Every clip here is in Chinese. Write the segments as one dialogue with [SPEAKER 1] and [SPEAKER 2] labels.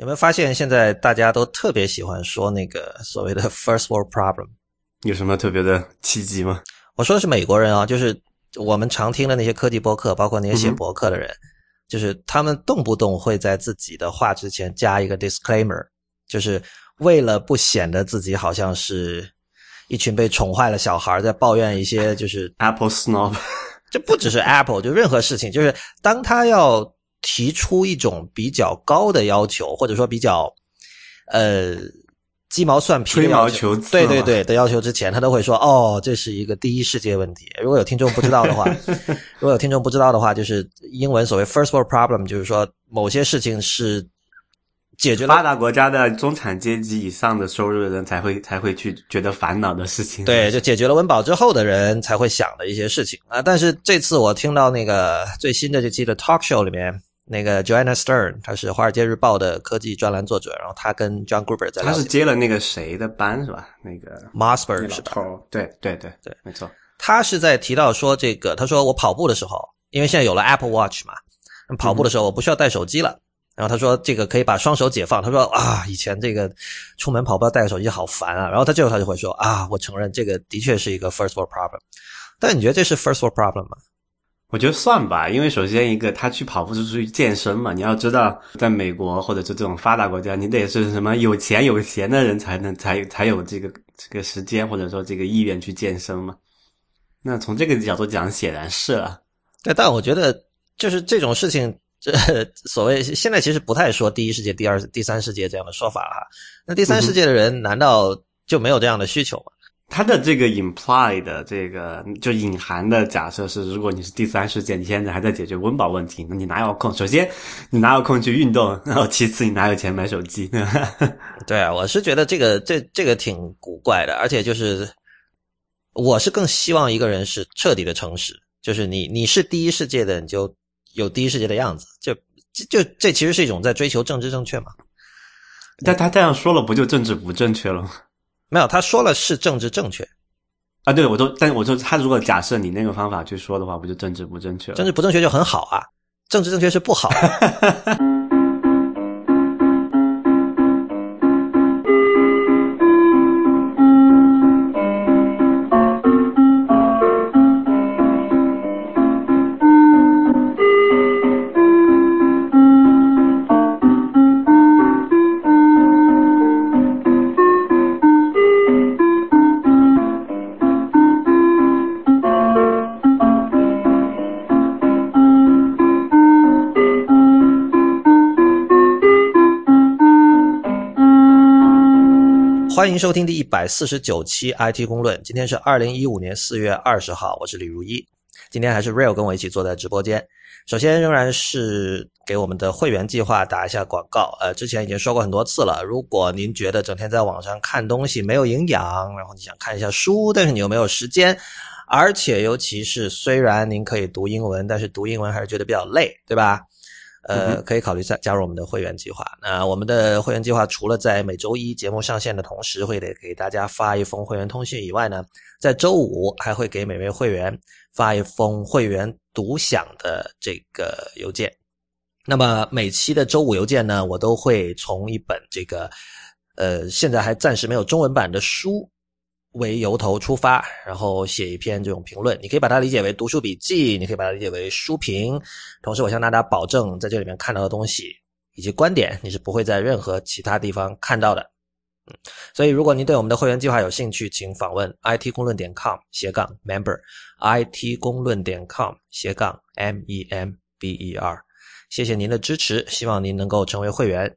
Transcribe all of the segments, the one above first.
[SPEAKER 1] 有没有发现现在大家都特别喜欢说那个所谓的 first world problem？
[SPEAKER 2] 有什么特别的契机吗？
[SPEAKER 1] 我说的是美国人啊，就是我们常听的那些科技博客，包括那些写博客的人，就是他们动不动会在自己的话之前加一个 disclaimer，就是为了不显得自己好像是一群被宠坏了小孩在抱怨一些就是
[SPEAKER 2] Apple snob，
[SPEAKER 1] 这不只是 Apple，就任何事情，就是当他要。提出一种比较高的要求，或者说比较，呃，鸡毛蒜皮的要求，对对对的要求之前，他都会说：“哦，这是一个第一世界问题。”如果有听众不知道的话，如果有听众不知道的话，就是英文所谓 “first world problem”，就是说某些事情是解决
[SPEAKER 2] 发达国家的中产阶级以上的收入的人才会才会去觉得烦恼的事情。
[SPEAKER 1] 对，就解决了温饱之后的人才会想的一些事情啊。但是这次我听到那个最新的这期的 talk show 里面。那个 Joanna Stern，他是《华尔街日报》的科技专栏作者，然后他跟 John Gruber 在。
[SPEAKER 2] 他是接了那个谁的班是吧？那个
[SPEAKER 1] Mossberg 是吧？
[SPEAKER 2] 对对对
[SPEAKER 1] 对，
[SPEAKER 2] 没错。
[SPEAKER 1] 他是在提到说这个，他说我跑步的时候，因为现在有了 Apple Watch 嘛，跑步的时候我不需要带手机了。然后他说这个可以把双手解放。他说啊，以前这个出门跑步要带个手机好烦啊。然后他最后他就会说啊，我承认这个的确是一个 first world problem。但你觉得这是 first world problem 吗？
[SPEAKER 2] 我觉得算吧，因为首先一个，他去跑步是出去健身嘛。你要知道，在美国或者是这种发达国家，你得是什么有钱有闲的人才能才才有这个这个时间或者说这个意愿去健身嘛。那从这个角度讲，显然是了。
[SPEAKER 1] 对，但我觉得就是这种事情，这所谓现在其实不太说第一世界、第二、第三世界这样的说法哈。那第三世界的人难道就没有这样的需求吗？
[SPEAKER 2] 他的这个 imply 的这个就隐含的假设是，如果你是第三世界，你现在还在解决温饱问题，那你哪有空？首先，你哪有空去运动？然后，其次，你哪有钱买手机？
[SPEAKER 1] 对啊，我是觉得这个这这个挺古怪的，而且就是，我是更希望一个人是彻底的诚实，就是你你是第一世界的，你就有第一世界的样子，就就这其实是一种在追求政治正确嘛。
[SPEAKER 2] 但他这样说了，不就政治不正确了吗？
[SPEAKER 1] 没有，他说了是政治正确，
[SPEAKER 2] 啊，对，我都，但我说他如果假设你那个方法去说的话，不就政治不正确了？
[SPEAKER 1] 政治不正确就很好啊，政治正确是不好。欢迎收听第一百四十九期 IT 公论。今天是二零一五年四月二十号，我是李如一。今天还是 Real 跟我一起坐在直播间。首先，仍然是给我们的会员计划打一下广告。呃，之前已经说过很多次了。如果您觉得整天在网上看东西没有营养，然后你想看一下书，但是你又没有时间，而且尤其是虽然您可以读英文，但是读英文还是觉得比较累，对吧？呃，可以考虑加加入我们的会员计划。那我们的会员计划除了在每周一节目上线的同时会得给大家发一封会员通讯以外呢，在周五还会给每位会员发一封会员独享的这个邮件。那么每期的周五邮件呢，我都会从一本这个呃现在还暂时没有中文版的书。为由头出发，然后写一篇这种评论，你可以把它理解为读书笔记，你可以把它理解为书评。同时，我向大家保证，在这里面看到的东西以及观点，你是不会在任何其他地方看到的。嗯，所以如果您对我们的会员计划有兴趣，请访问 it 公论点 com 斜杠 member，it 公论点 com 斜杠 m e m b e r。谢谢您的支持，希望您能够成为会员，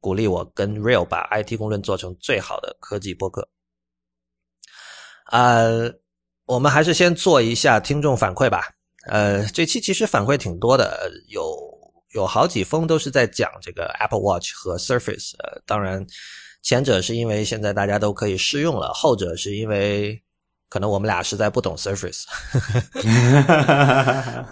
[SPEAKER 1] 鼓励我跟 Real 把 IT 公论做成最好的科技播客。呃，我们还是先做一下听众反馈吧。呃，这期其实反馈挺多的，有有好几封都是在讲这个 Apple Watch 和 Surface。呃，当然，前者是因为现在大家都可以试用了，后者是因为可能我们俩实在不懂 Surface。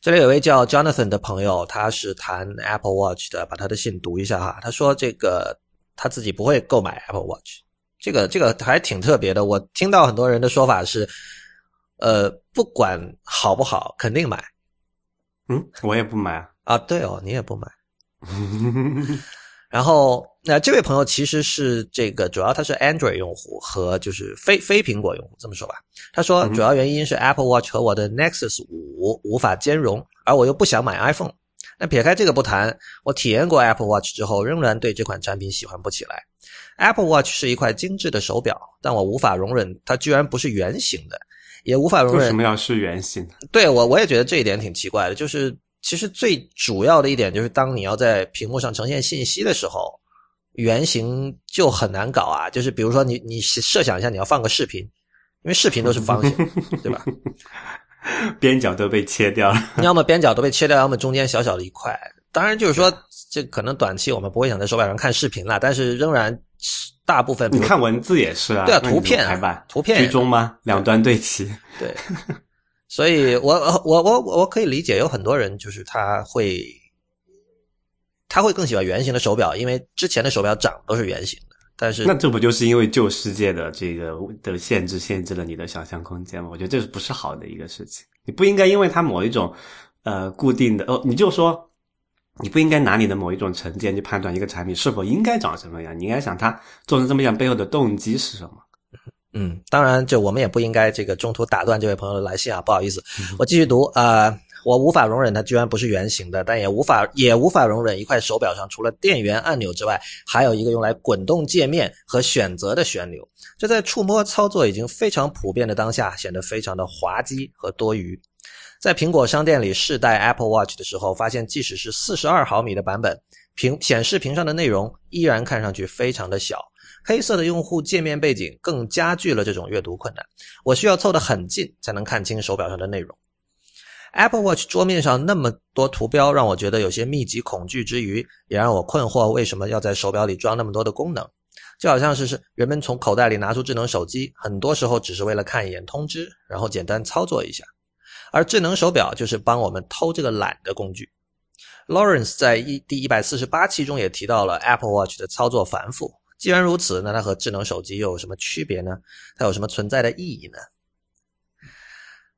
[SPEAKER 1] 这里有位叫 Jonathan 的朋友，他是谈 Apple Watch 的，把他的信读一下哈。他说这个他自己不会购买 Apple Watch。这个这个还挺特别的，我听到很多人的说法是，呃，不管好不好，肯定买。
[SPEAKER 2] 嗯，我也不买啊。
[SPEAKER 1] 啊，对哦，你也不买。然后，那这位朋友其实是这个，主要他是 Android 用户和就是非非苹果用户，这么说吧。他说，主要原因是 Apple Watch 和我的 Nexus 五无法兼容，而我又不想买 iPhone。那撇开这个不谈，我体验过 Apple Watch 之后，仍然对这款产品喜欢不起来。Apple Watch 是一块精致的手表，但我无法容忍它居然不是圆形的，也无法容忍
[SPEAKER 2] 为什么要是圆形？
[SPEAKER 1] 对我，我也觉得这一点挺奇怪的，就是。其实最主要的一点就是，当你要在屏幕上呈现信息的时候，圆形就很难搞啊。就是比如说，你你设想一下，你要放个视频，因为视频都是方形，对吧？
[SPEAKER 2] 边角都被切掉了，
[SPEAKER 1] 要么边角都被切掉，要么中间小小的一块。当然，就是说，这可能短期我们不会想在手表上看视频了，但是仍然大部分
[SPEAKER 2] 你看文字也是啊，
[SPEAKER 1] 对啊，图片
[SPEAKER 2] 排版、
[SPEAKER 1] 图片
[SPEAKER 2] 居中吗？两端对齐，
[SPEAKER 1] 对。所以，我我我我可以理解，有很多人就是他会，他会更喜欢圆形的手表，因为之前的手表长都是圆形的。但是，
[SPEAKER 2] 那这不就是因为旧世界的这个的限制，限制了你的想象空间吗？我觉得这是不是好的一个事情？你不应该因为它某一种呃固定的哦，你就说你不应该拿你的某一种成见去判断一个产品是否应该长什么样，你应该想它做成这么样背后的动机是什么。
[SPEAKER 1] 嗯，当然，就我们也不应该这个中途打断这位朋友的来信啊，不好意思，我继续读啊，我无法容忍它居然不是圆形的，但也无法也无法容忍一块手表上除了电源按钮之外，还有一个用来滚动界面和选择的旋钮，这在触摸操作已经非常普遍的当下，显得非常的滑稽和多余。在苹果商店里试戴 Apple Watch 的时候，发现即使是四十二毫米的版本，屏显示屏上的内容依然看上去非常的小。黑色的用户界面背景更加剧了这种阅读困难。我需要凑得很近才能看清手表上的内容。Apple Watch 桌面上那么多图标，让我觉得有些密集恐惧之余，也让我困惑为什么要在手表里装那么多的功能。就好像是是人们从口袋里拿出智能手机，很多时候只是为了看一眼通知，然后简单操作一下。而智能手表就是帮我们偷这个懒的工具。Lawrence 在一第一百四十八期中也提到了 Apple Watch 的操作繁复。既然如此，那它和智能手机又有什么区别呢？它有什么存在的意义呢？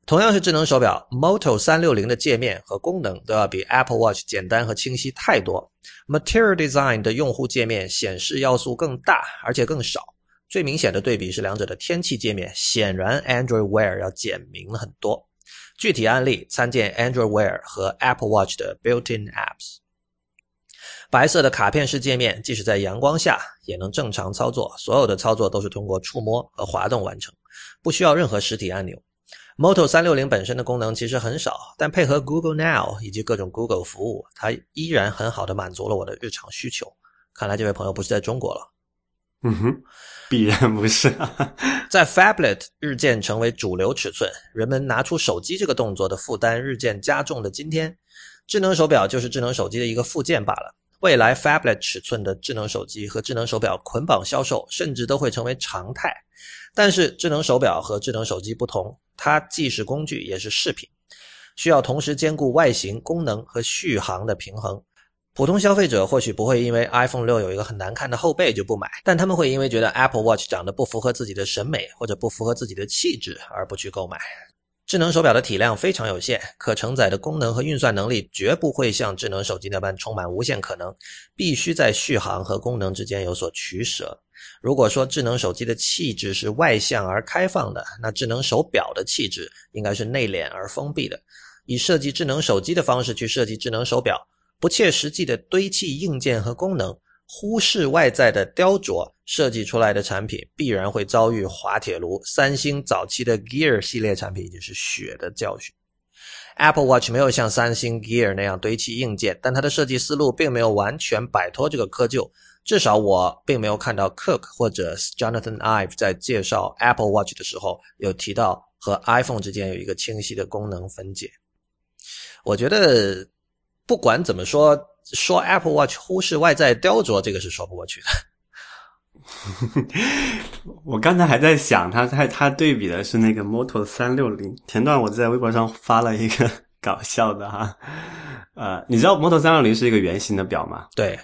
[SPEAKER 1] 同样是智能手表，Moto 三六零的界面和功能都要比 Apple Watch 简单和清晰太多。Material Design 的用户界面显示要素更大，而且更少。最明显的对比是两者的天气界面，显然 Android Wear 要简明了很多。具体案例参见 Android Wear 和 Apple Watch 的 Built-in Apps。白色的卡片式界面，即使在阳光下也能正常操作。所有的操作都是通过触摸和滑动完成，不需要任何实体按钮。Moto 三六零本身的功能其实很少，但配合 Google Now 以及各种 Google 服务，它依然很好的满足了我的日常需求。看来这位朋友不是在中国了。
[SPEAKER 2] 嗯哼，必然不是。
[SPEAKER 1] 在 Fablet 日渐成为主流尺寸，人们拿出手机这个动作的负担日渐加重的今天，智能手表就是智能手机的一个附件罢了。未来 Fablet 尺寸的智能手机和智能手表捆绑销售，甚至都会成为常态。但是，智能手表和智能手机不同，它既是工具，也是饰品，需要同时兼顾外形、功能和续航的平衡。普通消费者或许不会因为 iPhone 六有一个很难看的后背就不买，但他们会因为觉得 Apple Watch 长得不符合自己的审美或者不符合自己的气质而不去购买。智能手表的体量非常有限，可承载的功能和运算能力绝不会像智能手机那般充满无限可能，必须在续航和功能之间有所取舍。如果说智能手机的气质是外向而开放的，那智能手表的气质应该是内敛而封闭的。以设计智能手机的方式去设计智能手表，不切实际的堆砌硬件和功能。忽视外在的雕琢，设计出来的产品必然会遭遇滑铁卢。三星早期的 Gear 系列产品已经是血的教训。Apple Watch 没有像三星 Gear 那样堆砌硬件，但它的设计思路并没有完全摆脱这个窠臼。至少我并没有看到 Cook 或者 Jonathan Ive 在介绍 Apple Watch 的时候有提到和 iPhone 之间有一个清晰的功能分解。我觉得不管怎么说。说 Apple Watch 忽视外在雕琢，这个是说不过去的。
[SPEAKER 2] 我刚才还在想，他他他对比的是那个 Moto 三六零。前段我在微博上发了一个搞笑的哈，呃，你知道 Moto 三六零是一个圆形的表吗？
[SPEAKER 1] 对，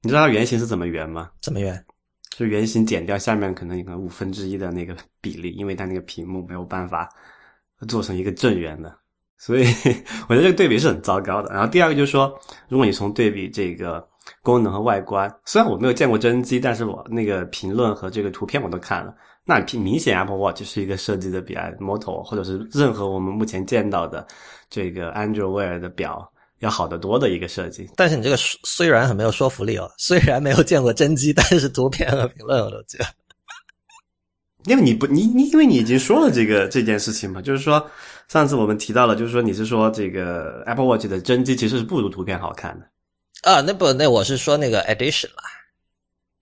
[SPEAKER 2] 你知道它圆形是怎么圆吗？
[SPEAKER 1] 怎么圆？
[SPEAKER 2] 就圆形减掉下面可能一个五分之一的那个比例，因为它那个屏幕没有办法做成一个正圆的。所以我觉得这个对比是很糟糕的。然后第二个就是说，如果你从对比这个功能和外观，虽然我没有见过真机，但是我那个评论和这个图片我都看了，那明显 Apple Watch 是一个设计的比 Moto 或者是任何我们目前见到的这个 Android Wear 的表要好得多的一个设计。
[SPEAKER 1] 但是你这个虽然很没有说服力哦，虽然没有见过真机，但是图片和评论我都见。
[SPEAKER 2] 因为你不，你你因为你已经说了这个这件事情嘛，就是说上次我们提到了，就是说你是说这个 Apple Watch 的真机其实是不如图片好看的
[SPEAKER 1] 啊，那不那我是说那个 Edition 啦。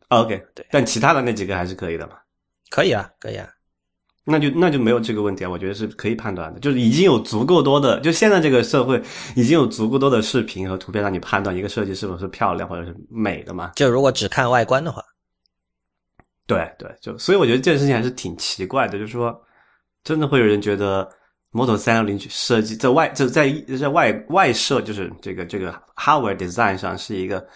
[SPEAKER 2] OK，对，但其他的那几个还是可以的嘛？
[SPEAKER 1] 可以啊，可以啊，
[SPEAKER 2] 那就那就没有这个问题啊，我觉得是可以判断的，就是已经有足够多的，就现在这个社会已经有足够多的视频和图片让你判断一个设计是否是漂亮或者是美的嘛？
[SPEAKER 1] 就如果只看外观的话。
[SPEAKER 2] 对对，就所以我觉得这件事情还是挺奇怪的，就是说，真的会有人觉得 Model 三六零设计在外就在在外外设，就是这个这个 hardware design 上是一个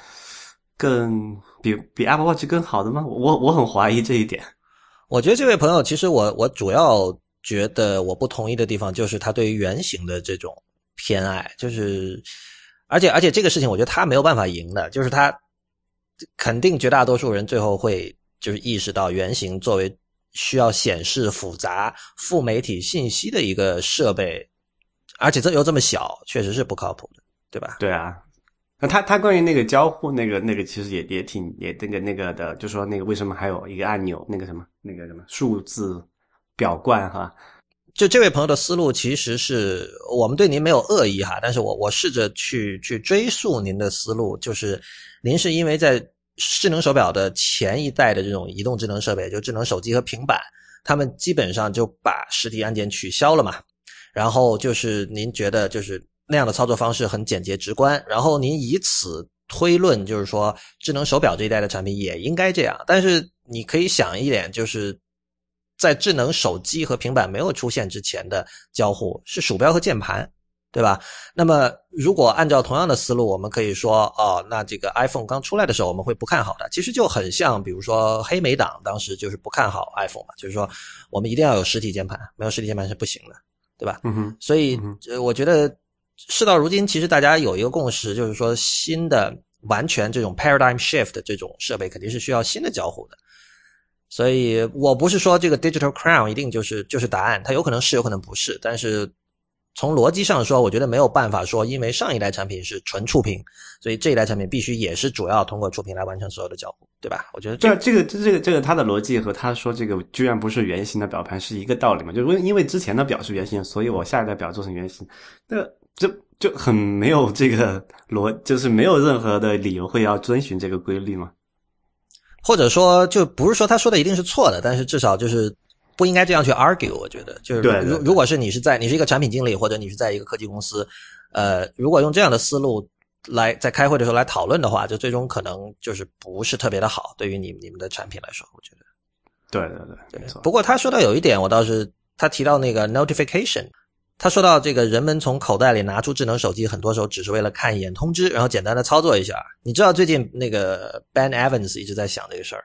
[SPEAKER 2] 更比比 Apple Watch 更好的吗？我我很怀疑这一点。
[SPEAKER 1] 我觉得这位朋友其实我我主要觉得我不同意的地方就是他对于圆形的这种偏爱，就是而且而且这个事情我觉得他没有办法赢的，就是他肯定绝大多数人最后会。就是意识到原型作为需要显示复杂副媒体信息的一个设备，而且这又这么小，确实是不靠谱的，对吧？
[SPEAKER 2] 对啊，那他他关于那个交互那个那个其实也也挺也那个那个的，就说那个为什么还有一个按钮那个什么那个什么数字表冠哈？
[SPEAKER 1] 就这位朋友的思路其实是我们对您没有恶意哈，但是我我试着去去追溯您的思路，就是您是因为在。智能手表的前一代的这种移动智能设备，就智能手机和平板，他们基本上就把实体按键取消了嘛。然后就是您觉得就是那样的操作方式很简洁直观，然后您以此推论，就是说智能手表这一代的产品也应该这样。但是你可以想一点，就是在智能手机和平板没有出现之前的交互是鼠标和键盘。对吧？那么如果按照同样的思路，我们可以说，哦，那这个 iPhone 刚出来的时候，我们会不看好的。其实就很像，比如说黑莓党当时就是不看好 iPhone 嘛，就是说我们一定要有实体键盘，没有实体键盘是不行的，对吧？
[SPEAKER 2] 嗯哼。
[SPEAKER 1] 所以我觉得事到如今，其实大家有一个共识，就是说新的完全这种 paradigm shift 这种设备肯定是需要新的交互的。所以我不是说这个 Digital Crown 一定就是就是答案，它有可能是，有可能不是，但是。从逻辑上说，我觉得没有办法说，因为上一代产品是纯触屏，所以这一代产品必须也是主要通过触屏来完成所有的交互，对吧？我觉得
[SPEAKER 2] 这这个这这个这个他的逻辑和他说这个居然不是圆形的表盘是一个道理嘛？就是因为之前的表是圆形，所以我下一代表做成圆形，那这就很没有这个逻，就是没有任何的理由会要遵循这个规律嘛？
[SPEAKER 1] 或者说，就不是说他说的一定是错的，但是至少就是。不应该这样去 argue，我觉得就是如如果是你是在你是一个产品经理或者你是在一个科技公司，呃，如果用这样的思路来在开会的时候来讨论的话，就最终可能就是不是特别的好，对于你你们的产品来说，我觉得。
[SPEAKER 2] 对对对，没错。
[SPEAKER 1] 不过他说到有一点，我倒是他提到那个 notification，他说到这个人们从口袋里拿出智能手机，很多时候只是为了看一眼通知，然后简单的操作一下。你知道最近那个 Ben Evans 一直在想这个事儿。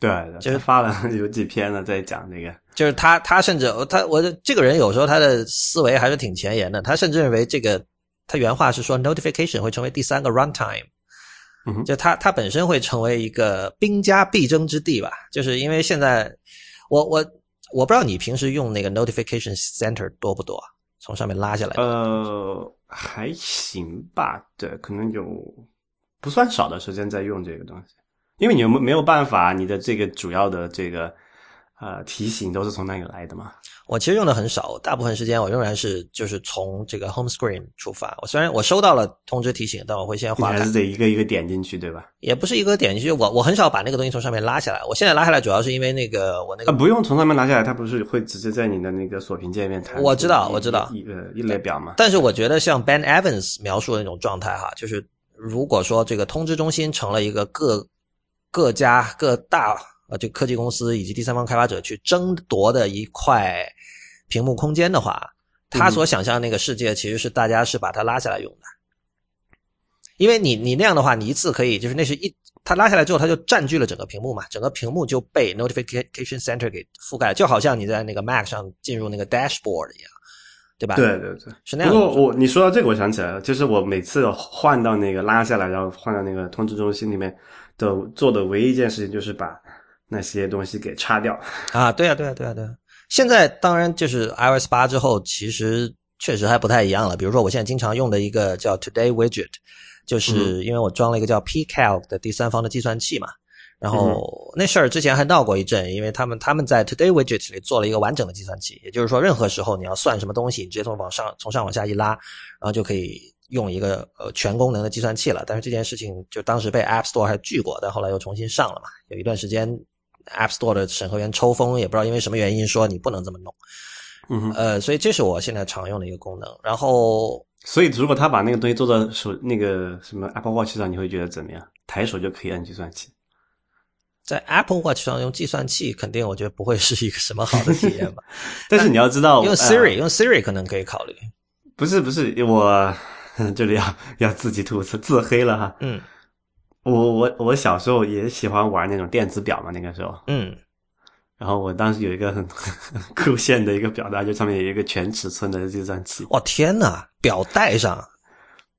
[SPEAKER 2] 对，就是发了 有几篇了，在讲这个，
[SPEAKER 1] 就是他，他甚至他，我这个人有时候他的思维还是挺前沿的。他甚至认为这个，他原话是说，notification 会成为第三个 runtime，
[SPEAKER 2] 嗯，
[SPEAKER 1] 就他他本身会成为一个兵家必争之地吧。就是因为现在，我我我不知道你平时用那个 notification center 多不多，从上面拉下来。
[SPEAKER 2] 呃，还行吧，对，可能有不算少的时间在用这个东西。因为你没没有办法，你的这个主要的这个呃提醒都是从那里来的嘛？
[SPEAKER 1] 我其实用的很少，大部分时间我仍然是就是从这个 home screen 出发。我虽然我收到了通知提醒，但我会先划
[SPEAKER 2] 开，还是得一个一个点进去，对吧？
[SPEAKER 1] 也不是一个点进去，我我很少把那个东西从上面拉下来。我现在拉下来主要是因为那个我那个
[SPEAKER 2] 不用从上面拉下来，它不是会直接在你的那个锁屏界面弹？
[SPEAKER 1] 我知道，我知道
[SPEAKER 2] 一个一列表嘛。
[SPEAKER 1] 但是我觉得像 Ben Evans 描述的那种状态哈，就是如果说这个通知中心成了一个各各家各大呃，就科技公司以及第三方开发者去争夺的一块屏幕空间的话，他所想象那个世界其实是大家是把它拉下来用的，因为你你那样的话，你一次可以就是那是一它拉下来之后，它就占据了整个屏幕嘛，整个屏幕就被 notification center 给覆盖了，就好像你在那个 Mac 上进入那个 dashboard 一样，对吧？
[SPEAKER 2] 对对对，
[SPEAKER 1] 是那样的。
[SPEAKER 2] 不过我你说到这个，我想起来了，就是我每次换到那个拉下来，然后换到那个通知中心里面的做的唯一一件事情，就是把那些东西给擦掉。
[SPEAKER 1] 啊，对啊，对啊，对啊，对啊。现在当然就是 iOS 八之后，其实确实还不太一样了。比如说，我现在经常用的一个叫 Today Widget，就是因为我装了一个叫 pCalc 的第三方的计算器嘛。然后那事儿之前还闹过一阵，因为他们他们在 Today Widget 里做了一个完整的计算器，也就是说，任何时候你要算什么东西，你直接从往上从上往下一拉，然后就可以用一个呃全功能的计算器了。但是这件事情就当时被 App Store 还拒过，但后来又重新上了嘛。有一段时间 App Store 的审核员抽风，也不知道因为什么原因说你不能这么弄。
[SPEAKER 2] 嗯，
[SPEAKER 1] 呃，所以这是我现在常用的一个功能。然后，
[SPEAKER 2] 所以如果他把那个东西做到手那个什么 Apple Watch 上，你会觉得怎么样？抬手就可以按计算器。
[SPEAKER 1] 在 Apple Watch 上用计算器，肯定我觉得不会是一个什么好的体验吧。
[SPEAKER 2] 但是你要知道，
[SPEAKER 1] 用 Siri，、用 Siri 可能可以考虑。
[SPEAKER 2] 不是不是，我这 里要要自己吐槽自黑了哈。
[SPEAKER 1] 嗯，
[SPEAKER 2] 我我我小时候也喜欢玩那种电子表嘛，那个时候。
[SPEAKER 1] 嗯。
[SPEAKER 2] 然后我当时有一个很很 酷炫的一个表带，就上面有一个全尺寸的计算器。
[SPEAKER 1] 哇天呐，表带上。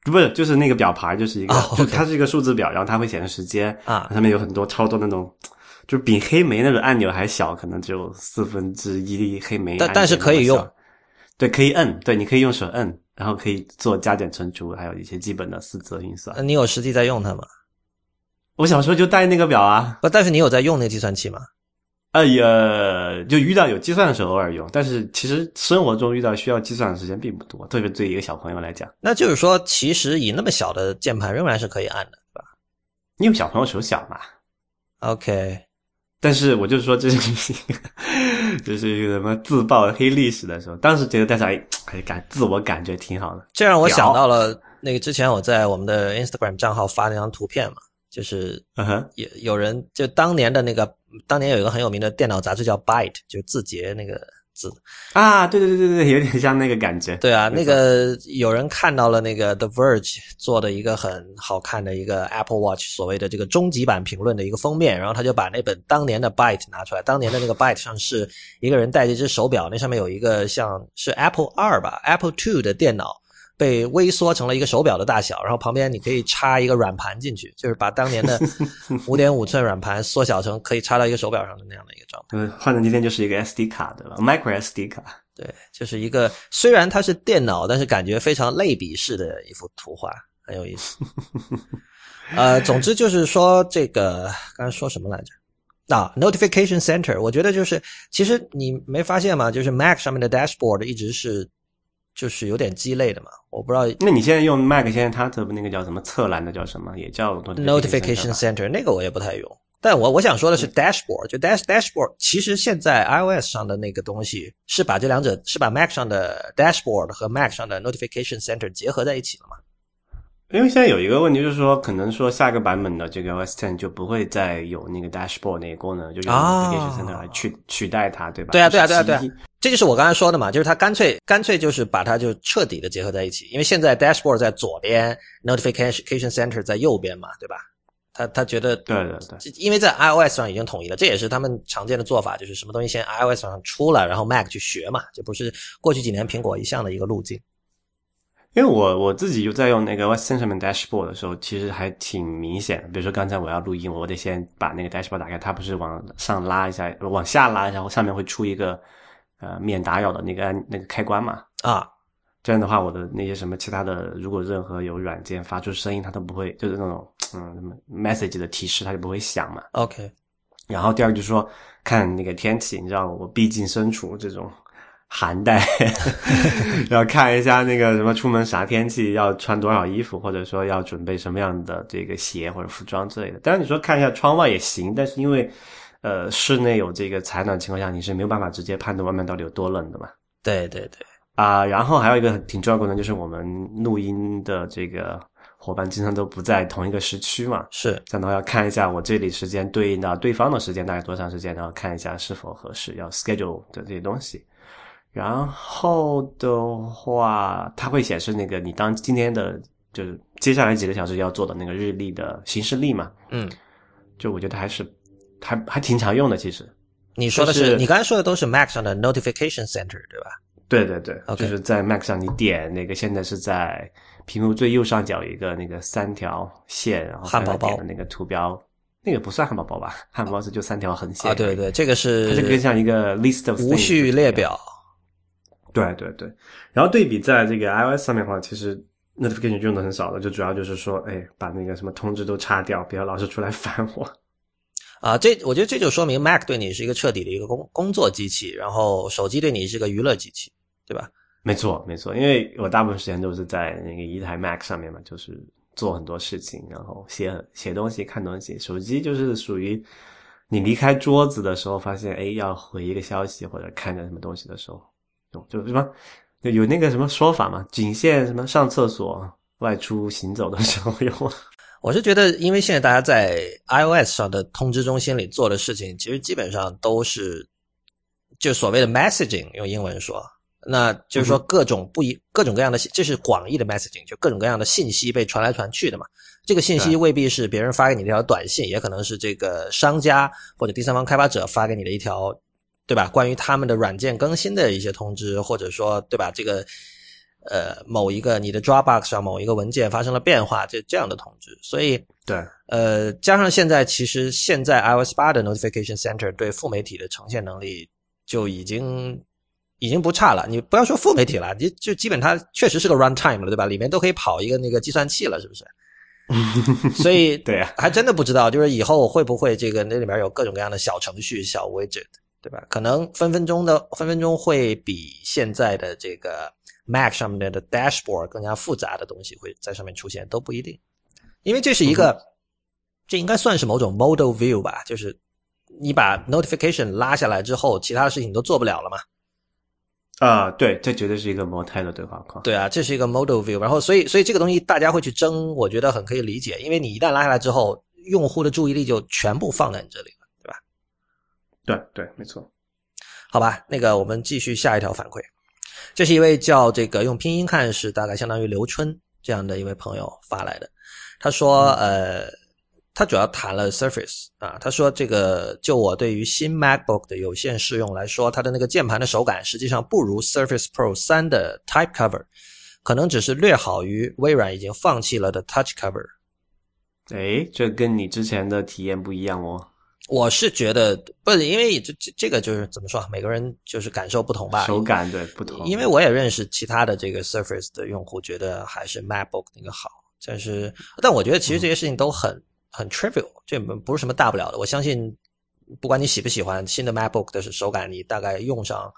[SPEAKER 2] 不是，就是那个表盘，就是一个，
[SPEAKER 1] 哦
[SPEAKER 2] 就它是一个数字表，然后它会显示时间
[SPEAKER 1] 啊
[SPEAKER 2] 上面有很多超多那种，就是比黑莓那个按钮还小，可能只有四分之一黑莓。
[SPEAKER 1] 但但是可以用，
[SPEAKER 2] 对，可以摁，对，你可以用手摁，然后可以做加减乘除，还有一些基本的四则运算
[SPEAKER 1] 那。你有实际在用它吗？
[SPEAKER 2] 我小时候就带那个表啊，
[SPEAKER 1] 不，但是你有在用那个计算器吗？
[SPEAKER 2] 哎呀，就遇到有计算的时候偶尔用，但是其实生活中遇到需要计算的时间并不多，特别对一个小朋友来讲，
[SPEAKER 1] 那就是说，其实以那么小的键盘仍然是可以按的，对吧
[SPEAKER 2] 因为小朋友手小嘛。
[SPEAKER 1] ？OK，
[SPEAKER 2] 但是我就是说，这是一个，这是一个什么自曝黑历史的时候，当时觉得大家还感自我感觉挺好的。
[SPEAKER 1] 这让我想到了那个之前我在我们的 Instagram 账号发那张图片嘛，就是有有人就当年的那个，当年有一个很有名的电脑杂志叫 Byte，就字节那个字。
[SPEAKER 2] 啊，对对对对对，有点像那个感觉。
[SPEAKER 1] 对啊，那个有人看到了那个 The Verge 做的一个很好看的一个 Apple Watch 所谓的这个终极版评论的一个封面，然后他就把那本当年的 Byte 拿出来，当年的那个 Byte 上是一个人戴着一只手表，那上面有一个像是 Apple 二吧，Apple Two 的电脑。被微缩成了一个手表的大小，然后旁边你可以插一个软盘进去，就是把当年的 五点五寸软盘缩小成可以插到一个手表上的那样的一个状态。
[SPEAKER 2] 嗯，换成今天就是一个 SD 卡，对吧？Micro SD 卡。
[SPEAKER 1] 对，就是一个虽然它是电脑，但是感觉非常类比式的一幅图画，很有意思。呃，总之就是说，这个刚才说什么来着？啊，Notification Center，我觉得就是其实你没发现吗？就是 Mac 上面的 Dashboard 一直是就是有点鸡肋的嘛，我不知道
[SPEAKER 2] 那你现在用 Mac，现在它的那个叫什么侧栏的叫什么？也叫
[SPEAKER 1] Notification
[SPEAKER 2] Center
[SPEAKER 1] 那个我也不太用。但我我想说的是 dashboard，就 dash dashboard，其实现在 iOS 上的那个东西是把这两者是把 Mac 上的 dashboard 和 Mac 上的 Notification Center 结合在一起了嘛？
[SPEAKER 2] 因为现在有一个问题，就是说，可能说下一个版本的这个 OS Ten 就不会再有那个 Dashboard 那个功能，就用 Center 来取、取代它，对吧？
[SPEAKER 1] 对啊对啊对啊对啊这就是我刚才说的嘛，就是它干脆干脆就是把它就彻底的结合在一起，因为现在 dashboard 在左边，Notification Center 在右边嘛，对吧？他他觉得
[SPEAKER 2] 对对对，
[SPEAKER 1] 因为在 iOS 上已经统一了，这也是他们常见的做法，就是什么东西先 iOS 上出了，然后 Mac 去学嘛，这不是过去几年苹果一向的一个路径。
[SPEAKER 2] 因为我我自己就在用那个面 Dashboard 的时候，其实还挺明显的。比如说刚才我要录音，我得先把那个 Dashboard 打开，它不是往上拉一下，往下拉，然后上面会出一个呃免打扰的那个按那个开关嘛。
[SPEAKER 1] 啊，
[SPEAKER 2] 这样的话，我的那些什么其他的，如果任何有软件发出声音，它都不会，就是那种嗯什么 message 的提示，它就不会响嘛。
[SPEAKER 1] OK，
[SPEAKER 2] 然后第二就是说看那个天气，你知道我毕竟身处这种寒带，要看一下那个什么出门啥天气，要穿多少衣服，或者说要准备什么样的这个鞋或者服装之类的。当然你说看一下窗外也行，但是因为呃室内有这个采暖情况下，你是没有办法直接判断外面到底有多冷的嘛。
[SPEAKER 1] 对对对，
[SPEAKER 2] 啊、然后还有一个挺重要的功能，就是我们录音的这个伙伴经常都不在同一个时区嘛，
[SPEAKER 1] 是
[SPEAKER 2] 这样的话要看一下我这里时间对应到对方的时间大概多长时间，然后看一下是否合适，要 schedule 的这些东西。然后的话，它会显示那个你当今天的就是接下来几个小时要做的那个日历的行事历嘛，
[SPEAKER 1] 嗯，
[SPEAKER 2] 就我觉得还是还还挺常用的，其实。
[SPEAKER 1] 你说的
[SPEAKER 2] 就是是
[SPEAKER 1] 你刚才说的都是 Mac 上的 Notification Center 对吧？
[SPEAKER 2] 对对对就是在 Mac 上你点那个，现在是在屏幕最右上角有一个那个三条线，然后
[SPEAKER 1] 汉堡包
[SPEAKER 2] 的那个图标，那个不算汉堡包吧？汉堡包是就三条横线
[SPEAKER 1] 啊，对对对，这个是
[SPEAKER 2] 它是更像一个 list of
[SPEAKER 1] 无序列表。
[SPEAKER 2] 对对对，然后对比在这个 iOS 上面的话，其实 notification 用的很少的，就主要就是说，哎，把那个什么通知都插掉，不要老是出来烦我。
[SPEAKER 1] 啊，这我觉得这就说明 Mac 对你是一个彻底的一个工工作机器，然后手机对你是个娱乐机器，对吧？
[SPEAKER 2] 没错没错，因为我大部分时间都是在那个一台 Mac 上面嘛，就是做很多事情，然后写写东西、看东西。手机就是属于你离开桌子的时候，发现哎要回一个消息或者看着什么东西的时候，就就什么就有那个什么说法嘛，仅限什么上厕所、外出行走的时候用。
[SPEAKER 1] 我是觉得，因为现在大家在 iOS 上的通知中心里做的事情，其实基本上都是就所谓的 messaging，用英文说，那就是说各种不一、各种各样的，这是广义的 messaging，就各种各样的信息被传来传去的嘛。这个信息未必是别人发给你的一条短信，也可能是这个商家或者第三方开发者发给你的一条，对吧？关于他们的软件更新的一些通知，或者说，对吧？这个呃某一个你的 Dropbox 上某一个文件发生了变化，这这样的通知。所以
[SPEAKER 2] 对，
[SPEAKER 1] 呃，加上现在其实现在 iOS 八的 Notification Center 对副媒体的呈现能力就已经已经不差了。你不要说副媒体了，你就基本它确实是个 runtime 了，对吧？里面都可以跑一个那个计算器了，是不是？所以
[SPEAKER 2] 对啊
[SPEAKER 1] 还真的不知道，就是以后会不会这个那里面有各种各样的小程序、小 widget，对吧？可能分分钟的分分钟会比现在的这个 Mac 上面的 dashboard 更加复杂的东西会在上面出现，都不一定。因为这是一个，这应该算是某种 model view 吧，就是你把 notification 拉下来之后，其他的事情都做不了了嘛。
[SPEAKER 2] 啊、对，这绝对是一个模态的对话框。
[SPEAKER 1] 对啊，这是一个 model view，然后所以所以这个东西大家会去争，我觉得很可以理解，因为你一旦拉下来之后，用户的注意力就全部放在你这里了，对？
[SPEAKER 2] 对对，没错。
[SPEAKER 1] 好吧，那个我们继续下一条反馈，这是一位叫这个用拼音看是大概相当于刘春这样的一位朋友发来的，他说呃，他主要谈了 Surface 啊，他说这个就我对于新 MacBook 的有限试用来说，它的那个键盘的手感实际上不如 Surface Pro 三的 Type Cover，可能只是略好于微软已经放弃了的 Touch Cover。
[SPEAKER 2] 哎，这跟你之前的体验不一样哦。
[SPEAKER 1] 我是觉得不是，因为这这这个就是怎么说，每个人就是感受不同吧。
[SPEAKER 2] 手感对不同，
[SPEAKER 1] 因为我也认识其他的这个 Surface 的用户，觉得还是 MacBook 那个好。但是，但我觉得其实这些事情都很、很 trivial，这不是什么大不了的。我相信，不管你喜不喜欢新的 MacBook 的手感，你大概用上，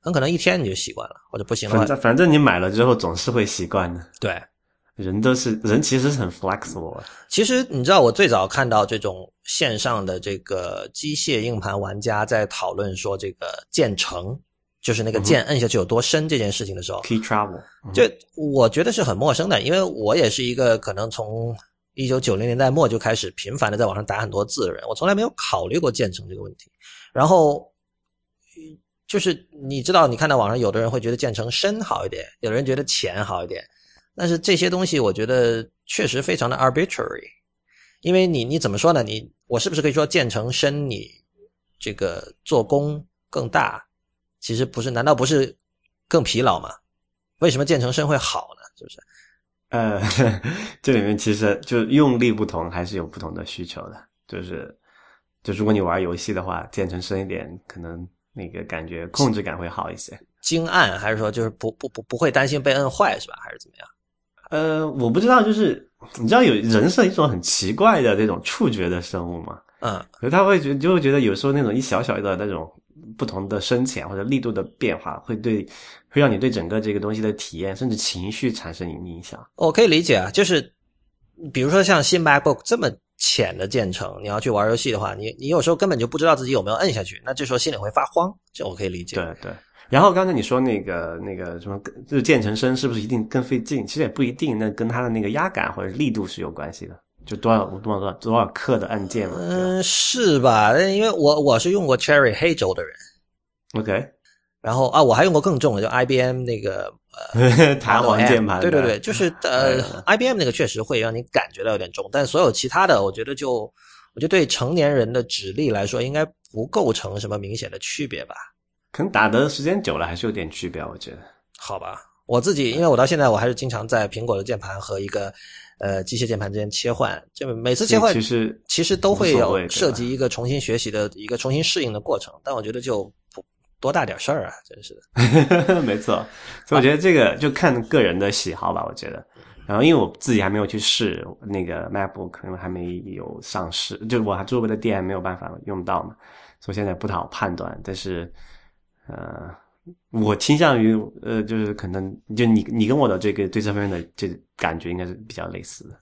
[SPEAKER 1] 很可能一天你就习惯了，或者不行的话，
[SPEAKER 2] 反正反正你买了之后总是会习惯的。
[SPEAKER 1] 对。
[SPEAKER 2] 人都是人，其实是很 flexible 的。
[SPEAKER 1] 其实你知道，我最早看到这种线上的这个机械硬盘玩家在讨论说这个键程，就是那个键摁下去有多深这件事情的时候
[SPEAKER 2] ，Key travel，嗯
[SPEAKER 1] 就我觉得是很陌生的，因为我也是一个可能从一九九零年代末就开始频繁的在网上打很多字的人，我从来没有考虑过键程这个问题。然后，嗯就是你知道，你看到网上有的人会觉得键程深好一点，有的人觉得浅好一点，但是这些东西我觉得确实非常的 arbitrary，因为你你怎么说呢？你我是不是可以说键程深，你这个做工更大？其实不是，难道不是更疲劳吗？为什么键程深会好呢？是不是？
[SPEAKER 2] 呃，这里面其实就用力不同，还是有不同的需求的。就是，就如果你玩游戏的话，键程深一点，可能那个感觉控制感会好一些。
[SPEAKER 1] 精按还是说就是不不不不会担心被摁坏是吧？还是怎么样？
[SPEAKER 2] 呃，我不知道，就是你知道有人是一种很奇怪的这种触觉的生物吗？
[SPEAKER 1] 嗯，
[SPEAKER 2] 可是他会觉就会觉得有时候那种一小小的那种不同的深浅或者力度的变化，会对会让你对整个这个东西的体验甚至情绪产生影响。
[SPEAKER 1] 我可以理解啊，就是比如说像新 MacBook 这么浅的键程，你要去玩游戏的话，你你有时候根本就不知道自己有没有摁下去，那这时候心里会发慌，这我可以理解。
[SPEAKER 2] 对对。然后刚才你说那个那个什么，就是键程深是不是一定更费劲？其实也不一定，那跟它的那个压感或者力度是有关系的。就多少多少多少多少克的按键嘛。
[SPEAKER 1] 嗯，是吧？因为我我是用过 Cherry 黑轴的人
[SPEAKER 2] ，OK，
[SPEAKER 1] 然后啊，我还用过更重的，就 IBM 那个呃
[SPEAKER 2] 弹簧键盘，
[SPEAKER 1] 对对对，就是呃
[SPEAKER 2] 嗯
[SPEAKER 1] ，IBM 那个确实会让你感觉到有点重，但所有其他的，我觉得就我觉得对成年人的指力来说，应该不构成什么明显的区别吧。
[SPEAKER 2] 可能打的时间久了还是有点区别，我觉得。
[SPEAKER 1] 好吧，我自己因为我到现在我还是经常在苹果的键盘和一个呃机械键盘之间切换，就每次切换
[SPEAKER 2] 其实
[SPEAKER 1] 其实都会有涉及一个重新学习的一个重新适应的过程，但我觉得就不多大点事儿啊，真是的。
[SPEAKER 2] 没错，所以我觉得这个就看个人的喜好吧，我觉得。然后因为我自己还没有去试那个 MacBook，可能还没有上市，就是我还周围的店没有办法用到嘛，所以现在不太好判断。但是，呃，我倾向于呃，就是可能就你你跟我的这个对这方面的这感觉应该是比较类似的。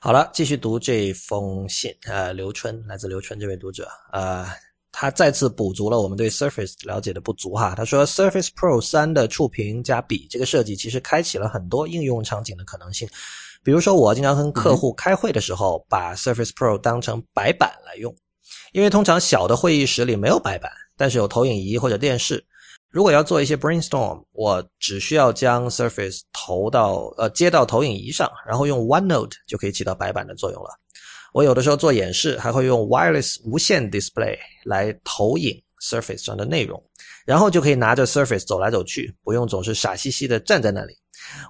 [SPEAKER 1] 好了，继续读这封信，呃，刘春来自刘春这位读者，呃，他再次补足了我们对 Surface 了解的不足哈。他说，Surface Pro 三的触屏加笔这个设计，其实开启了很多应用场景的可能性。比如说，我经常跟客户开会的时候，把 Surface Pro 当成白板来用，因为通常小的会议室里没有白板，但是有投影仪或者电视。如果要做一些 brainstorm，我只需要将 Surface 投到呃接到投影仪上，然后用 OneNote 就可以起到白板的作用了。我有的时候做演示还会用 wireless 无线 display 来投影 Surface 上的内容，然后就可以拿着 Surface 走来走去，不用总是傻兮兮的站在那里。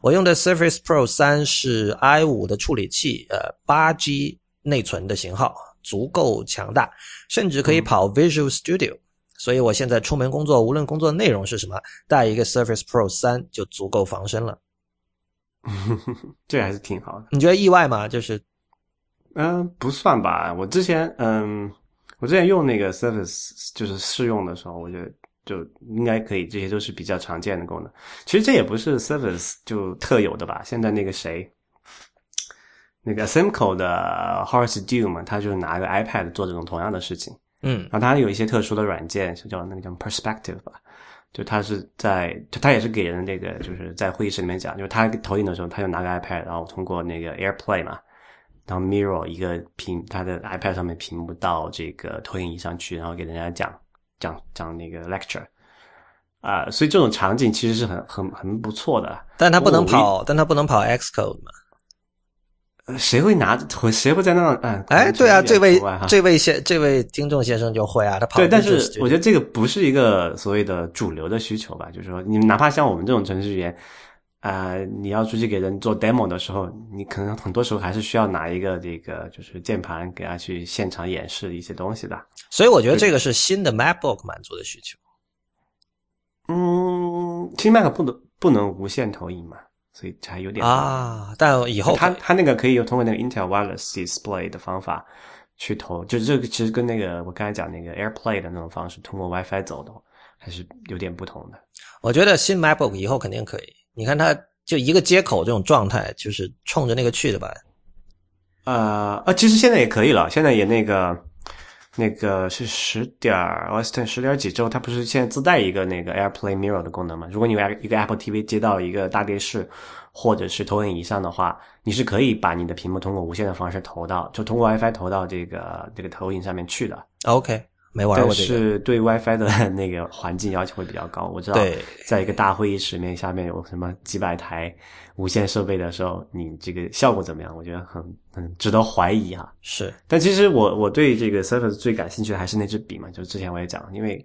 [SPEAKER 1] 我用的 Surface Pro 三是 i 5的处理器，呃，八 G 内存的型号，足够强大，甚至可以跑 Visual Studio。所以我现在出门工作，无论工作内容是什么，带一个 Surface Pro 三就足够防身了。
[SPEAKER 2] 这还是挺好的。
[SPEAKER 1] 你觉得意外吗？就是
[SPEAKER 2] 嗯、不算吧。我之前嗯，我之前用那个 Surface 就是试用的时候，我觉得就应该可以，这些都是比较常见的功能。其实这也不是 Surface 就特有的吧。现在那个谁，那个 Simco 的 Horace Dew 嘛，他就是拿个 iPad 做这种同样的事情。
[SPEAKER 1] 嗯
[SPEAKER 2] 然后它有一些特殊的软件，是叫那个叫 Perspective 吧，就它是在，它也是给人那个就是在会议室里面讲，就是他投影的时候，他就拿个 iPad，然后通过那个 AirPlay 嘛，然后 mirror 一个屏，他的 iPad 上面屏幕到这个投影仪上去，然后给人家讲讲讲那个 lecture，啊、所以这种场景其实是很很很不错的。
[SPEAKER 1] 但它不能跑，但它不能跑 Xcode 嘛？
[SPEAKER 2] 呃谁会拿会谁会在那种嗯？
[SPEAKER 1] 哎，对啊，这位
[SPEAKER 2] 这
[SPEAKER 1] 这位先这位听众先生就会啊，他跑
[SPEAKER 2] 对，但是我觉得这个不是一个所谓的主流的需求吧，就是说，你哪怕像我们这种程序员，啊，你要出去给人做 demo 的时候，你可能很多时候还是需要拿一个这个就是键盘给他去现场演示一些东西的。
[SPEAKER 1] 所以我觉得这个是新的 MacBook 满足的需求。
[SPEAKER 2] 嗯，其实 Mac 不能不能无线投影嘛，所以还有点
[SPEAKER 1] 啊，但以后
[SPEAKER 2] 它它那个可以通过那个 Intel Wireless Display 的方法去投，就这个其实跟那个我刚才讲那个 AirPlay 的那种方式，通过 WiFi 走的，还是有点不同的。
[SPEAKER 1] 我觉得新 MacBook 以后肯定可以。你看它就一个接口这种状态，就是冲着那个去的吧？
[SPEAKER 2] 呃呃，其实现在也可以了，现在也那个那个是十点 o s t i n 十点几之后，它不是现在自带一个那个 AirPlay Mirror 的功能吗？如果你有一个 Apple TV 接到一个大电视或者是投影仪上的话，你是可以把你的屏幕通过无线的方式投到，就通过 WiFi 投到这个这个投影上面去的。
[SPEAKER 1] OK，没玩
[SPEAKER 2] 但
[SPEAKER 1] 过这个。
[SPEAKER 2] 是对 WiFi 的那个环境要求会比较高。我知道，
[SPEAKER 1] 对，
[SPEAKER 2] 在一个大会议室里面，下面有什么几百台无线设备的时候，你这个效果怎么样？我觉得很很值得怀疑哈、
[SPEAKER 1] 是
[SPEAKER 2] 但其实我我对这个 Surface 最感兴趣的还是那支笔嘛，就之前我也讲，因为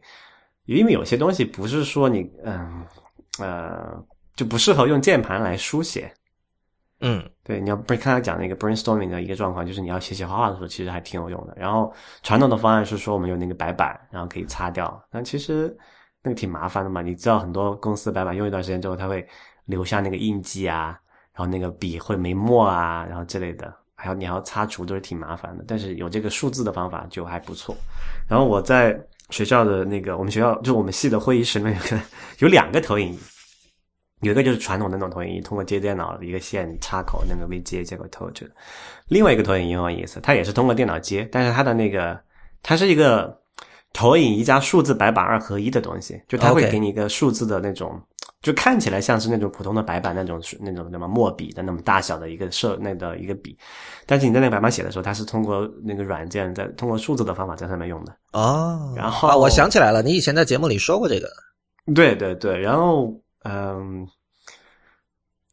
[SPEAKER 2] 因为有些东西不是说你嗯呃就不适合用键盘来书写。
[SPEAKER 1] 嗯，
[SPEAKER 2] 对，你要不是刚才讲那个 brainstorming 的一个状况，就是你要写写画画的时候，其实还挺有用的。然后传统的方案是说我们有那个白板，然后可以擦掉，但其实那个挺麻烦的嘛。你知道很多公司白板用一段时间之后，它会留下那个印记啊，然后那个笔会没墨啊，然后之类的，还有你还要擦除，都是挺麻烦的。但是有这个数字的方法就还不错。然后我在学校的那个我们学校就我们系的会议室里面有个有两个投影仪。有一个就是传统的那种投影仪，通过接电脑一个线插口那个 VGA 接口投去的。另外一个投影仪很有意思，它也是通过电脑接，但是它的那个它是一个投影仪加数字白板二合一的东西，就它会给你一个数字的那种就看起来像是那种普通的白板那种那种什么墨笔的那么大小的一个设那的一个笔，但是你在那个白板写的时候，它是通过那个软件在通过数字的方法在上面用的。
[SPEAKER 1] 哦，
[SPEAKER 2] 然后
[SPEAKER 1] 啊，我想起来了，你以前在节目里说过这个。
[SPEAKER 2] 对对对，然后嗯，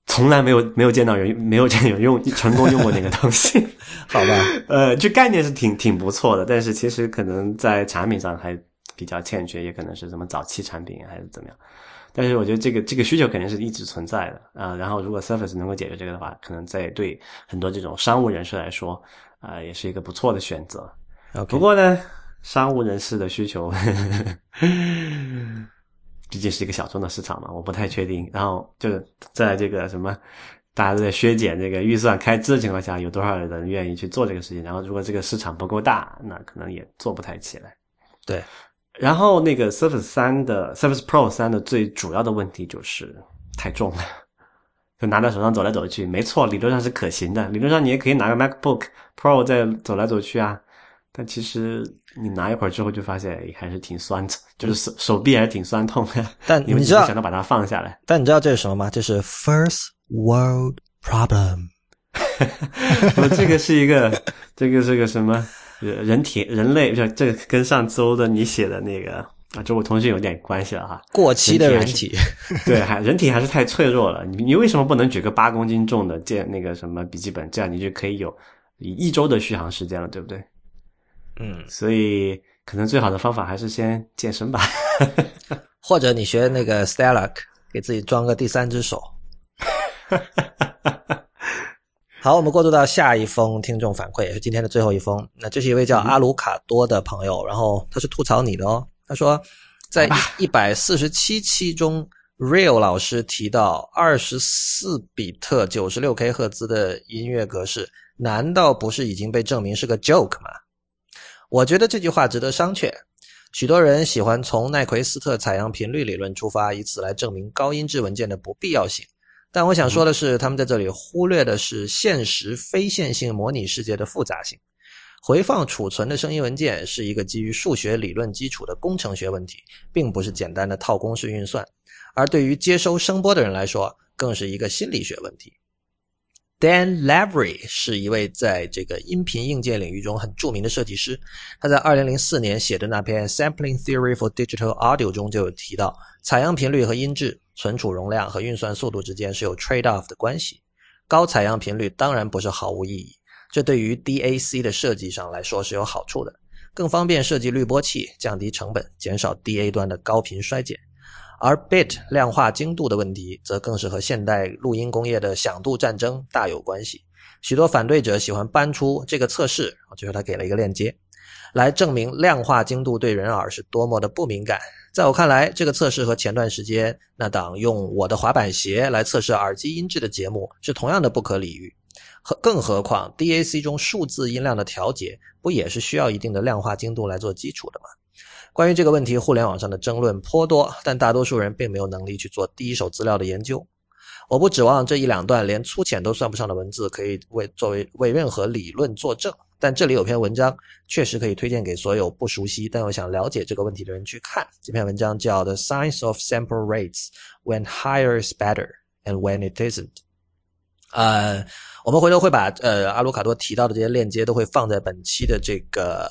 [SPEAKER 2] 从来没有没有见到人没有见有用成功用过那个东西。
[SPEAKER 1] 好吧，
[SPEAKER 2] 呃，这概念是挺挺不错的，但是其实可能在产品上还比较欠缺，也可能是什么早期产品还是怎么样。但是我觉得这个这个需求肯定是一直存在的啊。然后如果 Surface 能够解决这个的话，可能在对很多这种商务人士来说啊，也是一个不错的选择。不过呢，商务人士的需求 毕竟是一个小众的市场嘛，我不太确定。然后就在这个什么。大家都在削减这个预算开支的情况下，有多少人愿意去做这个事情？然后，如果这个市场不够大，那可能也做不太起来。
[SPEAKER 1] 对。
[SPEAKER 2] 然后，那个 Surface 三的 Surface Pro 三的最主要的问题就是太重了，就拿在手上走来走去。没错，理论上是可行的，理论上你也可以拿个 MacBook Pro 在走来走去啊。但其实你拿一会儿之后，就发现还是挺酸的，就是手手臂还是挺酸痛的。
[SPEAKER 1] 但
[SPEAKER 2] 你
[SPEAKER 1] 知道
[SPEAKER 2] 想到把它放下来？
[SPEAKER 1] 但你知道这是什么吗？这是 First。World problem，
[SPEAKER 2] 我这个是一个，这个是个什么人体人类？这这个跟上周的你写的那个啊，周五通讯有点关系了哈。
[SPEAKER 1] 过期的人体，
[SPEAKER 2] 对，还人体还是太脆弱了。你你为什么不能举个八公斤重的健那个什么笔记本？这样你就可以有一周的续航时间了，对不对？
[SPEAKER 1] 嗯，
[SPEAKER 2] 所以可能最好的方法还是先健身吧，
[SPEAKER 1] 或者你学那个 Stella，给自己装个第三只手。好，我们过渡到下一封听众反馈，也是今天的最后一封。那这是一位叫阿鲁卡多的朋友，然后他是吐槽你的哦。他说，在一百四十七期中，Real 老师提到二十四比特九十六 K 赫兹的音乐格式，难道不是已经被证明是个 joke 吗？我觉得这句话值得商榷。许多人喜欢从奈奎斯特采样频率理论出发，以此来证明高音质文件的不必要性。但我想说的是，他们在这里忽略的是现实非线性模拟世界的复杂性。回放储存的声音文件是一个基于数学理论基础的工程学问题，并不是简单的套公式运算。而对于接收声波的人来说，更是一个心理学问题。Dan Lavery 是一位在这个音频硬件领域中很著名的设计师。他在2004年写的那篇《Sampling Theory for Digital Audio》中就有提到，采样频率和音质。存储容量和运算速度之间是有 trade off 的关系，高采样频率当然不是毫无意义，这对于 DAC 的设计上来说是有好处的，更方便设计滤波器，降低成本，减少 DA 端的高频衰减。而 bit 量化精度的问题，则更是和现代录音工业的响度战争大有关系。许多反对者喜欢搬出这个测试，就是他给了一个链接，来证明量化精度对人耳是多么的不敏感。在我看来，这个测试和前段时间那档用我的滑板鞋来测试耳机音质的节目是同样的不可理喻。何更何况，DAC 中数字音量的调节不也是需要一定的量化精度来做基础的吗？关于这个问题，互联网上的争论颇多，但大多数人并没有能力去做第一手资料的研究。我不指望这一两段连粗浅都算不上的文字可以为作为为任何理论作证。但这里有篇文章，确实可以推荐给所有不熟悉但又想了解这个问题的人去看。这篇文章叫《The Science of Sample Rates: When Higher is Better and When It Isn't》。呃，我们回头会把呃阿卢卡多提到的这些链接都会放在本期的这个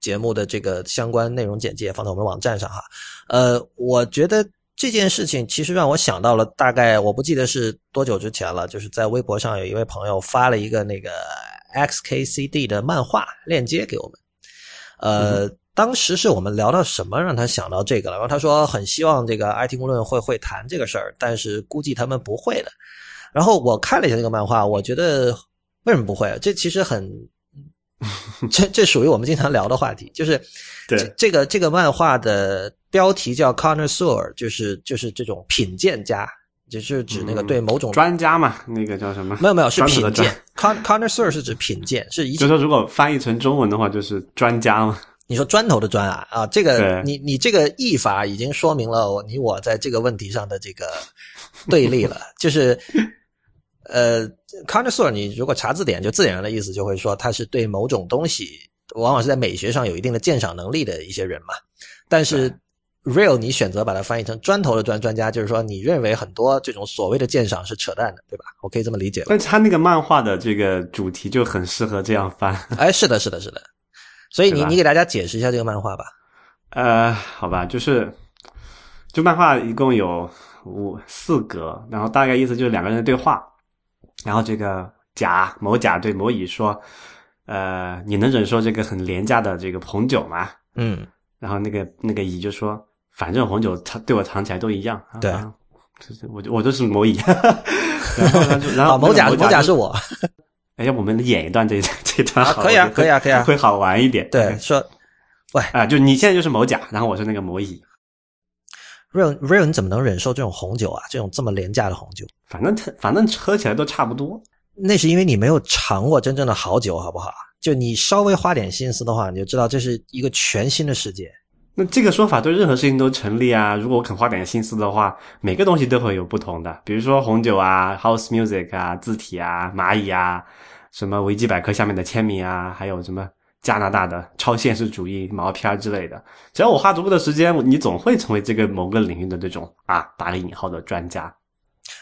[SPEAKER 1] 节目的这个相关内容简介，放在我们网站上哈。呃，我觉得这件事情其实让我想到了，大概我不记得是多久之前了，就是在微博上有一位朋友发了一个那个。XKCD 的漫画链接给我们，呃，当时是我们聊到什么让他想到这个了？然后他说很希望这个 IT 公论会会谈这个事儿，但是估计他们不会的。然后我看了一下这个漫画，我觉得为什么不会？这其实很，这这属于我们经常聊的话题，就是
[SPEAKER 2] 对
[SPEAKER 1] 这个这个漫画的标题叫 Connoisseur，就是就是这种品鉴家。就是指那个对某种
[SPEAKER 2] 专家嘛，那个叫什么？
[SPEAKER 1] 没有没有，是品鉴。Con connoisseur 是指品鉴，是一。
[SPEAKER 2] 就说如果翻译成中文的话，就是专家嘛。
[SPEAKER 1] 你说砖头的砖啊啊，这个你你这个译法已经说明了你我在这个问题上的这个对立了。就是呃，connoisseur，你如果查字典，就自然上的意思就会说他是对某种东西，往往是在美学上有一定的鉴赏能力的一些人嘛。但是。Real，你选择把它翻译成“砖头的专专家”，就是说你认为很多这种所谓的鉴赏是扯淡的，对吧？我可以这么理解。
[SPEAKER 2] 但他那个漫画的这个主题就很适合这样翻。
[SPEAKER 1] 哎，是的，是的，是的。所以你你给大家解释一下这个漫画吧。
[SPEAKER 2] 呃，好吧，就是就漫画一共有五四格，然后大概意思就是两个人的对话，然后这个甲某甲对某乙说：“呃，你能忍受这个很廉价的这个红酒吗？”
[SPEAKER 1] 嗯。
[SPEAKER 2] 然后那个那个乙就说，反正红酒尝对我尝起来都一样。
[SPEAKER 1] 对，
[SPEAKER 2] 就是我我都是某乙。然后然后
[SPEAKER 1] 某甲某甲是我。
[SPEAKER 2] 哎，要不我们演一段这 这段好？
[SPEAKER 1] 可以啊，可以啊，可以啊，
[SPEAKER 2] 会好玩一点。
[SPEAKER 1] 对，说，喂
[SPEAKER 2] 啊，就你现在就是某甲，然后我是那个某乙。
[SPEAKER 1] Real Real，你怎么能忍受这种红酒啊？这种这么廉价的红酒？
[SPEAKER 2] 反正反正喝起来都差不多。
[SPEAKER 1] 那是因为你没有尝过真正的好酒，好不好？就你稍微花点心思的话，你就知道这是一个全新的世界。
[SPEAKER 2] 那这个说法对任何事情都成立啊！如果我肯花点心思的话，每个东西都会有不同的。比如说红酒啊、House Music 啊、字体啊、蚂蚁啊、什么维基百科下面的签名啊，还有什么加拿大的超现实主义毛片之类的。只要我花足够的时间，你总会成为这个某个领域的这种啊打个引号的专家。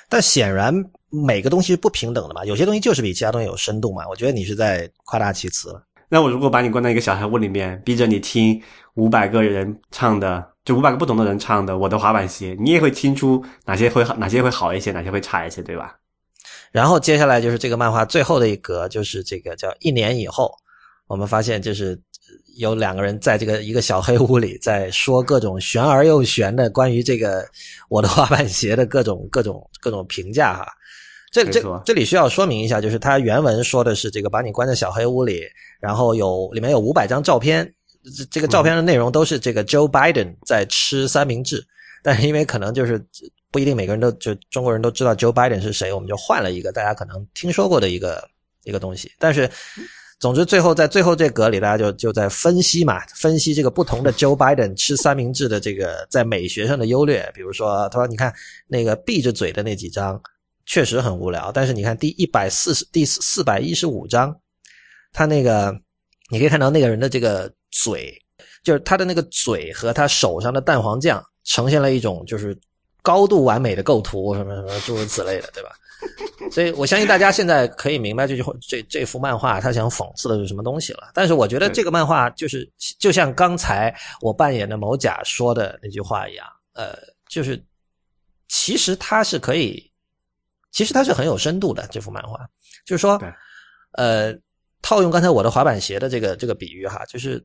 [SPEAKER 1] 但显然每个东西是不平等的嘛，有些东西就是比其他东西有深度嘛。我觉得你是在夸大其词了。
[SPEAKER 2] 那我如果把你关在一个小黑屋里面，逼着你听五百个人唱的，就五百个不同的人唱的《我的滑板鞋》，你也会听出哪些会好哪些会好一些，哪些会差一些，对吧？
[SPEAKER 1] 然后接下来就是这个漫画最后的一格，就是这个叫一年以后，我们发现就是有两个人在这个一个小黑屋里在说各种玄而又玄的关于这个《我的滑板鞋》的各种各种各种评价哈。这这这里需要说明一下，就是他原文说的是这个把你关在小黑屋里，然后有里面有五百张照片，这这个照片的内容都是这个 Joe Biden 在吃三明治，但是因为可能就是不一定每个人都就中国人都知道 Joe Biden 是谁，我们就换了一个大家可能听说过的一个一个东西。但是总之最后在最后这格里，大家就就在分析嘛，分析这个不同的 Joe Biden 吃三明治的这个在美学上的优劣。比如说他说你看那个闭着嘴的那几张。确实很无聊，但是你看第一百四十、第四百一十五章，他那个你可以看到那个人的这个嘴，就是他的那个嘴和他手上的蛋黄酱呈现了一种就是高度完美的构图，什么什么诸如此类的，对吧？所以我相信大家现在可以明白这句话，这这幅漫画他想讽刺的是什么东西了。但是我觉得这个漫画就是就像刚才我扮演的某甲说的那句话一样，呃，就是其实他是可以。其实它是很有深度的这幅漫画，就是说，呃，套用刚才我的滑板鞋的这个这个比喻哈，就是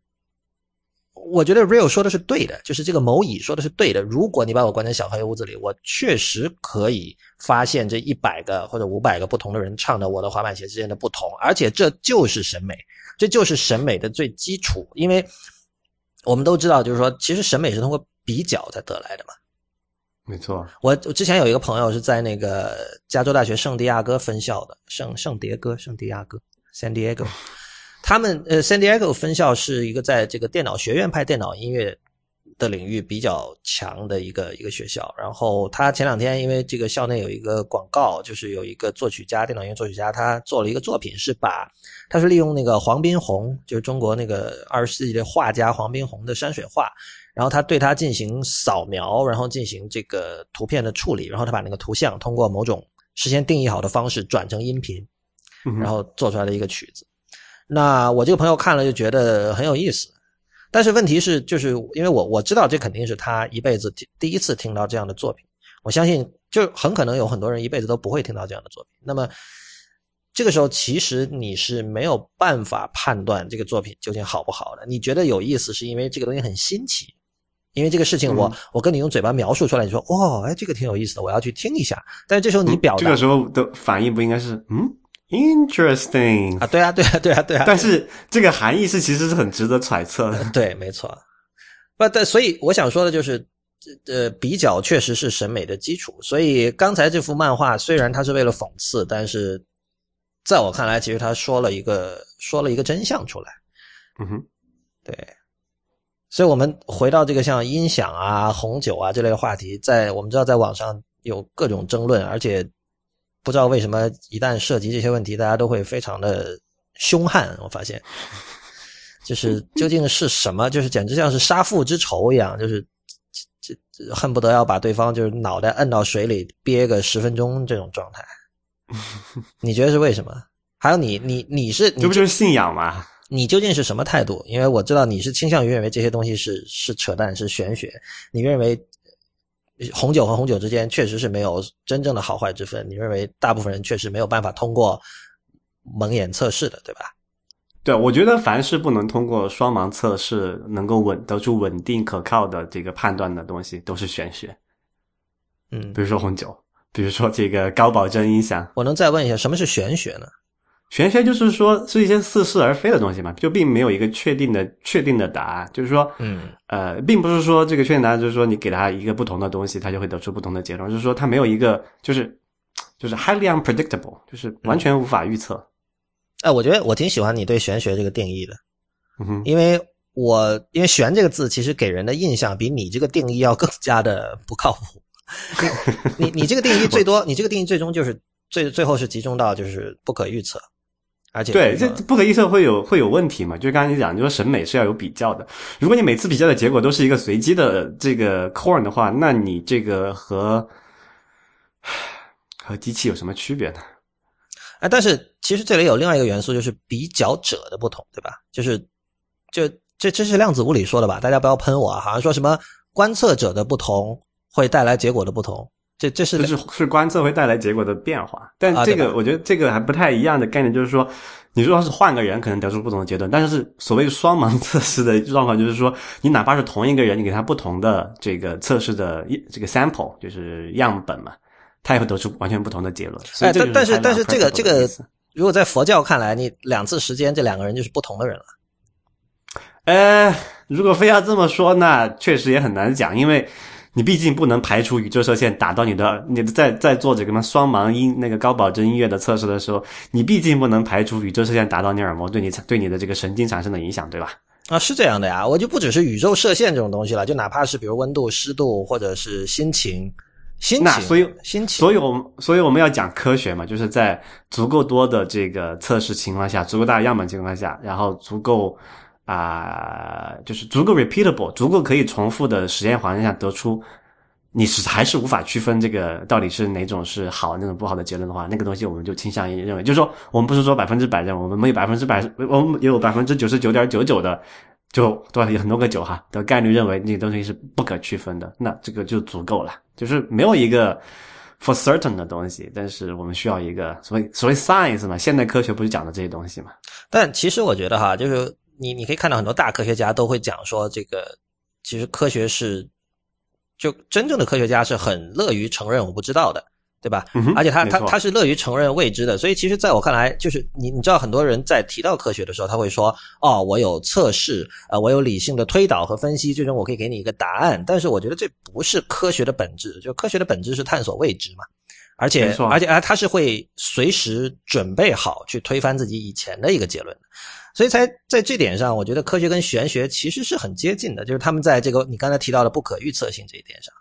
[SPEAKER 1] 我觉得 Real 说的是对的，就是这个某乙说的是对的。如果你把我关在小黑屋子里，我确实可以发现这一百个或者五百个不同的人唱的我的滑板鞋之间的不同，而且这就是审美，这就是审美的最基础。因为我们都知道，就是说，其实审美是通过比较才得来的嘛。
[SPEAKER 2] 没错，
[SPEAKER 1] 我我之前有一个朋友是在那个加州大学圣地亚哥分校的，圣圣迭戈，圣地亚哥，San Diego，他们呃，San Diego 分校是一个在这个电脑学院派电脑音乐的领域比较强的一个一个学校。然后他前两天因为这个校内有一个广告，就是有一个作曲家，电脑音乐作曲家，他做了一个作品，是把他是利用那个黄宾虹，就是中国那个二十世纪的画家黄宾虹的山水画。然后他对它进行扫描，然后进行这个图片的处理，然后他把那个图像通过某种事先定义好的方式转成音频，然后做出来的一个曲子。那我这个朋友看了就觉得很有意思，但是问题是，就是因为我我知道这肯定是他一辈子第一次听到这样的作品，我相信就很可能有很多人一辈子都不会听到这样的作品。那么这个时候，其实你是没有办法判断这个作品究竟好不好的。你觉得有意思，是因为这个东西很新奇。因为这个事情，我我跟你用嘴巴描述出来，你说哦，哎，这个挺有意思的，我要去听一下。但是这时候你表达
[SPEAKER 2] 这个时候的反应不应该是嗯，interesting
[SPEAKER 1] 啊？对啊，对啊，对啊，对啊。
[SPEAKER 2] 但是这个含义是其实是很值得揣测的。
[SPEAKER 1] 对，没错。不，但所以我想说的就是，呃，比较确实是审美的基础。所以刚才这幅漫画虽然它是为了讽刺，但是在我看来，其实他说了一个说了一个真相出来。
[SPEAKER 2] 嗯哼，
[SPEAKER 1] 对。所以，我们回到这个像音响啊、红酒啊这类话题，在我们知道，在网上有各种争论，而且不知道为什么，一旦涉及这些问题，大家都会非常的凶悍。我发现，就是究竟是什么，就是简直像是杀父之仇一样，就是这这恨不得要把对方就是脑袋摁到水里憋个十分钟这种状态。你觉得是为什么？还有你你你是你
[SPEAKER 2] 这不就是信仰吗？
[SPEAKER 1] 你究竟是什么态度？因为我知道你是倾向于认为这些东西是是扯淡，是玄学。你认为红酒和红酒之间确实是没有真正的好坏之分。你认为大部分人确实没有办法通过蒙眼测试的，对吧？
[SPEAKER 2] 对，我觉得凡是不能通过双盲测试能够稳得出稳定可靠的这个判断的东西，都是玄学。
[SPEAKER 1] 嗯，
[SPEAKER 2] 比如说红酒，比如说这个高保真音响。
[SPEAKER 1] 我能再问一下，什么是玄学呢？
[SPEAKER 2] 玄学就是说是一些似是而非的东西嘛，就并没有一个确定的确定的答案。就是说，
[SPEAKER 1] 嗯，
[SPEAKER 2] 呃，并不是说这个确定答案就是说你给他一个不同的东西，他就会得出不同的结论，就是说他没有一个就是就是 highly unpredictable，就是完全无法预测。
[SPEAKER 1] 哎，我觉得我挺喜欢你对玄学这个定义的，
[SPEAKER 2] 嗯哼，
[SPEAKER 1] 因为我因为“玄”这个字其实给人的印象比你这个定义要更加的不靠谱。你你你这个定义最多，你这个定义最终就是最最后是集中到就是不可预测，而且
[SPEAKER 2] 对，这不可预测会有会有问题嘛？就是刚才你讲，就说审美是要有比较的。如果你每次比较的结果都是一个随机的这个 corn 的话，那你这个和 和机器有什么区别呢？
[SPEAKER 1] 哎，但是其实这里有另外一个元素，就是比较者的不同，对吧？就是就这这是量子物理说的吧？大家不要喷我啊！好像说什么观测者的不同会带来结果的不同，这这是
[SPEAKER 2] 是是观测会带来结果的变化。但这个我觉得这个还不太一样的概念，就是说，你如果是换个人可能得出不同的结论，但是所谓双盲测试的状况就是说，你哪怕是同一个人，你给他不同的这个测试的这个 sample 就是样本嘛。他也会得出完全不同的结论。
[SPEAKER 1] 哎，但但是但是这个这个，如果在佛教看来，你两次时间这两个人就是不同的人了。
[SPEAKER 2] 呃，如果非要这么说，那确实也很难讲，因为你毕竟不能排除宇宙射线打到你的，你在在做这个什么双盲音那个高保真音乐的测试的时候，你毕竟不能排除宇宙射线打到你耳膜对你对你的这个神经产生的影响，对吧？
[SPEAKER 1] 啊，是这样的呀，我就不只是宇宙射线这种东西了，就哪怕是比如温度、湿度或者是心情。心
[SPEAKER 2] 那所以，
[SPEAKER 1] 心情，
[SPEAKER 2] 所以我们所以我们要讲科学嘛，就是在足够多的这个测试情况下，足够大的样本情况下，然后足够啊，就是足够 repeatable，足够可以重复的实验环境下得出，你是还是无法区分这个到底是哪种是好，那种不好的结论的话，那个东西我们就倾向于认为，就是说我们不是说百分之百认为，我们没有百分之百，我们也有百分之九十九点九九的。就对吧？有很多个九哈的概率认为那个东西是不可区分的，那这个就足够了。就是没有一个 for certain 的东西，但是我们需要一个所谓所谓 science 嘛，现代科学不是讲的这些东西嘛？
[SPEAKER 1] 但其实我觉得哈，就是你你可以看到很多大科学家都会讲说，这个其实科学是就真正的科学家是很乐于承认我不知道的。对吧？而且他他他是乐于承认未知的，所以其实在我看来，就是你你知道，很多人在提到科学的时候，他会说：“哦，我有测试，呃，我有理性的推导和分析，最终我可以给你一个答案。”但是我觉得这不是科学的本质，就科学的本质是探索未知嘛。而且而且啊，他是会随时准备好去推翻自己以前的一个结论，所以才在这点上，我觉得科学跟玄学其实是很接近的，就是他们在这个你刚才提到的不可预测性这一点上。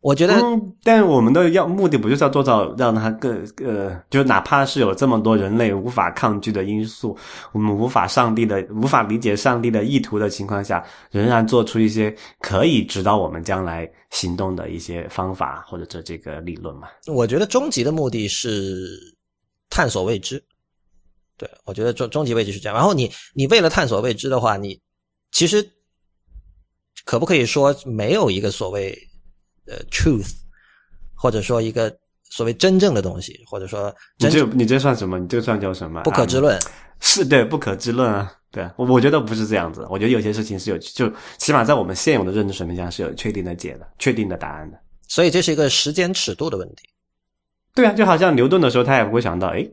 [SPEAKER 1] 我觉得，
[SPEAKER 2] 但我们的要目的不就是要做到让它更呃，就哪怕是有这么多人类无法抗拒的因素，我们无法上帝的无法理解上帝的意图的情况下，仍然做出一些可以指导我们将来行动的一些方法或者这这个理论嘛？
[SPEAKER 1] 我觉得终极的目的是探索未知。对，我觉得终终极未知是这样。然后你你为了探索未知的话，你其实可不可以说没有一个所谓？呃，truth，或者说一个所谓真正的东西，或者说
[SPEAKER 2] 你这你这算什么？你这算叫什么？
[SPEAKER 1] 不可知论
[SPEAKER 2] 是对不可知论啊？对我我觉得不是这样子。我觉得有些事情是有，就起码在我们现有的认知水平下是有确定的解的、确定的答案的。
[SPEAKER 1] 所以这是一个时间尺度的问题。
[SPEAKER 2] 对啊，就好像牛顿的时候，他也不会想到，哎，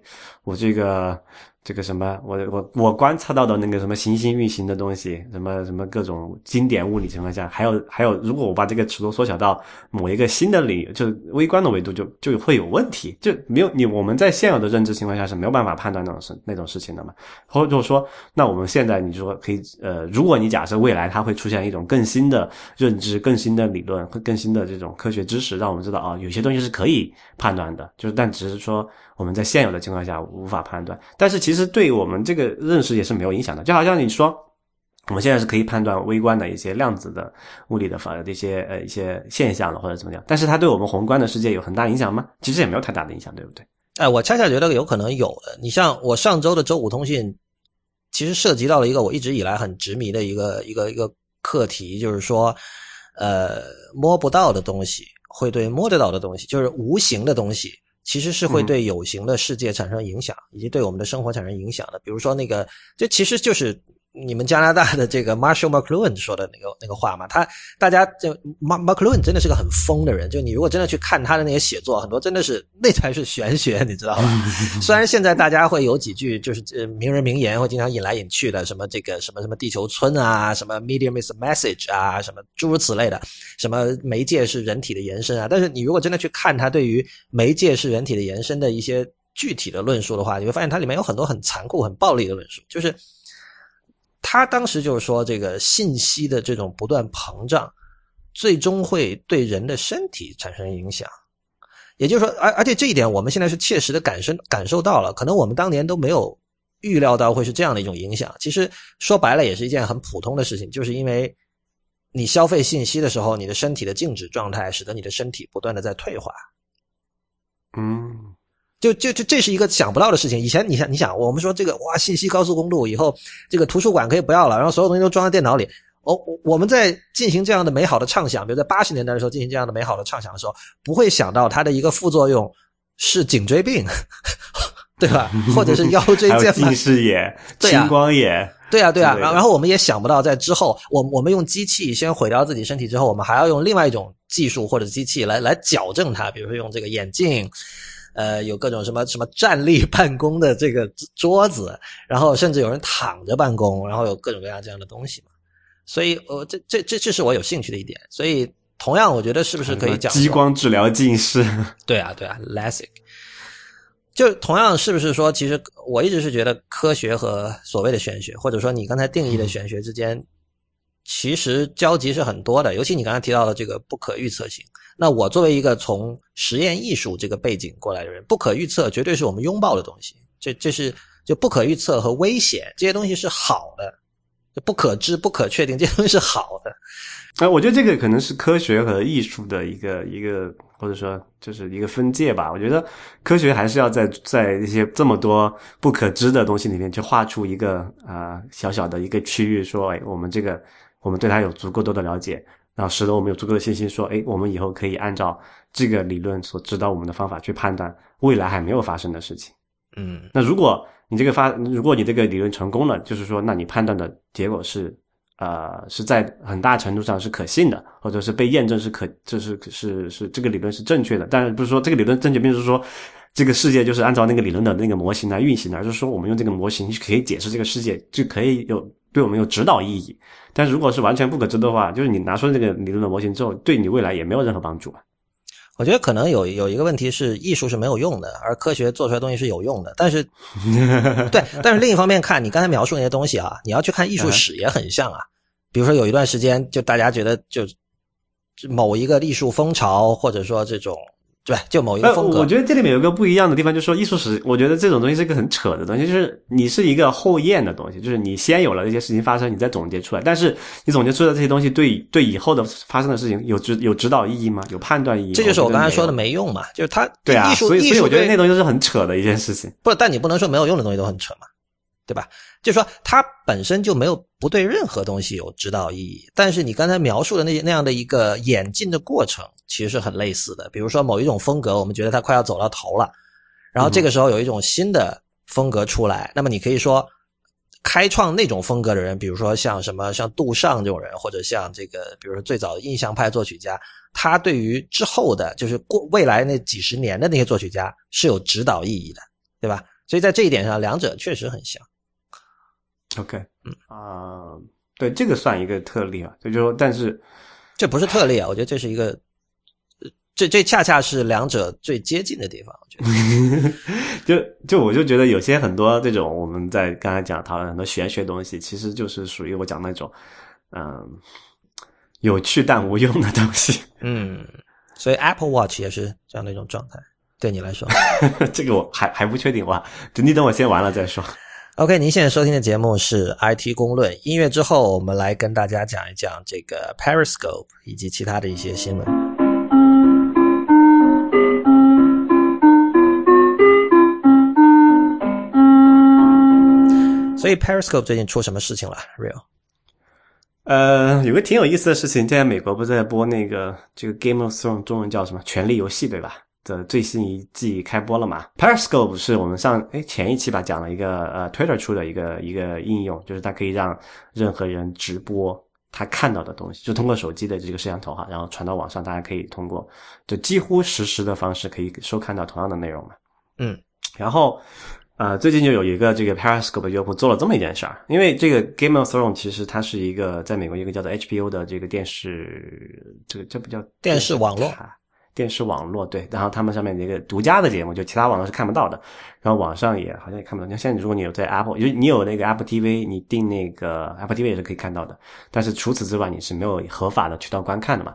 [SPEAKER 2] 我这个。这个什么，我我我观测到的那个什么行星运行的东西，什么什么各种经典物理情况下，还有还有，如果我把这个尺度缩小到某一个新的领域，就是微观的维度，就就会有问题，就没有你我们在现有的认知情况下是没有办法判断那种事那种事情的嘛。或者说，那我们现在你说可以呃，如果你假设未来它会出现一种更新的认知、更新的理论、更新的这种科学知识，让我们知道啊，有些东西是可以判断的，就是但只是说。我们在现有的情况下无法判断，但是其实对我们这个认识也是没有影响的。就好像你说，我们现在是可以判断微观的一些量子的物理的法的一些呃一些现象了，或者怎么样，但是它对我们宏观的世界有很大影响吗？其实也没有太大的影响，对不对？
[SPEAKER 1] 哎，我恰恰觉得有可能有的。你像我上周的周五通讯，其实涉及到了一个我一直以来很执迷的一个一个一个课题，就是说，呃，摸不到的东西会对摸得到的东西，就是无形的东西。其实是会对有形的世界产生影响，以及对我们的生活产生影响的。比如说那个，这其实就是你们加拿大的这个 Marshall McLuhan 说的那个那个话嘛。他大家就 Mar McLuhan 真的是个很疯的人，就你如果真的去看他的那些写作，很多真的是那才是玄学，你知道吧？虽然现在大家会有几句就是呃名人名言会经常引来引去的，什么这个什么什么地球村啊，什么 medium is a message 啊，什么诸如此类的，什么媒介是人体的延伸啊。但是你如果真的去看他对于媒介是人体的延伸的一些具体的论述的话，你会发现它里面有很多很残酷、很暴力的论述，就是。他当时就是说，这个信息的这种不断膨胀，最终会对人的身体产生影响。也就是说，而而且这一点，我们现在是切实的感受感受到了。可能我们当年都没有预料到会是这样的一种影响。其实说白了，也是一件很普通的事情，就是因为你消费信息的时候，你的身体的静止状态，使得你的身体不断的在退化。
[SPEAKER 2] 嗯。
[SPEAKER 1] 就就就这是一个想不到的事情。以前你想你想，我们说这个哇，信息高速公路以后，这个图书馆可以不要了，然后所有东西都装在电脑里。哦，我们在进行这样的美好的畅想，比如在八十年代的时候进行这样的美好的畅想的时候，不会想到它的一个副作用是颈椎病，对吧？或者是腰椎间
[SPEAKER 2] 盘、近视眼、青光眼。
[SPEAKER 1] 对啊，对啊。然后然后我们也想不到，在之后，我我们用机器先毁掉自己身体之后，我们还要用另外一种技术或者机器来来矫正它，比如说用这个眼镜。呃，有各种什么什么站立办公的这个桌子，然后甚至有人躺着办公，然后有各种各样这样的东西嘛。所以，呃，这这这这是我有兴趣的一点。所以，同样，我觉得是不是可以讲
[SPEAKER 2] 激光治疗近视？
[SPEAKER 1] 对啊，对啊，LASIK。就同样是不是说，其实我一直是觉得科学和所谓的玄学，或者说你刚才定义的玄学之间，其实交集是很多的。尤其你刚才提到的这个不可预测性。那我作为一个从实验艺术这个背景过来的人，不可预测绝对是我们拥抱的东西。这这是就不可预测和危险这些东西是好的，不可知、不可确定这些东西是好的。
[SPEAKER 2] 哎，我觉得这个可能是科学和艺术的一个一个，或者说就是一个分界吧。我觉得科学还是要在在一些这么多不可知的东西里面，去画出一个啊小小的一个区域，说哎，我们这个我们对它有足够多的了解。然后使得我们有足够的信心，说，哎，我们以后可以按照这个理论所指导我们的方法去判断未来还没有发生的事情。
[SPEAKER 1] 嗯，
[SPEAKER 2] 那如果你这个发，如果你这个理论成功了，就是说，那你判断的结果是，呃，是在很大程度上是可信的，或者是被验证是可，这是是是这个理论是正确的。但是不是说这个理论正确，并不是说这个世界就是按照那个理论的那个模型来运行的，而是说我们用这个模型可以解释这个世界，就可以有。对我们有指导意义，但是如果是完全不可知的话，就是你拿出这个理论的模型之后，对你未来也没有任何帮助啊。
[SPEAKER 1] 我觉得可能有有一个问题是，艺术是没有用的，而科学做出来东西是有用的。但是，对，但是另一方面看，你刚才描述那些东西啊，你要去看艺术史也很像啊。比如说有一段时间，就大家觉得就某一个艺术风潮，或者说这种。对，就某一个风格。
[SPEAKER 2] 我觉得这里面有个不一样的地方，就是说艺术史，我觉得这种东西是一个很扯的东西，就是你是一个后验的东西，就是你先有了这些事情发生，你再总结出来。但是你总结出来这些东西，对对以后的发生的事情有指有指导意义吗？有判断意义？
[SPEAKER 1] 这就是我刚才说的没用嘛，就是它
[SPEAKER 2] 对啊，
[SPEAKER 1] 所
[SPEAKER 2] 以所以我觉得那东西是很扯的一件事情。
[SPEAKER 1] 不，但你不能说没有用的东西都很扯嘛。对吧？就是说，它本身就没有不对任何东西有指导意义。但是你刚才描述的那那样的一个演进的过程，其实是很类似的。比如说某一种风格，我们觉得它快要走到头了，然后这个时候有一种新的风格出来，那么你可以说，开创那种风格的人，比如说像什么像杜尚这种人，或者像这个，比如说最早的印象派作曲家，他对于之后的，就是过未来那几十年的那些作曲家是有指导意义的，对吧？所以在这一点上，两者确实很像。
[SPEAKER 2] OK，嗯啊，对，这个算一个特例啊，就说，但是
[SPEAKER 1] 这不是特例啊，我觉得这是一个，这这恰恰是两者最接近的地方。我觉得，
[SPEAKER 2] 就就我就觉得有些很多这种我们在刚才讲讨论很多玄学东西，其实就是属于我讲那种嗯有趣但无用的东西。
[SPEAKER 1] 嗯，所以 Apple Watch 也是这样的一种状态，对你来说，
[SPEAKER 2] 这个我还还不确定哇，你等我先完了再说。
[SPEAKER 1] OK，您现在收听的节目是 IT 公论。音乐之后，我们来跟大家讲一讲这个 Periscope 以及其他的一些新闻。所以 Periscope 最近出什么事情了？Real？
[SPEAKER 2] 呃，有个挺有意思的事情，现在美国不是在播那个这个 Game of Thrones，中文叫什么《权力游戏》，对吧？的最新一季开播了嘛？Periscope 是我们上哎前一期吧讲了一个呃 Twitter 出的一个一个应用，就是它可以让任何人直播他看到的东西，就通过手机的这个摄像头哈，然后传到网上，大家可以通过就几乎实时的方式可以收看到同样的内容嘛。
[SPEAKER 1] 嗯，
[SPEAKER 2] 然后。呃，最近就有一个这个 Periscope 用户做了这么一件事儿，因为这个 Game of Thrones 其实它是一个在美国一个叫做 HBO 的这个电视，这个这不叫
[SPEAKER 1] 电视网络，
[SPEAKER 2] 电视网络对，然后他们上面的一个独家的节目，就其他网络是看不到的，然后网上也好像也看不到。你像现在如果你有在 Apple，就你有那个 Apple TV，你订那个 Apple TV 也是可以看到的，但是除此之外你是没有合法的渠道观看的嘛。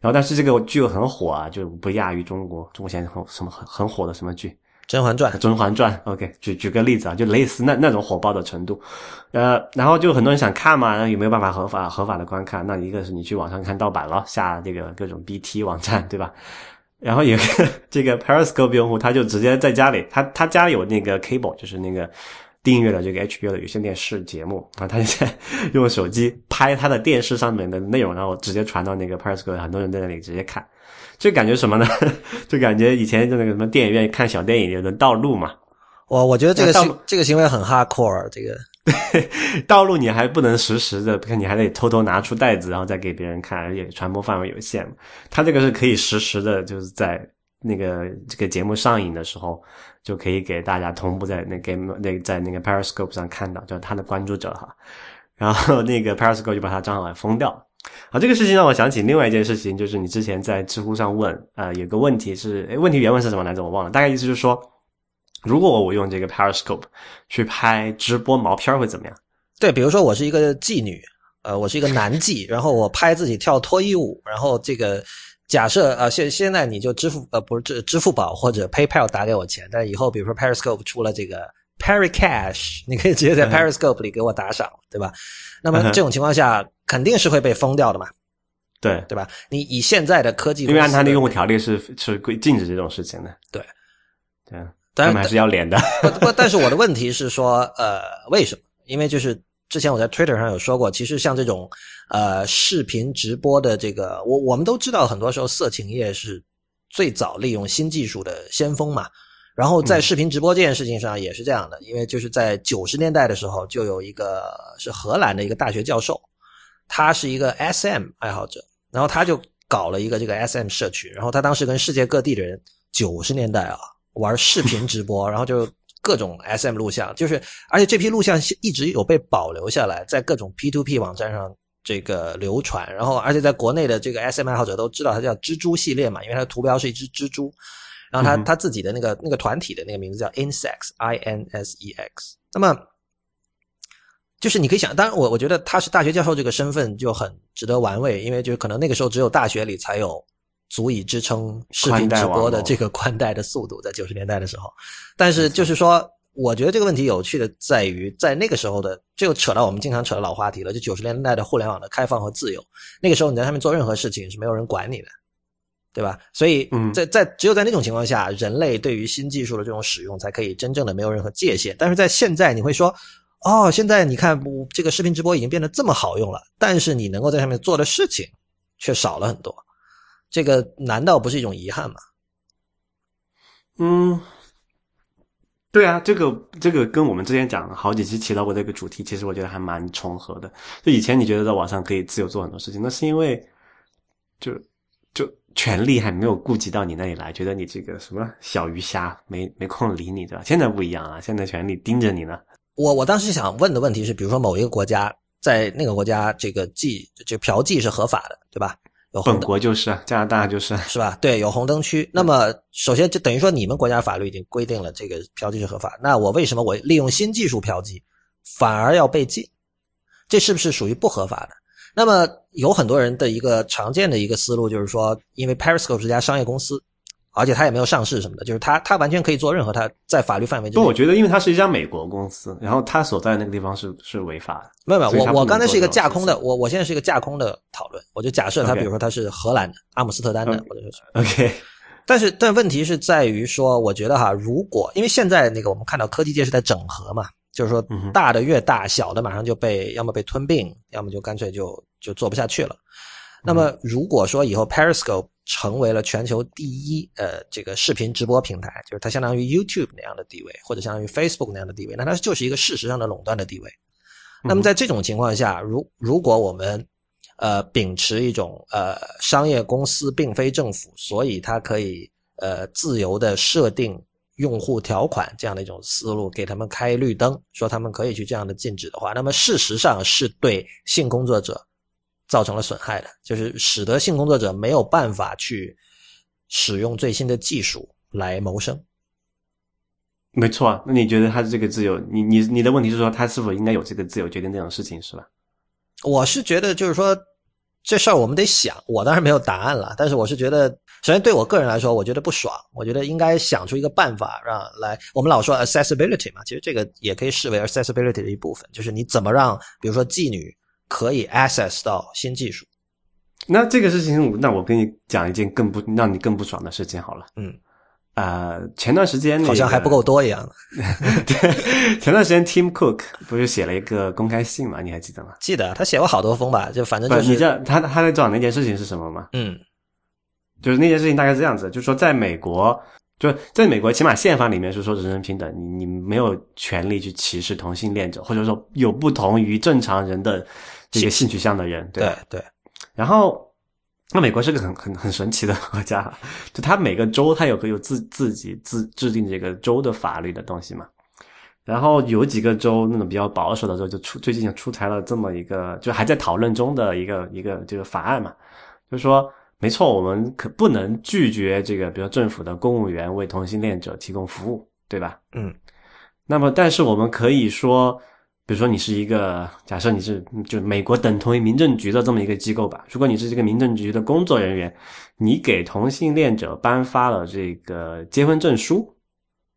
[SPEAKER 2] 然后但是这个剧又很火啊，就不亚于中国，中国现在很什么很很火的什么剧。
[SPEAKER 1] 《甄嬛传》《
[SPEAKER 2] 甄嬛传》OK，举举个例子啊，就类似那那种火爆的程度，呃，然后就很多人想看嘛，那有没有办法合法合法的观看？那一个是你去网上看盗版了，下这个各种 BT 网站，对吧？然后有个 这个 Periscope 用户，他就直接在家里，他他家有那个 cable，就是那个订阅了这个 HBO 的有线电视节目啊，他就在 用手机拍他的电视上面的内容，然后直接传到那个 Periscope，很多人在那里直接看。就感觉什么呢？就感觉以前就那个什么电影院看小电影有人盗录嘛。
[SPEAKER 1] 我我觉得这个行这个行为很 hardcore，这个
[SPEAKER 2] 对，道路你还不能实时的，你还得偷偷拿出袋子然后再给别人看，而且传播范围有限。他这个是可以实时的，就是在那个这个节目上映的时候，就可以给大家同步在那 game 那在那个 Periscope 上看到，就是他的关注者哈。然后那个 Periscope 就把他账号封掉了。好，这个事情让我想起另外一件事情，就是你之前在知乎上问，啊，有个问题是，哎，问题原文是什么来着？我忘了，大概意思就是说，如果我用这个 Periscope 去拍直播毛片会怎么样？
[SPEAKER 1] 对，比如说我是一个妓女，呃，我是一个男妓，然后我拍自己跳脱衣舞，然后这个假设，呃，现现在你就支付，呃，不是支支付宝或者 PayPal 打给我钱，但是以后比如说 Periscope 出了这个 Peri Cash，你可以直接在 Periscope 里给我打赏，对吧？那么这种情况下。肯定是会被封掉的嘛，
[SPEAKER 2] 对
[SPEAKER 1] 对吧？你以现在的科技，
[SPEAKER 2] 因为按他的用户条例是是规禁止这种事情的，
[SPEAKER 1] 对
[SPEAKER 2] 对，他们还是要脸的。
[SPEAKER 1] 不不，但是我的问题是说，呃，为什么？因为就是之前我在 Twitter 上有说过，其实像这种呃视频直播的这个，我我们都知道，很多时候色情业是最早利用新技术的先锋嘛。然后在视频直播这件事情上也是这样的，因为就是在九十年代的时候，就有一个是荷兰的一个大学教授。他是一个 SM 爱好者，然后他就搞了一个这个 SM 社区，然后他当时跟世界各地的人，九十年代啊玩视频直播，然后就各种 SM 录像，就是而且这批录像一直有被保留下来，在各种 P2P 网站上这个流传，然后而且在国内的这个 SM 爱好者都知道它叫蜘蛛系列嘛，因为它的图标是一只蜘蛛，然后他他自己的那个那个团体的那个名字叫 Insects，I N S E X，那么。就是你可以想，当然我我觉得他是大学教授这个身份就很值得玩味，因为就是可能那个时候只有大学里才有足以支撑视频直播的这个宽带的速度，在九十年代的时候。但是就是说，我觉得这个问题有趣的在于，在那个时候的，就扯到我们经常扯的老话题了，就九十年代的互联网的开放和自由。那个时候你在上面做任何事情是没有人管你的，对吧？所以在在只有在那种情况下，人类对于新技术的这种使用才可以真正的没有任何界限。但是在现在，你会说。哦，现在你看，这个视频直播已经变得这么好用了，但是你能够在上面做的事情却少了很多，这个难道不是一种遗憾吗？
[SPEAKER 2] 嗯，对啊，这个这个跟我们之前讲了好几期提到过这个主题，其实我觉得还蛮重合的。就以前你觉得在网上可以自由做很多事情，那是因为就就权力还没有顾及到你那里来，觉得你这个什么小鱼虾没没空理你，对吧？现在不一样啊，现在权力盯着你呢。
[SPEAKER 1] 我我当时想问的问题是，比如说某一个国家在那个国家，这个妓这嫖妓是合法的，对吧？有
[SPEAKER 2] 本国就是加拿大就是
[SPEAKER 1] 是吧？对，有红灯区。那么首先就等于说你们国家法律已经规定了这个嫖妓是合法，那我为什么我利用新技术嫖妓反而要被禁？这是不是属于不合法的？那么有很多人的一个常见的一个思路就是说，因为 Periscope 是家商业公司。而且他也没有上市什么的，就是他他完全可以做任何他在法律范围之内。
[SPEAKER 2] 不，我觉得因为它是一家美国公司，然后他所在那个地方是是违法的。
[SPEAKER 1] 没有没有，我我刚才是一个架空的，我我现在是一个架空的讨论，我就假设他比如说他是荷兰的阿姆斯特丹的或者是
[SPEAKER 2] OK。
[SPEAKER 1] 但是但问题是在于说，我觉得哈，如果因为现在那个我们看到科技界是在整合嘛，就是说大的越大，小的马上就被要么被吞并，要么就干脆就就做不下去了。那么如果说以后 Periscope 成为了全球第一呃这个视频直播平台，就是它相当于 YouTube 那样的地位，或者相当于 Facebook 那样的地位，那它就是一个事实上的垄断的地位。那么在这种情况下，如如果我们呃秉持一种呃商业公司并非政府，所以它可以呃自由的设定用户条款这样的一种思路，给他们开绿灯，说他们可以去这样的禁止的话，那么事实上是对性工作者。造成了损害的，就是使得性工作者没有办法去使用最新的技术来谋生。
[SPEAKER 2] 没错啊，那你觉得他的这个自由，你你你的问题是说他是否应该有这个自由决定这种事情，是吧？
[SPEAKER 1] 我是觉得，就是说这事儿我们得想，我当然没有答案了，但是我是觉得，首先对我个人来说，我觉得不爽，我觉得应该想出一个办法让来。我们老说 accessibility 嘛，其实这个也可以视为 accessibility 的一部分，就是你怎么让，比如说妓女。可以 access 到新技术，
[SPEAKER 2] 那这个事情，那我跟你讲一件更不让你更不爽的事情好了。
[SPEAKER 1] 嗯，
[SPEAKER 2] 啊，前段时间
[SPEAKER 1] 好像还不够多一样。
[SPEAKER 2] 对，前段时间 Tim Cook 不是写了一个公开信嘛？你还记得吗？
[SPEAKER 1] 记得，他写过好多封吧？就反正就是，
[SPEAKER 2] 你知道他他在讲那件事情是什么吗？
[SPEAKER 1] 嗯，
[SPEAKER 2] 就是那件事情大概是这样子，就是说在美国，就在美国，起码宪法里面是说人人平等，你你没有权利去歧视同性恋者，或者说有不同于正常人的。这个性取向的人，
[SPEAKER 1] 对对，
[SPEAKER 2] 然后那美国是个很 很很神奇的国家，就它每个州它有个有自自己自制定这个州的法律的东西嘛，然后有几个州那种比较保守的州就出最近出台了这么一个就还在讨论中的一个一个这个法案嘛，就是说没错，我们可不能拒绝这个比如政府的公务员为同性恋者提供服务，对吧？
[SPEAKER 1] 嗯，
[SPEAKER 2] 那么但是我们可以说。比如说，你是一个假设你是就美国等同于民政局的这么一个机构吧。如果你是这个民政局的工作人员，你给同性恋者颁发了这个结婚证书，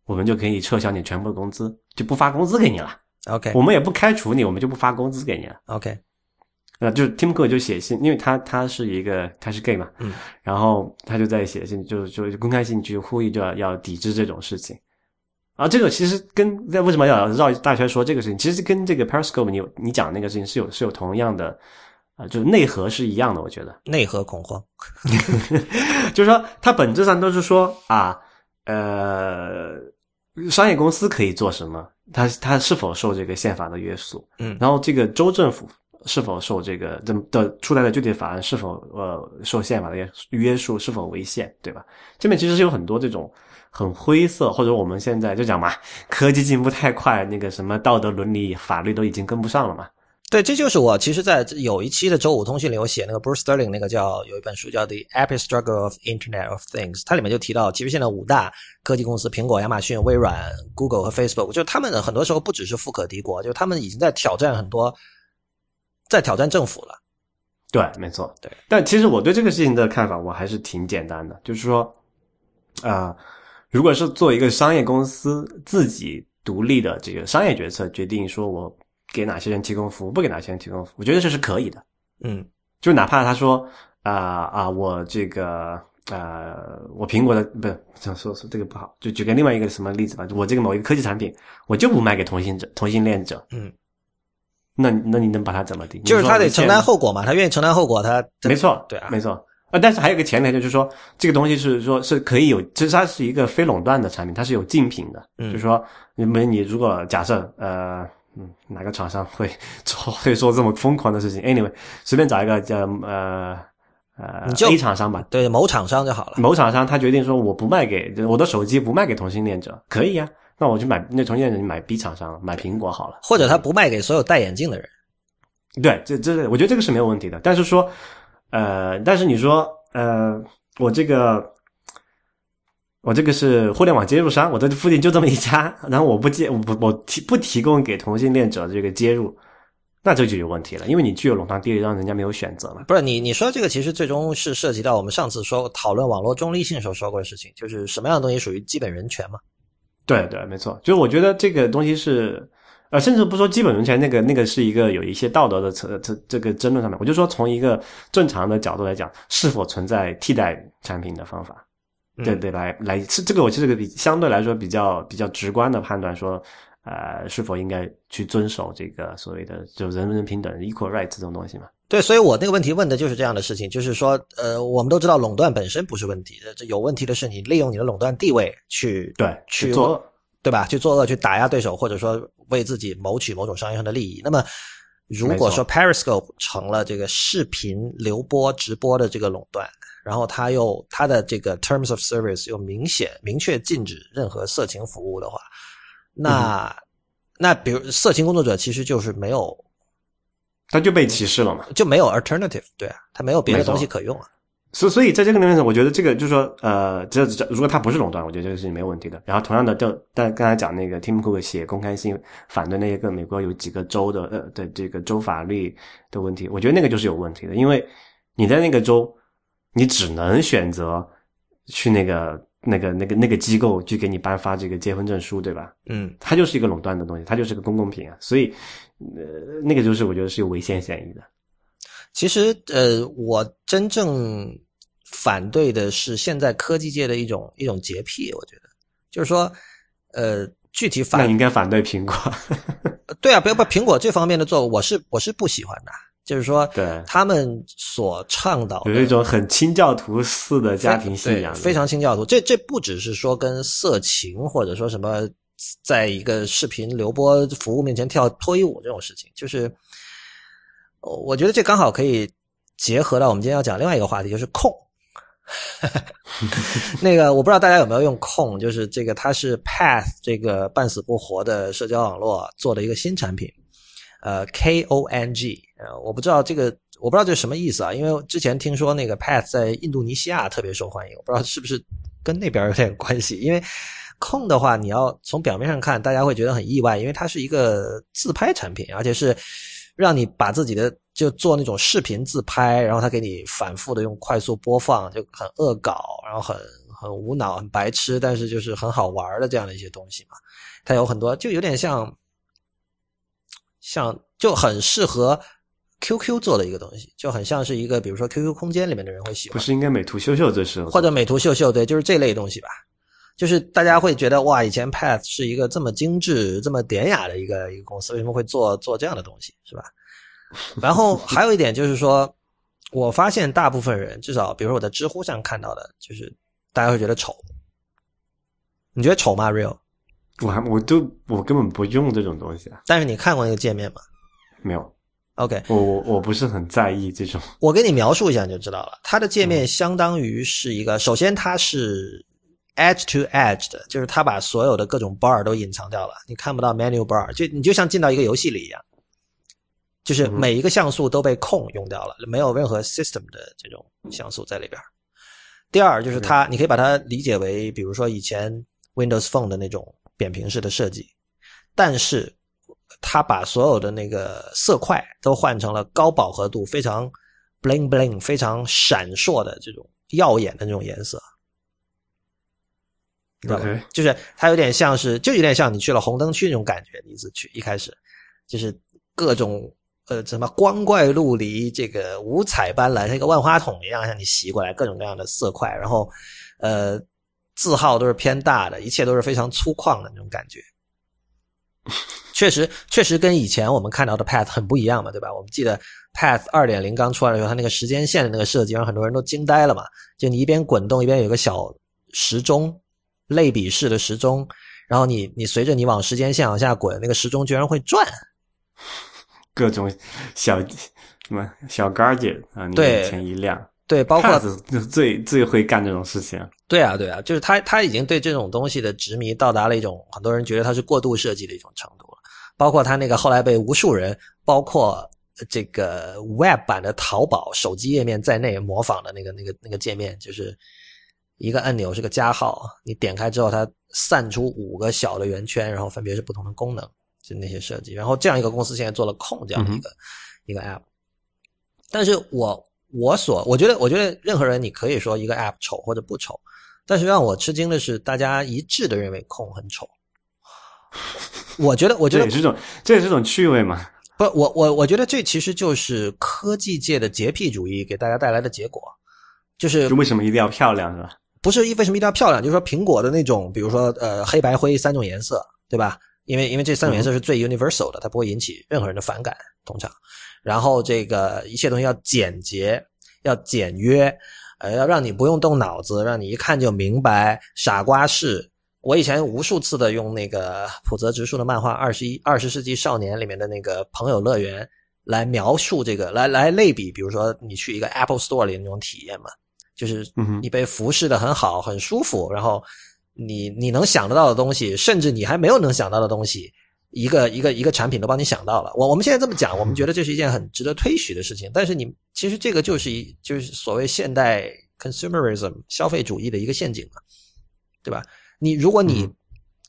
[SPEAKER 2] 我们就可以撤销你全部的工资，就不发工资给你了。
[SPEAKER 1] OK，
[SPEAKER 2] 我们也不开除你，我们就不发工资给你了。
[SPEAKER 1] OK，
[SPEAKER 2] 呃，就 Tim Cook 就写信，因为他他是一个他是 gay 嘛，
[SPEAKER 1] 嗯，
[SPEAKER 2] 然后他就在写信，就就公开信去呼吁，就要要抵制这种事情。啊，这个其实跟在为什么要绕大圈说这个事情，其实跟这个 Periscope 你你讲那个事情是有是有同样的啊，就是内核是一样的，我觉得
[SPEAKER 1] 内核恐慌，
[SPEAKER 2] 就是说它本质上都是说啊，呃，商业公司可以做什么，它它是否受这个宪法的约束，
[SPEAKER 1] 嗯，
[SPEAKER 2] 然后这个州政府是否受这个的的出来的具体法案是否呃受宪法的约束，是否违宪，对吧？这边其实是有很多这种。很灰色，或者我们现在就讲嘛，科技进步太快，那个什么道德伦理法律都已经跟不上了嘛。
[SPEAKER 1] 对，这就是我其实，在有一期的周五通讯里，我写那个 Bruce Sterling 那个叫有一本书叫《The Epic Struggle of Internet of Things》，它里面就提到，其实现在五大科技公司，苹果、亚马逊、微软、Google 和 Facebook，就他们很多时候不只是富可敌国，就他们已经在挑战很多，在挑战政府了。
[SPEAKER 2] 对，没错，
[SPEAKER 1] 对。
[SPEAKER 2] 但其实我对这个事情的看法，我还是挺简单的，就是说，啊。如果是做一个商业公司自己独立的这个商业决策，决定说我给哪些人提供服务，不给哪些人提供服务，我觉得这是可以的。
[SPEAKER 1] 嗯，
[SPEAKER 2] 就哪怕他说啊啊，我这个呃，我苹果的不是想说说这个不好，就举个另外一个什么例子吧，我这个某一个科技产品，我就不卖给同性者、同性恋者。
[SPEAKER 1] 嗯，
[SPEAKER 2] 那那你能把他怎么定？
[SPEAKER 1] 就是他得承担后果嘛，他愿意承担后果，他
[SPEAKER 2] 没错，
[SPEAKER 1] 对啊，
[SPEAKER 2] 没错。啊，但是还有个前提，就是说这个东西是说是可以有，其实它是一个非垄断的产品，它是有竞品的。
[SPEAKER 1] 嗯，
[SPEAKER 2] 就是说你们你如果假设呃嗯哪个厂商会 做会做这么疯狂的事情，anyway 随便找一个叫呃呃 A 厂商吧，
[SPEAKER 1] 对某厂商就好了。
[SPEAKER 2] 某厂商他决定说我不卖给我的手机不卖给同性恋者，可以呀，那我就买那同性恋者买 B 厂商买苹果好了，
[SPEAKER 1] 或者他不卖给所有戴眼镜的人。
[SPEAKER 2] 对，这这我觉得这个是没有问题的，但是说。呃，但是你说，呃，我这个，我这个是互联网接入商，我这附近就这么一家，然后我不接，我不我提不提供给同性恋者这个接入，那这就有问题了，因为你具有垄断地位，让人家没有选择了。
[SPEAKER 1] 不是你你说这个其实最终是涉及到我们上次说讨论网络中立性时候说过的事情，就是什么样的东西属于基本人权嘛？
[SPEAKER 2] 对对，没错，就是我觉得这个东西是。呃，甚至不说基本人权，那个那个是一个有一些道德的这这这个争论上面，我就说从一个正常的角度来讲，是否存在替代产品的方法？对对，来来是这个，我其实个比相对来说比较比较直观的判断说，呃，是否应该去遵守这个所谓的就人人平等 equal right 这种东西嘛？
[SPEAKER 1] 对，所以我那个问题问的就是这样的事情，就是说，呃，我们都知道垄断本身不是问题，这有问题的是你利用你的垄断地位去
[SPEAKER 2] 对
[SPEAKER 1] 去
[SPEAKER 2] 做恶，
[SPEAKER 1] 对吧？去作恶，去打压对手，或者说为自己谋取某种商业上的利益。那么，如果说 Periscope 成了这个视频流播、直播的这个垄断，然后它又它的这个 Terms of Service 又明显明确禁止任何色情服务的话，那、那比如色情工作者其实就是没有
[SPEAKER 2] 他就被歧视了嘛。
[SPEAKER 1] 就没有 alternative，对啊，他没有别的东西可用啊。
[SPEAKER 2] 所所以在这个里面，我觉得这个就是说，呃，这这如果他不是垄断，我觉得这个事情没有问题的。然后同样的，就但刚才讲那个 Tim Cook 写公开信反对那个美国有几个州的呃的这个州法律的问题，我觉得那个就是有问题的，因为你在那个州，你只能选择去那个那个那个那个机构去给你颁发这个结婚证书，对吧？
[SPEAKER 1] 嗯，
[SPEAKER 2] 它就是一个垄断的东西，它就是个公共品啊，所以呃，那个就是我觉得是有违宪嫌疑的。
[SPEAKER 1] 其实呃，我真正反对的是现在科技界的一种一种洁癖，我觉得。就是说，呃，具体
[SPEAKER 2] 那
[SPEAKER 1] 反
[SPEAKER 2] 你应该反对苹果，
[SPEAKER 1] 对啊，不要把苹果这方面的做，我是我是不喜欢的，就是说，
[SPEAKER 2] 对
[SPEAKER 1] 他们所倡导的
[SPEAKER 2] 有一种很清教徒式的家庭信仰，
[SPEAKER 1] 非常清教徒。这这不只是说跟色情或者说什么，在一个视频流播服务面前跳脱衣舞这种事情，就是，呃我觉得这刚好可以结合到我们今天要讲另外一个话题，就是控。那个我不知道大家有没有用控，就是这个它是 Path 这个半死不活的社交网络做的一个新产品，呃 K O N G，呃我不知道这个我不知道这是什么意思啊，因为之前听说那个 Path 在印度尼西亚特别受欢迎，我不知道是不是跟那边有点关系，因为控的话，你要从表面上看，大家会觉得很意外，因为它是一个自拍产品，而且是让你把自己的就做那种视频自拍，然后它给你反复的用快速播放，就很恶搞，然后很很无脑、很白痴，但是就是很好玩的这样的一些东西嘛。它有很多，就有点像像就很适合 QQ 做的一个东西，就很像是一个比如说 QQ 空间里面的人会喜欢
[SPEAKER 2] 不。是应该美图秀秀最适合？
[SPEAKER 1] 或者美图秀秀，对，就是这类东西吧。就是大家会觉得哇，以前 Path 是一个这么精致、这么典雅的一个一个公司，为什么会做做这样的东西，是吧？然后还有一点就是说，我发现大部分人，至少比如说我在知乎上看到的，就是大家会觉得丑。你觉得丑吗，Real？
[SPEAKER 2] 我还我都我根本不用这种东西啊，
[SPEAKER 1] 但是你看过那个界面吗
[SPEAKER 2] 没有
[SPEAKER 1] ，？OK，
[SPEAKER 2] 我我我不是很在意这种。
[SPEAKER 1] 我给你描述一下你就知道了。它的界面相当于是一个，首先它是 edge to edge 的，就是它把所有的各种 bar 都隐藏掉了，你看不到 menu bar，就你就像进到一个游戏里一样，就是每一个像素都被控用掉了，没有任何 system 的这种像素在里边。第二就是它，你可以把它理解为，比如说以前 Windows Phone 的那种扁平式的设计，但是它把所有的那个色块都换成了高饱和度、非常 bling bling、非常闪烁的这种耀眼的那种颜色。你知道吧
[SPEAKER 2] OK
[SPEAKER 1] 就是它有点像是，就有点像你去了红灯区那种感觉。你一次去一开始，就是各种呃什么光怪陆离，这个五彩斑斓，像一个万花筒一样向你袭过来，各种各样的色块，然后呃字号都是偏大的，一切都是非常粗犷的那种感觉。确实，确实跟以前我们看到的 Path 很不一样嘛，对吧？我们记得 Path 二点零刚出来的时候，它那个时间线的那个设计，让很多人都惊呆了嘛。就你一边滚动，一边有个小时钟，类比式的时钟，然后你你随着你往时间线往下滚，那个时钟居然会转。
[SPEAKER 2] 各种小什么小 gadget 啊，你
[SPEAKER 1] 对
[SPEAKER 2] 眼前一亮。
[SPEAKER 1] 对，包括
[SPEAKER 2] 就最最会干这种事情。
[SPEAKER 1] 对啊，对啊，就是他他已经对这种东西的执迷到达了一种很多人觉得他是过度设计的一种程度了。包括他那个后来被无数人，包括这个 Web 版的淘宝手机页面在内模仿的那个那个那个界面，就是一个按钮是个加号，你点开之后它散出五个小的圆圈，然后分别是不同的功能，就那些设计。然后这样一个公司现在做了控这样的一个、一个 App，但是我我所我觉得我觉得任何人你可以说一个 App 丑或者不丑，但是让我吃惊的是，大家一致的认为控很丑。我觉得，我觉得
[SPEAKER 2] 这也是种这也是种趣味嘛。
[SPEAKER 1] 不，我我我觉得这其实就是科技界的洁癖主义给大家带来的结果，就是
[SPEAKER 2] 就为什么一定要漂亮是吧？
[SPEAKER 1] 不是为什么一定要漂亮，就是说苹果的那种，比如说呃黑白灰三种颜色，对吧？因为因为这三种颜色是最 universal 的，它不会引起任何人的反感，通常。然后这个一切东西要简洁，要简约，呃，要让你不用动脑子，让你一看就明白，傻瓜式。我以前无数次的用那个浦泽直树的漫画《二十一二十世纪少年》里面的那个朋友乐园来描述这个，来来类比，比如说你去一个 Apple Store 里那种体验嘛，就是你被服侍的很好，很舒服，然后你你能想得到的东西，甚至你还没有能想到的东西，一个一个一个产品都帮你想到了。我我们现在这么讲，我们觉得这是一件很值得推许的事情，但是你其实这个就是一就是所谓现代 consumerism 消费主义的一个陷阱嘛，对吧？你如果你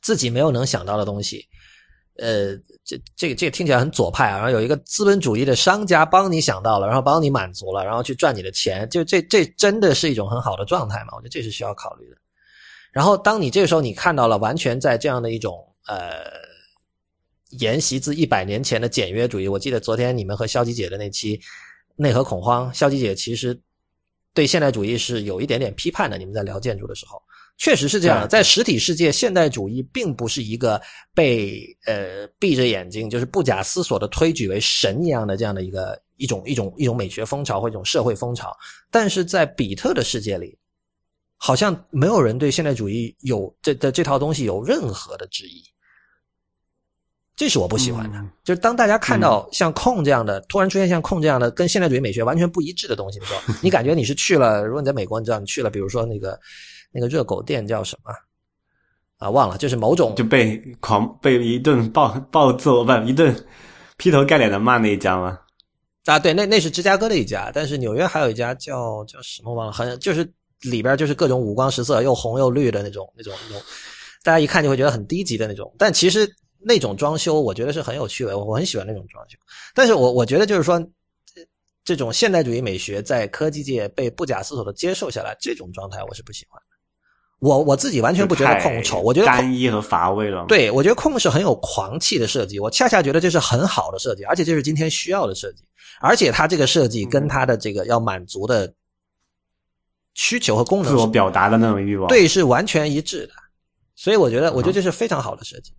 [SPEAKER 1] 自己没有能想到的东西，呃，这这个这个听起来很左派啊。然后有一个资本主义的商家帮你想到了，然后帮你满足了，然后去赚你的钱，就这这真的是一种很好的状态嘛？我觉得这是需要考虑的。然后当你这个时候你看到了完全在这样的一种呃沿袭自一百年前的简约主义，我记得昨天你们和肖吉姐的那期内核恐慌，肖吉姐其实对现代主义是有一点点批判的。你们在聊建筑的时候。确实是这样的，在实体世界，现代主义并不是一个被呃闭着眼睛就是不假思索的推举为神一样的这样的一个一种一种一种美学风潮或一种社会风潮。但是在比特的世界里，好像没有人对现代主义有这的这套东西有任何的质疑。这是我不喜欢的，就是当大家看到像控这样的突然出现像控这样的跟现代主义美学完全不一致的东西的时候，你感觉你是去了，如果你在美国，你知道你去了，比如说那个。那个热狗店叫什么啊？忘了，就是某种
[SPEAKER 2] 就被狂被一顿暴暴揍，不一顿劈头盖脸的骂那一家吗？
[SPEAKER 1] 啊，对，那那是芝加哥的一家，但是纽约还有一家叫叫什么忘了，好像就是里边就是各种五光十色，又红又绿的那种那种那种，大家一看就会觉得很低级的那种。但其实那种装修，我觉得是很有趣味，我我很喜欢那种装修。但是我我觉得就是说，这种现代主义美学在科技界被不假思索的接受下来，这种状态我是不喜欢。我我自己完全不觉得空丑，我觉得
[SPEAKER 2] 单一和乏味了。
[SPEAKER 1] 对，我觉得空是很有狂气的设计，我恰恰觉得这是很好的设计，而且这是今天需要的设计，而且它这个设计跟它的这个要满足的需求和功能，
[SPEAKER 2] 自我表达的那种欲望，
[SPEAKER 1] 对，是完全一致的。所以我觉得，我觉得这是非常好的设计。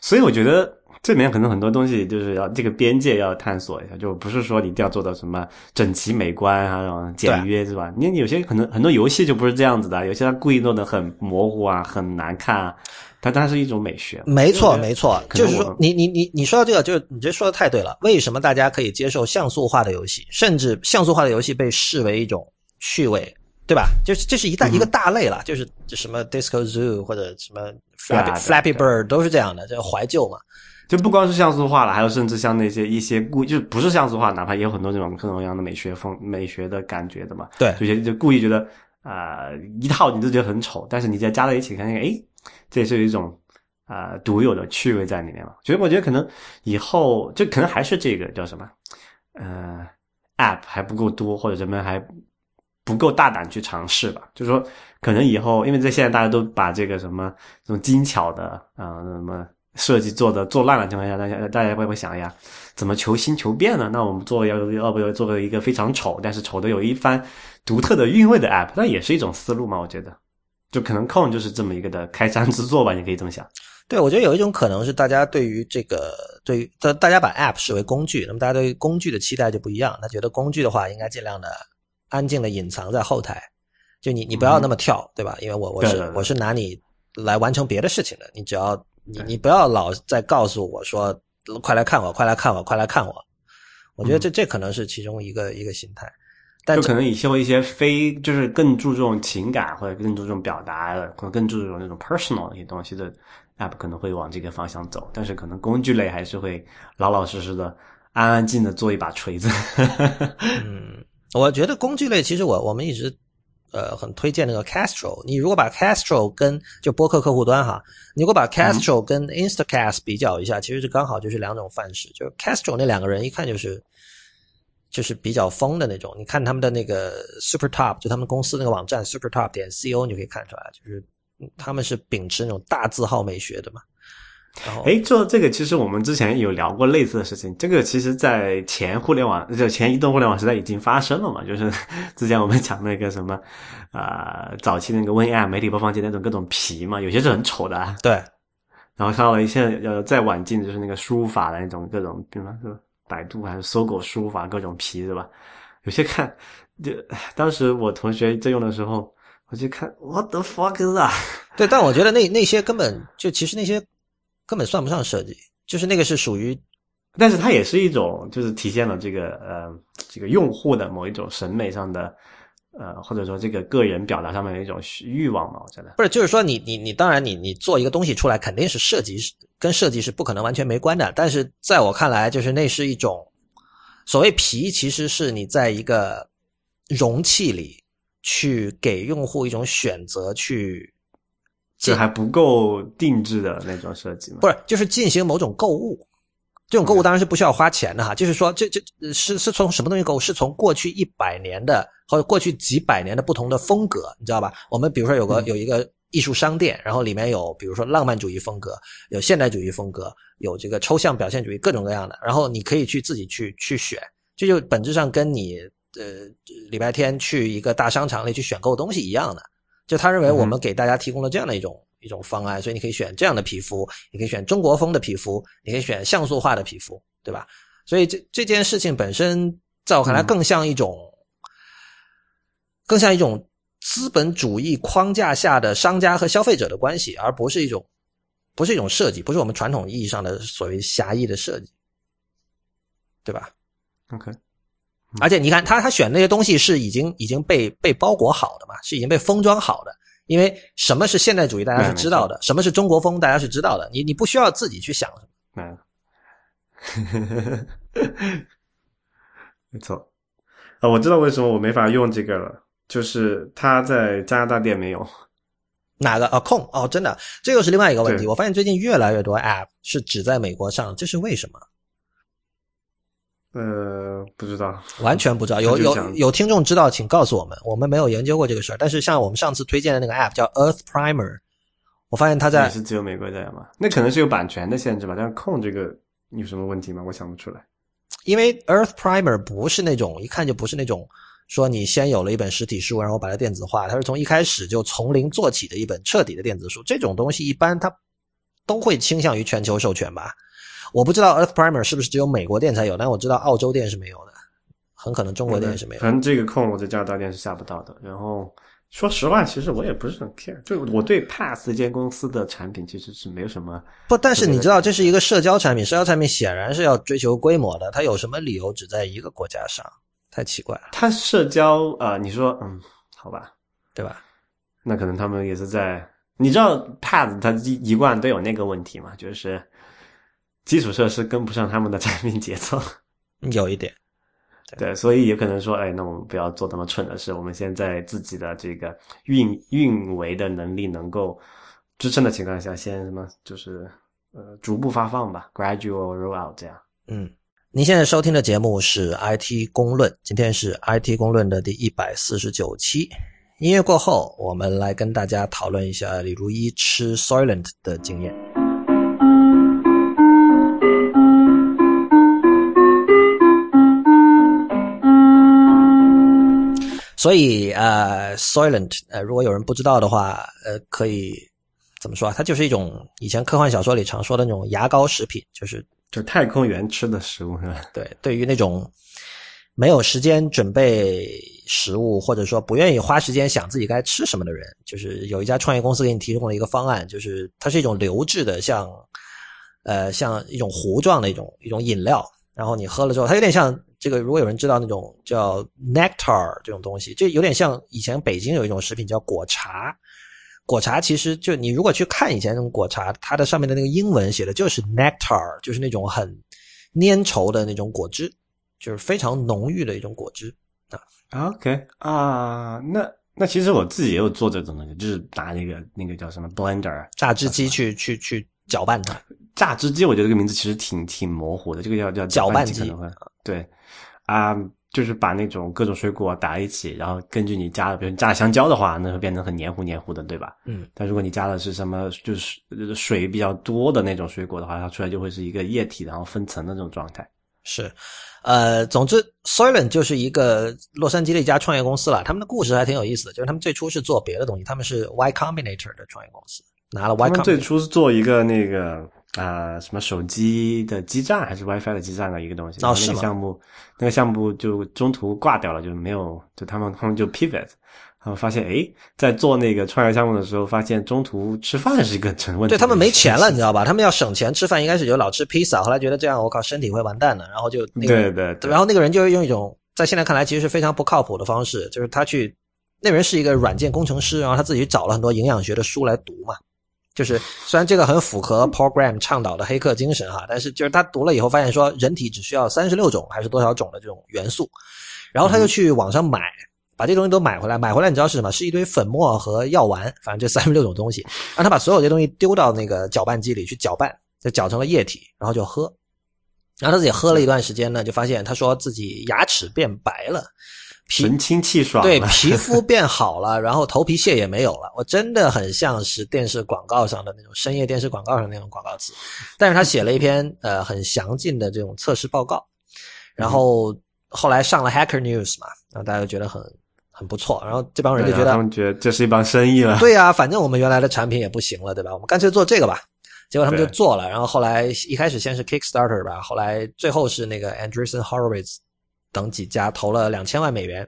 [SPEAKER 2] 所以我觉得。这里面可能很多东西就是要这个边界要探索一下，就不是说你一定要做到什么整齐美观啊、简约是吧？你有些可能很多游戏就不是这样子的，有些它故意弄得很模糊啊、很难看啊，它它是一种美学。
[SPEAKER 1] 没错，没错，就是说你你你你说到这个，就是你这说的太对了。为什么大家可以接受像素化的游戏，甚至像素化的游戏被视为一种趣味，对吧？就是这是一大一个大类了，就是什么 Disco Zoo 或者什么 Flappy Flappy Bird 都是这样的，这怀旧嘛。
[SPEAKER 2] 就不光是像素化了，还有甚至像那些一些故，就不是像素化，哪怕也有很多这种各种各样的美学风、美学的感觉的嘛。
[SPEAKER 1] 对，
[SPEAKER 2] 有些就故意觉得啊一套你都觉得很丑，但是你再加在一起看，哎，这也是一种啊独有的趣味在里面嘛。所以我觉得可能以后就可能还是这个叫什么，呃，App 还不够多，或者人们还不够大胆去尝试吧。就是说，可能以后，因为在现在大家都把这个什么这种精巧的啊什么。设计做的做烂的情况下，大家大家会不会想呀？怎么求新求变呢？那我们做要要不要做个一个非常丑，但是丑的有一番独特的韵味的 app？那也是一种思路嘛？我觉得，就可能 Con 就是这么一个的开山之作吧？你可以这么想。
[SPEAKER 1] 对，我觉得有一种可能是大家对于这个，对于大大家把 app 视为工具，那么大家对工具的期待就不一样。他觉得工具的话，应该尽量的安静的隐藏在后台，就你你不要那么跳，对吧？因为我我是我是拿你来完成别的事情的，你只要。你你不要老在告诉我说，快来看我，快来看我，快来看我。我觉得这这可能是其中一个一个心态，但
[SPEAKER 2] 可能以后一些非就是更注重情感或者更注重表达的，可能更注重那种 personal 一些东西的 app 可能会往这个方向走，但是可能工具类还是会老老实实的、安安静的做一把锤子。
[SPEAKER 1] 嗯，我觉得工具类其实我我们一直。呃，很推荐那个 Castro。你如果把 Castro 跟就播客客户端哈，你如果把 Castro 跟 Instacast 比较一下，其实是刚好就是两种范式。就是 Castro 那两个人一看就是就是比较疯的那种。你看他们的那个 Super Top，就他们公司那个网站 Super Top 点 co，你就可以看出来，就是他们是秉持那种大字号美学的嘛。
[SPEAKER 2] 哎，做这个其实我们之前有聊过类似的事情。这个其实，在前互联网就前移动互联网时代已经发生了嘛。就是 之前我们讲那个什么，啊，早期那个 WinApp 媒体播放器那种各种皮嘛，有些是很丑的。
[SPEAKER 1] 对，
[SPEAKER 2] 然后到了一些呃再晚近就是那个输入法的那种各种，比方说百度还是搜狗输入法各种皮，是吧？有些看，就当时我同学在用的时候，我就看 What the fuck is that？
[SPEAKER 1] 对，但我觉得那那些根本就其实那些根本算不上设计，就是那个是属于，
[SPEAKER 2] 但是它也是一种就是体现了这个呃这个用户的某一种审美上的呃或者说这个个人表达上面的一种欲望嘛，我觉得
[SPEAKER 1] 不是，就是说你你你当然你你做一个东西出来肯定是设计跟设计是不可能完全没关的，但是在我看来就是那是一种。所谓皮，其实是你在一个容器里去给用户一种选择，去
[SPEAKER 2] 这还不够定制的那种设计吗？
[SPEAKER 1] 不是，就是进行某种购物。这种购物当然是不需要花钱的哈，就是说，这这是是从什么东西购物？是从过去一百年的或者过去几百年的不同的风格，你知道吧？我们比如说有个有一个艺术商店，然后里面有比如说浪漫主义风格，有现代主义风格。有这个抽象表现主义各种各样的，然后你可以去自己去去选，这就本质上跟你呃礼拜天去一个大商场里去选购东西一样的。就他认为我们给大家提供了这样的一种一种方案，所以你可以选这样的皮肤，你可以选中国风的皮肤，你可以选像素化的皮肤，对吧？所以这这件事情本身在我看来更像一种，更像一种资本主义框架下的商家和消费者的关系，而不是一种。不是一种设计，不是我们传统意义上的所谓狭义的设计，对吧
[SPEAKER 2] ？OK，
[SPEAKER 1] 而且你看他他选那些东西是已经已经被被包裹好的嘛，是已经被封装好的。因为什么是现代主义，大家是知道的；什么是中国风，大家是知道的。你你不需要自己去想什
[SPEAKER 2] 么。没 错。啊，我知道为什么我没法用这个了，就是他在加拿大店没有。
[SPEAKER 1] 哪个啊？空哦，真的，这又是另外一个问题。我发现最近越来越多 App 是只在美国上，这是为什么？
[SPEAKER 2] 呃，不知道，
[SPEAKER 1] 完全不知道。有有有听众知道，请告诉我们。我们没有研究过这个事儿。但是像我们上次推荐的那个 App 叫 Earth Primer，我发现它在
[SPEAKER 2] 也是只有美国在吗？那可能是有版权的限制吧。但是控这个有什么问题吗？我想不出来。
[SPEAKER 1] 因为 Earth Primer 不是那种一看就不是那种。说你先有了一本实体书，然后把它电子化，它是从一开始就从零做起的一本彻底的电子书。这种东西一般它都会倾向于全球授权吧？我不知道 Earth Primer 是不是只有美国店才有，但我知道澳洲店是没有的，很可能中国店是没有。
[SPEAKER 2] 反正这个空我在加拿大店是下不到的。然后说实话，其实我也不是很 care，就我对 Pass 这间公司的产品其实是没有什么
[SPEAKER 1] 不。但是你知道，这是一个社交产品，社交产品显然是要追求规模的，它有什么理由只在一个国家上？太奇怪了，
[SPEAKER 2] 它社交啊，你说嗯，好吧，
[SPEAKER 1] 对吧？
[SPEAKER 2] 那可能他们也是在，你知道 Pass 它一一贯都有那个问题嘛，就是基础设施跟不上他们的产品节奏，
[SPEAKER 1] 有一点，
[SPEAKER 2] 对，所以也可能说，哎，那我们不要做那么蠢的事，我们现在自己的这个运运维的能力能够支撑的情况下，先什么就是呃逐步发放吧，gradual rollout 这样，
[SPEAKER 1] 嗯。您现在收听的节目是 IT 公论，今天是 IT 公论的第一百四十九期。音乐过后，我们来跟大家讨论一下李如一吃 Soylent 的经验。所以，呃，Soylent，呃，如果有人不知道的话，呃，可以怎么说啊？它就是一种以前科幻小说里常说的那种牙膏食品，就是。
[SPEAKER 2] 就太空员吃的食物是吧？
[SPEAKER 1] 对，对于那种没有时间准备食物，或者说不愿意花时间想自己该吃什么的人，就是有一家创业公司给你提供了一个方案，就是它是一种流质的，像呃像一种糊状的一种一种饮料，然后你喝了之后，它有点像这个，如果有人知道那种叫 nectar 这种东西，这有点像以前北京有一种食品叫果茶。果茶其实就你如果去看以前那种果茶，它的上面的那个英文写的就是 nectar，就是那种很粘稠的那种果汁，就是非常浓郁的一种果汁
[SPEAKER 2] 啊。OK 啊，那那其实我自己也有做这种东西，就是拿那个那个叫什么 blender
[SPEAKER 1] 榨汁机去去去搅拌它。
[SPEAKER 2] 榨汁机，我觉得这个名字其实挺挺模糊的，这个叫叫
[SPEAKER 1] 搅拌
[SPEAKER 2] 机。对啊。就是把那种各种水果打一起，然后根据你加的，比如你加香蕉的话，那会变成很黏糊黏糊的，对吧？
[SPEAKER 1] 嗯。
[SPEAKER 2] 但如果你加的是什么，就是水比较多的那种水果的话，它出来就会是一个液体，然后分层的这种状态。
[SPEAKER 1] 是，呃，总之，Soylent 就是一个洛杉矶的一家创业公司了。他们的故事还挺有意思的，就是他们最初是做别的东西，他们是 Y Combinator 的创业公司，拿了
[SPEAKER 2] 他
[SPEAKER 1] Y
[SPEAKER 2] 们
[SPEAKER 1] Com
[SPEAKER 2] 最初是做一个那个啊、什么手机的基站还是 WiFi 的基站的一个东西，那个项目那个项目就中途挂掉了，就没有，就他们他们就 pivot。他们发现，哎，在做那个创业项目的时候，发现中途吃饭是一个成问题。
[SPEAKER 1] 对他们没钱了，你知道吧？他们要省钱吃饭，应该是就老吃披萨，后来觉得这样我靠身体会完蛋的，然后就那个
[SPEAKER 2] 对对对，
[SPEAKER 1] 然后那个人就是用一种在现在看来其实是非常不靠谱的方式，就是他去那人是一个软件工程师，然后他自己找了很多营养学的书来读嘛。就是虽然这个很符合 Paul Graham 倡导的黑客精神哈，但是就是他读了以后发现说人体只需要三十六种还是多少种的这种元素，然后他就去网上买，把这东西都买回来。买回来你知道是什么？是一堆粉末和药丸，反正这三十六种东西，让他把所有这东西丢到那个搅拌机里去搅拌，就搅成了液体，然后就喝。然后他自己喝了一段时间呢，就发现他说自己牙齿变白了，皮
[SPEAKER 2] 神清气爽，
[SPEAKER 1] 对皮肤变好了，然后头皮屑也没有了。我真的很像是电视广告上的那种深夜电视广告上那种广告词，但是他写了一篇呃很详尽的这种测试报告，然后后来上了 Hacker News 嘛，然后大家就觉得很很不错，然后这帮人就觉得
[SPEAKER 2] 对他们觉得这是一帮生意了。
[SPEAKER 1] 对呀、反正我们原来的产品也不行了，对吧？我们干脆做这个吧。结果他们就做了，然后后来一开始先是 Kickstarter 吧，后来最后是那个 Andreessen Horowitz 等几家投了两千万美元。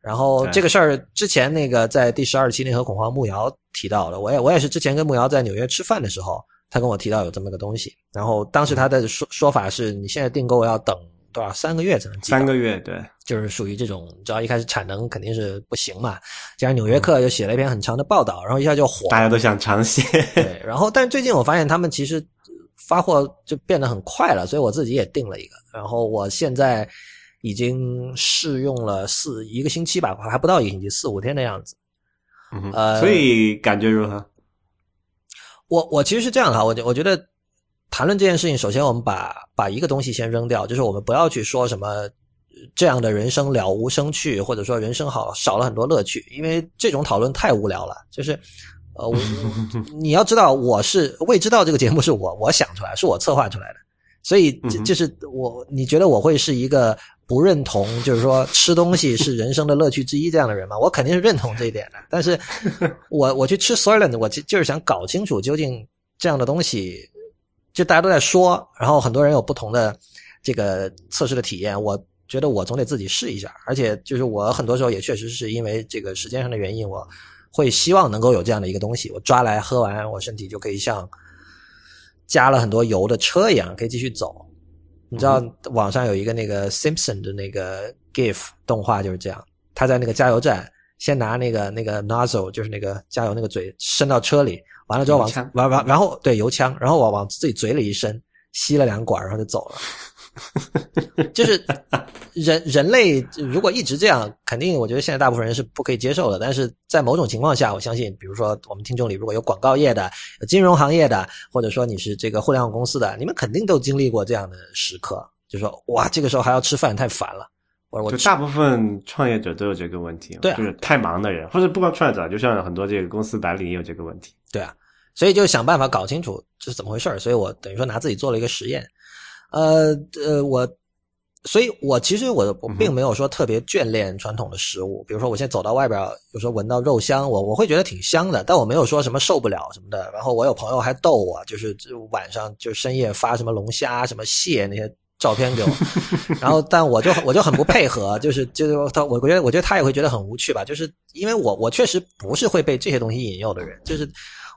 [SPEAKER 1] 然后这个事儿之前那个在第十二期联合恐慌木瑶提到了，我也我也是之前跟木瑶在纽约吃饭的时候，他跟我提到有这么个东西。然后当时他的说说法是你现在订购要等多少三个月才能寄
[SPEAKER 2] 三个月，对，
[SPEAKER 1] 就是属于这种，你知道一开始产能肯定是不行嘛，加上《纽约客》又写了一篇很长的报道，然后一下就火。
[SPEAKER 2] 大家都想尝鲜。
[SPEAKER 1] 对，然后但是最近我发现他们其实发货就变得很快了，所以我自己也订了一个，然后我现在已经试用了四一个星期吧，还不到一个星期，四五天的样子。
[SPEAKER 2] 嗯
[SPEAKER 1] 呃
[SPEAKER 2] 所以感觉如何？
[SPEAKER 1] 我我其实是这样的哈，我觉我觉得谈论这件事情，首先我们把把一个东西先扔掉，就是我们不要去说什么呃这样的人生了无生趣，或者说人生好少了很多乐趣，因为这种讨论太无聊了。就是呃，我 你要知道，我是未知道这个节目是我我想出来，是我策划出来的，所以就就是我你觉得我会是一个不认同，就是说吃东西是人生的乐趣之一这样的人吗？我肯定是认同这一点的，但是 我我去吃 Soylent，我就就是想搞清楚究竟这样的东西，就大家都在说，然后很多人有不同的这个测试的体验，我觉得我总得自己试一下，而且就是我很多时候也确实是因为这个时间上的原因，我会希望能够有这样的一个东西，我抓来喝完，我身体就可以像加了很多油的车一样，可以继续走。你知道网上有一个那个 Simpson 的那个 GIF 动画就是这样，他在那个加油站先拿那个那个 nozzle 就是那个加油那个嘴伸到车里，完了之后往完完然后对油枪，然后往往自己嘴里一伸，吸了两管，然后就走了。就是人人类如果一直这样，肯定我觉得现在大部分人是不可以接受的。但是在某种情况下，我相信，比如说我们听众里如果有广告业的、有金融行业的，或者说你是这个互联网公司的，你们肯定都经历过这样的时刻，就说哇，这个时候还要吃饭，太烦了。我我
[SPEAKER 2] 就大部分创业者都有这个问题，
[SPEAKER 1] 对啊
[SPEAKER 2] 就是太忙的人，或者不光创业者，就像很多这个公司白领也有这个问题。
[SPEAKER 1] 对啊，所以就想办法搞清楚这是怎么回事儿。所以我等于说拿自己做了一个实验，呃呃，我，所以我其实我我并没有说特别眷恋传统的食物，比如说我现在走到外边，有时候闻到肉香，我我会觉得挺香的，但我没有说什么受不了什么的。然后我有朋友还逗我，就是晚上就深夜发什么龙虾、什么蟹那些。照片给我，然后但我就我就很不配合，就是就是他，我我觉得我觉得他也会觉得很无趣吧，就是因为我我确实不是会被这些东西引诱的人，就是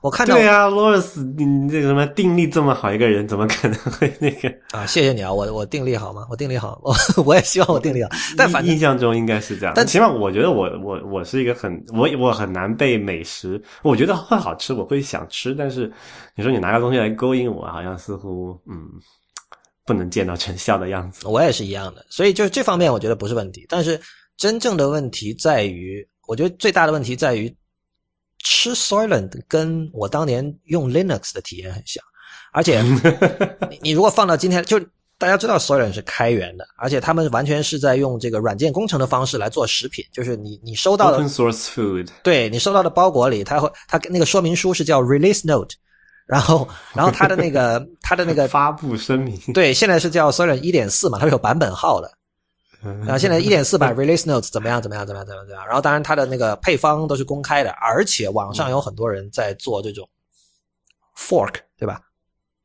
[SPEAKER 1] 我看到
[SPEAKER 2] 对呀、罗尔斯，你这个什么定力这么好一个人，怎么可能会那个？
[SPEAKER 1] 啊，谢谢你啊，我我定力好吗？我定力好，我我也希望我定力好，但反正
[SPEAKER 2] 印象中应该是这样。
[SPEAKER 1] 但
[SPEAKER 2] 起码我觉得我我我是一个很我我很难被美食，我觉得会好吃，我会想吃，但是你说你拿个东西来勾引我，好像似乎嗯不能见到成效的样子。
[SPEAKER 1] 我也是一样的，所以就是这方面我觉得不是问题，但是真正的问题在于，我觉得最大的问题在于吃 Soylent 跟我当年用 Linux 的体验很像，而且 你你如果放到今天，就大家知道 Soylent 是开源的，而且他们完全是在用这个软件工程的方式来做食品，就是你你收到的
[SPEAKER 2] Open source food，
[SPEAKER 1] 对你收到的包裹里，它会它那个说明书是叫 Release Note，然后然后它的那个它的那个
[SPEAKER 2] 发布声明，
[SPEAKER 1] 对，现在是叫 Soylent 一点四嘛，它是有版本号的。然后现在一点四版 Release Notes 怎么样？怎么样？怎么样？怎么样？怎么样？然后当然它的那个配方都是公开的，而且网上有很多人在做这种 fork，对吧？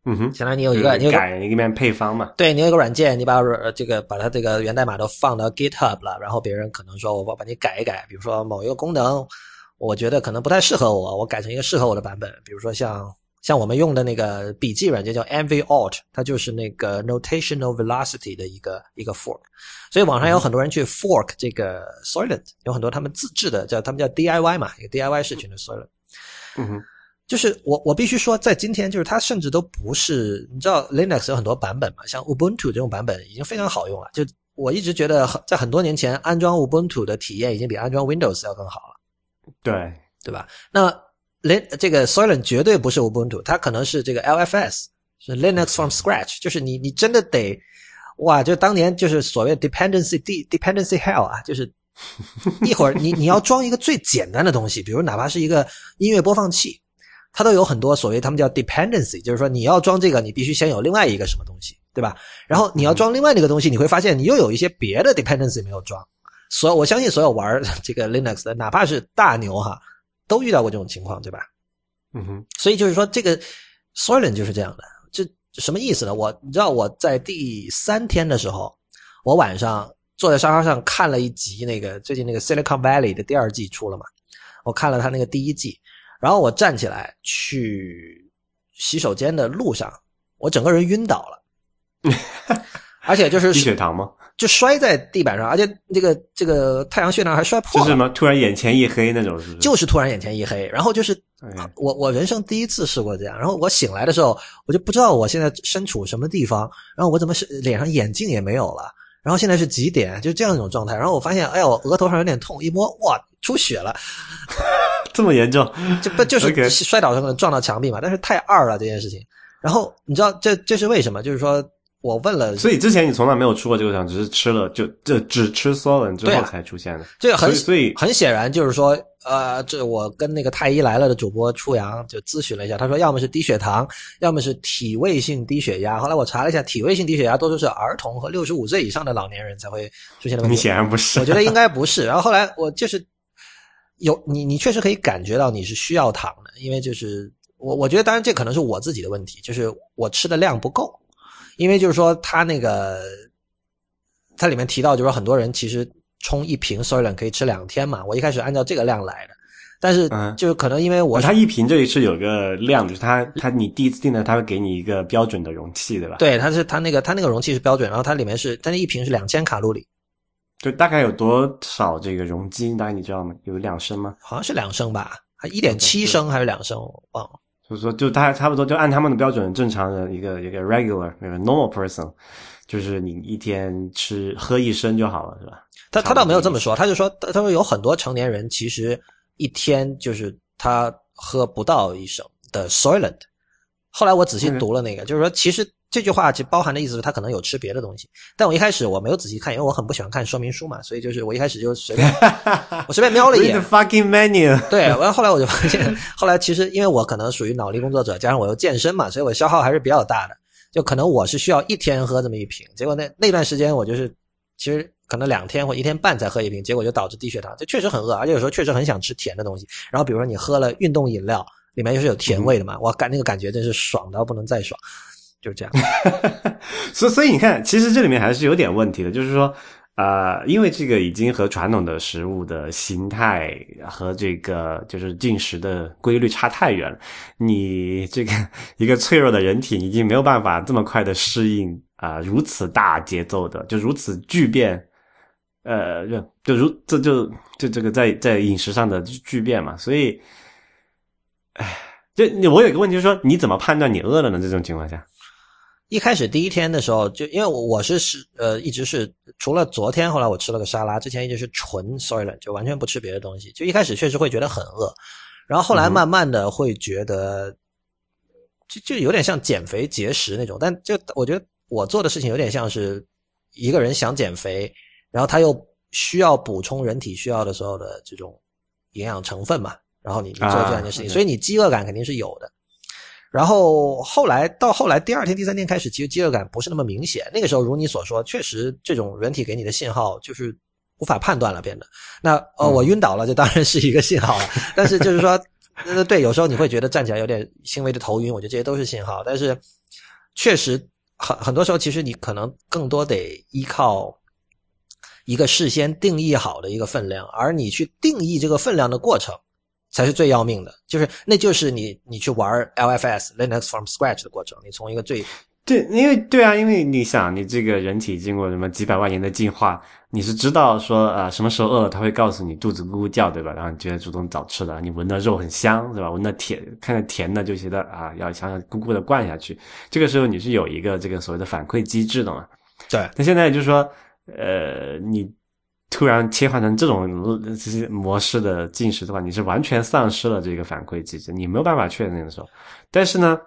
[SPEAKER 2] 嗯哼，
[SPEAKER 1] 相当于你有一个，你有
[SPEAKER 2] 改一面配方嘛？
[SPEAKER 1] 对，你有一个软件，你把这个把它这个源代码都放到 GitHub 了，然后别人可能说我把你改一改，比如说某一个功能，我觉得可能不太适合我，我改成一个适合我的版本，比如说像像我们用的那个笔记软件叫 MVAlt，它就是那个 Notational Velocity 的一个一个 fork，所以网上有很多人去 fork 这个 Soylent，有很多他们自制的叫他们叫 DIY 嘛，有 DIY 社群的 Soylent。
[SPEAKER 2] 嗯哼。
[SPEAKER 1] 就是我，我必须说，在今天，就是它甚至都不是，你知道，Linux 有很多版本嘛，像 Ubuntu 这种版本已经非常好用了。就我一直觉得，在很多年前安装 Ubuntu 的体验已经比安装 Windows 要更好了。
[SPEAKER 2] 对，
[SPEAKER 1] 对吧？那 Lin 这个 Soylent 绝对不是 Ubuntu，它可能是这个 LFS，是 Linux from scratch，就是你你真的得，哇，就当年就是所谓 dependency dependency hell 啊，就是 一会儿你你要装一个最简单的东西，比如哪怕是一个音乐播放器。它都有很多所谓他们叫 dependency，就是说你要装这个，你必须先有另外一个什么东西，对吧？然后你要装另外那个东西，你会发现你又有一些别的 dependency 没有装。所我相信所有玩这个 Linux 的，哪怕是大牛哈，都遇到过这种情况，对吧？
[SPEAKER 2] 嗯哼。
[SPEAKER 1] 所以就是说，这个 Soylent 就是这样的。这什么意思呢？我你知道我在第三天的时候，我晚上坐在沙发上看了一集那个最近那个 Silicon Valley 的第二季出了嘛，我看了他那个第一季。然后我站起来去洗手间的路上，我整个人晕倒了，而且就是
[SPEAKER 2] 低血糖吗？
[SPEAKER 1] 就摔在地板上，而且这个这个太阳穴那还摔破了。
[SPEAKER 2] 就是什么？突然眼前一黑那种是？
[SPEAKER 1] 就是突然眼前一黑，然后就是我我人生第一次试过这样。然后我醒来的时候，我就不知道我现在身处什么地方，然后我怎么是脸上眼镜也没有了，然后现在是几点？就这样一种状态。然后我发现，哎呀，我额头上有点痛，一摸，哇，出血了。
[SPEAKER 2] 这么严重，
[SPEAKER 1] 就不就是摔倒可能撞到墙壁嘛？但是太二了这件事情。然后你知道这这是为什么？就是说我问了，
[SPEAKER 2] 所以之前你从来没有出过这个场，只是吃了就就只吃 Solen 之后才出现的。
[SPEAKER 1] 这个很
[SPEAKER 2] 所以
[SPEAKER 1] 很显然就是说，呃，这我跟那个太医来了的主播初阳就咨询了一下，他说要么是低血糖，要么是体位性低血压。后来我查了一下，体位性低血压多数是儿童和六十五岁以上的老年人才会出现的问题。
[SPEAKER 2] 你显然不是，
[SPEAKER 1] 我觉得应该不是。然后后来我就是。有你，你确实可以感觉到你是需要糖的，因为就是我，我觉得当然这可能是我自己的问题，就是我吃的量不够，因为就是说它那个它里面提到，就是说很多人其实冲一瓶 Soylent 可以吃两天嘛，我一开始按照这个量来的，但是就是可能因为我
[SPEAKER 2] 它一瓶这里是有个量，就是它它你第一次订的，它会给你一个标准的容器，对吧？
[SPEAKER 1] 对，它是它那个它那个容器是标准，然后它里面是它那一瓶是两千卡路里。
[SPEAKER 2] 就大概有多少这个容积？大概你知道吗？有两升吗？
[SPEAKER 1] 好像是两升吧，还一点七升还是两升？我忘了。
[SPEAKER 2] 就是说，就大家差不多，就按他们的标准，正常的一个一个 regular 那个 normal person，就是你一天吃喝一升就好了，是吧？
[SPEAKER 1] 他他倒没有这么说，他就说他说有很多成年人其实一天就是他喝不到一升的 Soylent。后来我仔细读了那个，就是说其实。这句话其包含的意思是，他可能有吃别的东西。但我一开始我没有仔细看，因为我很不喜欢看说明书嘛，所以就是我一开始就随便，我随便瞄了一眼。
[SPEAKER 2] fucking menu。
[SPEAKER 1] 对，完后来我就发现，后来其实因为我可能属于脑力工作者，加上我又健身嘛，所以我消耗还是比较大的。就可能我是需要一天喝这么一瓶，结果那那段时间我就是其实可能两天或一天半才喝一瓶，结果就导致低血糖。这确实很饿，而且有时候确实很想吃甜的东西。然后比如说你喝了运动饮料，里面又是有甜味的嘛，哇感那个感觉真是爽到不能再爽。就这样，
[SPEAKER 2] 所所以你看，其实这里面还是有点问题的，就是说，呃，因为这个已经和传统的食物的形态和这个就是进食的规律差太远了，你这个一个脆弱的人体已经没有办法这么快的适应啊，如此大节奏的，就如此巨变，呃，就就如这就就这个在在饮食上的巨变嘛，所以，哎，就我有一个问题，就是说，你怎么判断你饿了呢？这种情况下？
[SPEAKER 1] 一开始第一天的时候，就因为我我是是呃一直是除了昨天，后来我吃了个沙拉，之前一直是纯 Soylent，就完全不吃别的东西。就一开始确实会觉得很饿，然后后来慢慢的会觉得，就就有点像减肥节食那种。但就我觉得我做的事情有点像是一个人想减肥，然后他又需要补充人体需要的所有的这种营养成分嘛，然后你你做这样一件事情，所以你饥饿感肯定是有的。然后后来到后来第二天、第三天开始，其实饥饿感不是那么明显。那个时候如你所说，确实这种人体给你的信号就是无法判断了，变得那呃我晕倒了，这当然是一个信号了。但是就是说，呃，对，有时候你会觉得站起来有点轻微的头晕，我觉得这些都是信号。但是确实很很多时候，其实你可能更多得依靠一个事先定义好的一个分量，而你去定义这个分量的过程才是最要命的。就是那就是你你去玩 LFS Linux from scratch 的过程，你从一个最
[SPEAKER 2] 对，因为对啊，因为你想，你这个人体经过什么几百万年的进化，你是知道说啊、什么时候饿了，它会告诉你肚子咕咕叫，对吧？然后你就会主动找吃的。你闻到肉很香，对吧？闻到甜，看着甜的就觉得啊，要想想咕咕的灌下去。这个时候你是有一个这个所谓的反馈机制的嘛？
[SPEAKER 1] 对
[SPEAKER 2] 那现在就是说，呃，你突然切换成这种呃这些模式的进食的话，你是完全丧失了这个反馈机制，你没有办法确认那个时候。但是呢，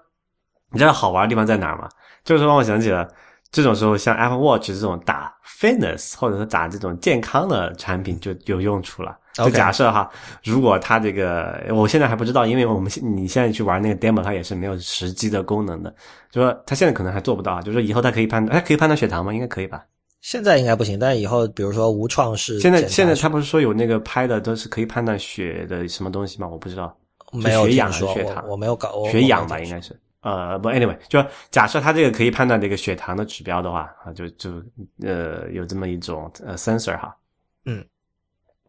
[SPEAKER 2] 你知道好玩的地方在哪吗？这个时候让我想起了，这种时候像 Apple Watch 这种打 fitness 或者是打这种健康的产品就有用处了。就假设哈，如果它这个我现在还不知道，因为我们现你现在去玩那个 demo，它也是没有实际的功能的，就说它现在可能还做不到，就是说以后它可以判断，它可以判断血糖吗？应该可以吧？
[SPEAKER 1] 现在应该不行，但是以后比如说无创式
[SPEAKER 2] 现在现在他不是说有那个拍的都是可以判断血的什么东西吗？我不知道，
[SPEAKER 1] 没有
[SPEAKER 2] 血氧还血糖？
[SPEAKER 1] 我我没有搞我
[SPEAKER 2] 血氧吧，应该是。呃，不，anyway，就假设它这个可以判断这个血糖的指标的话，啊，就就呃有这么一种呃 sensor 哈，
[SPEAKER 1] 嗯，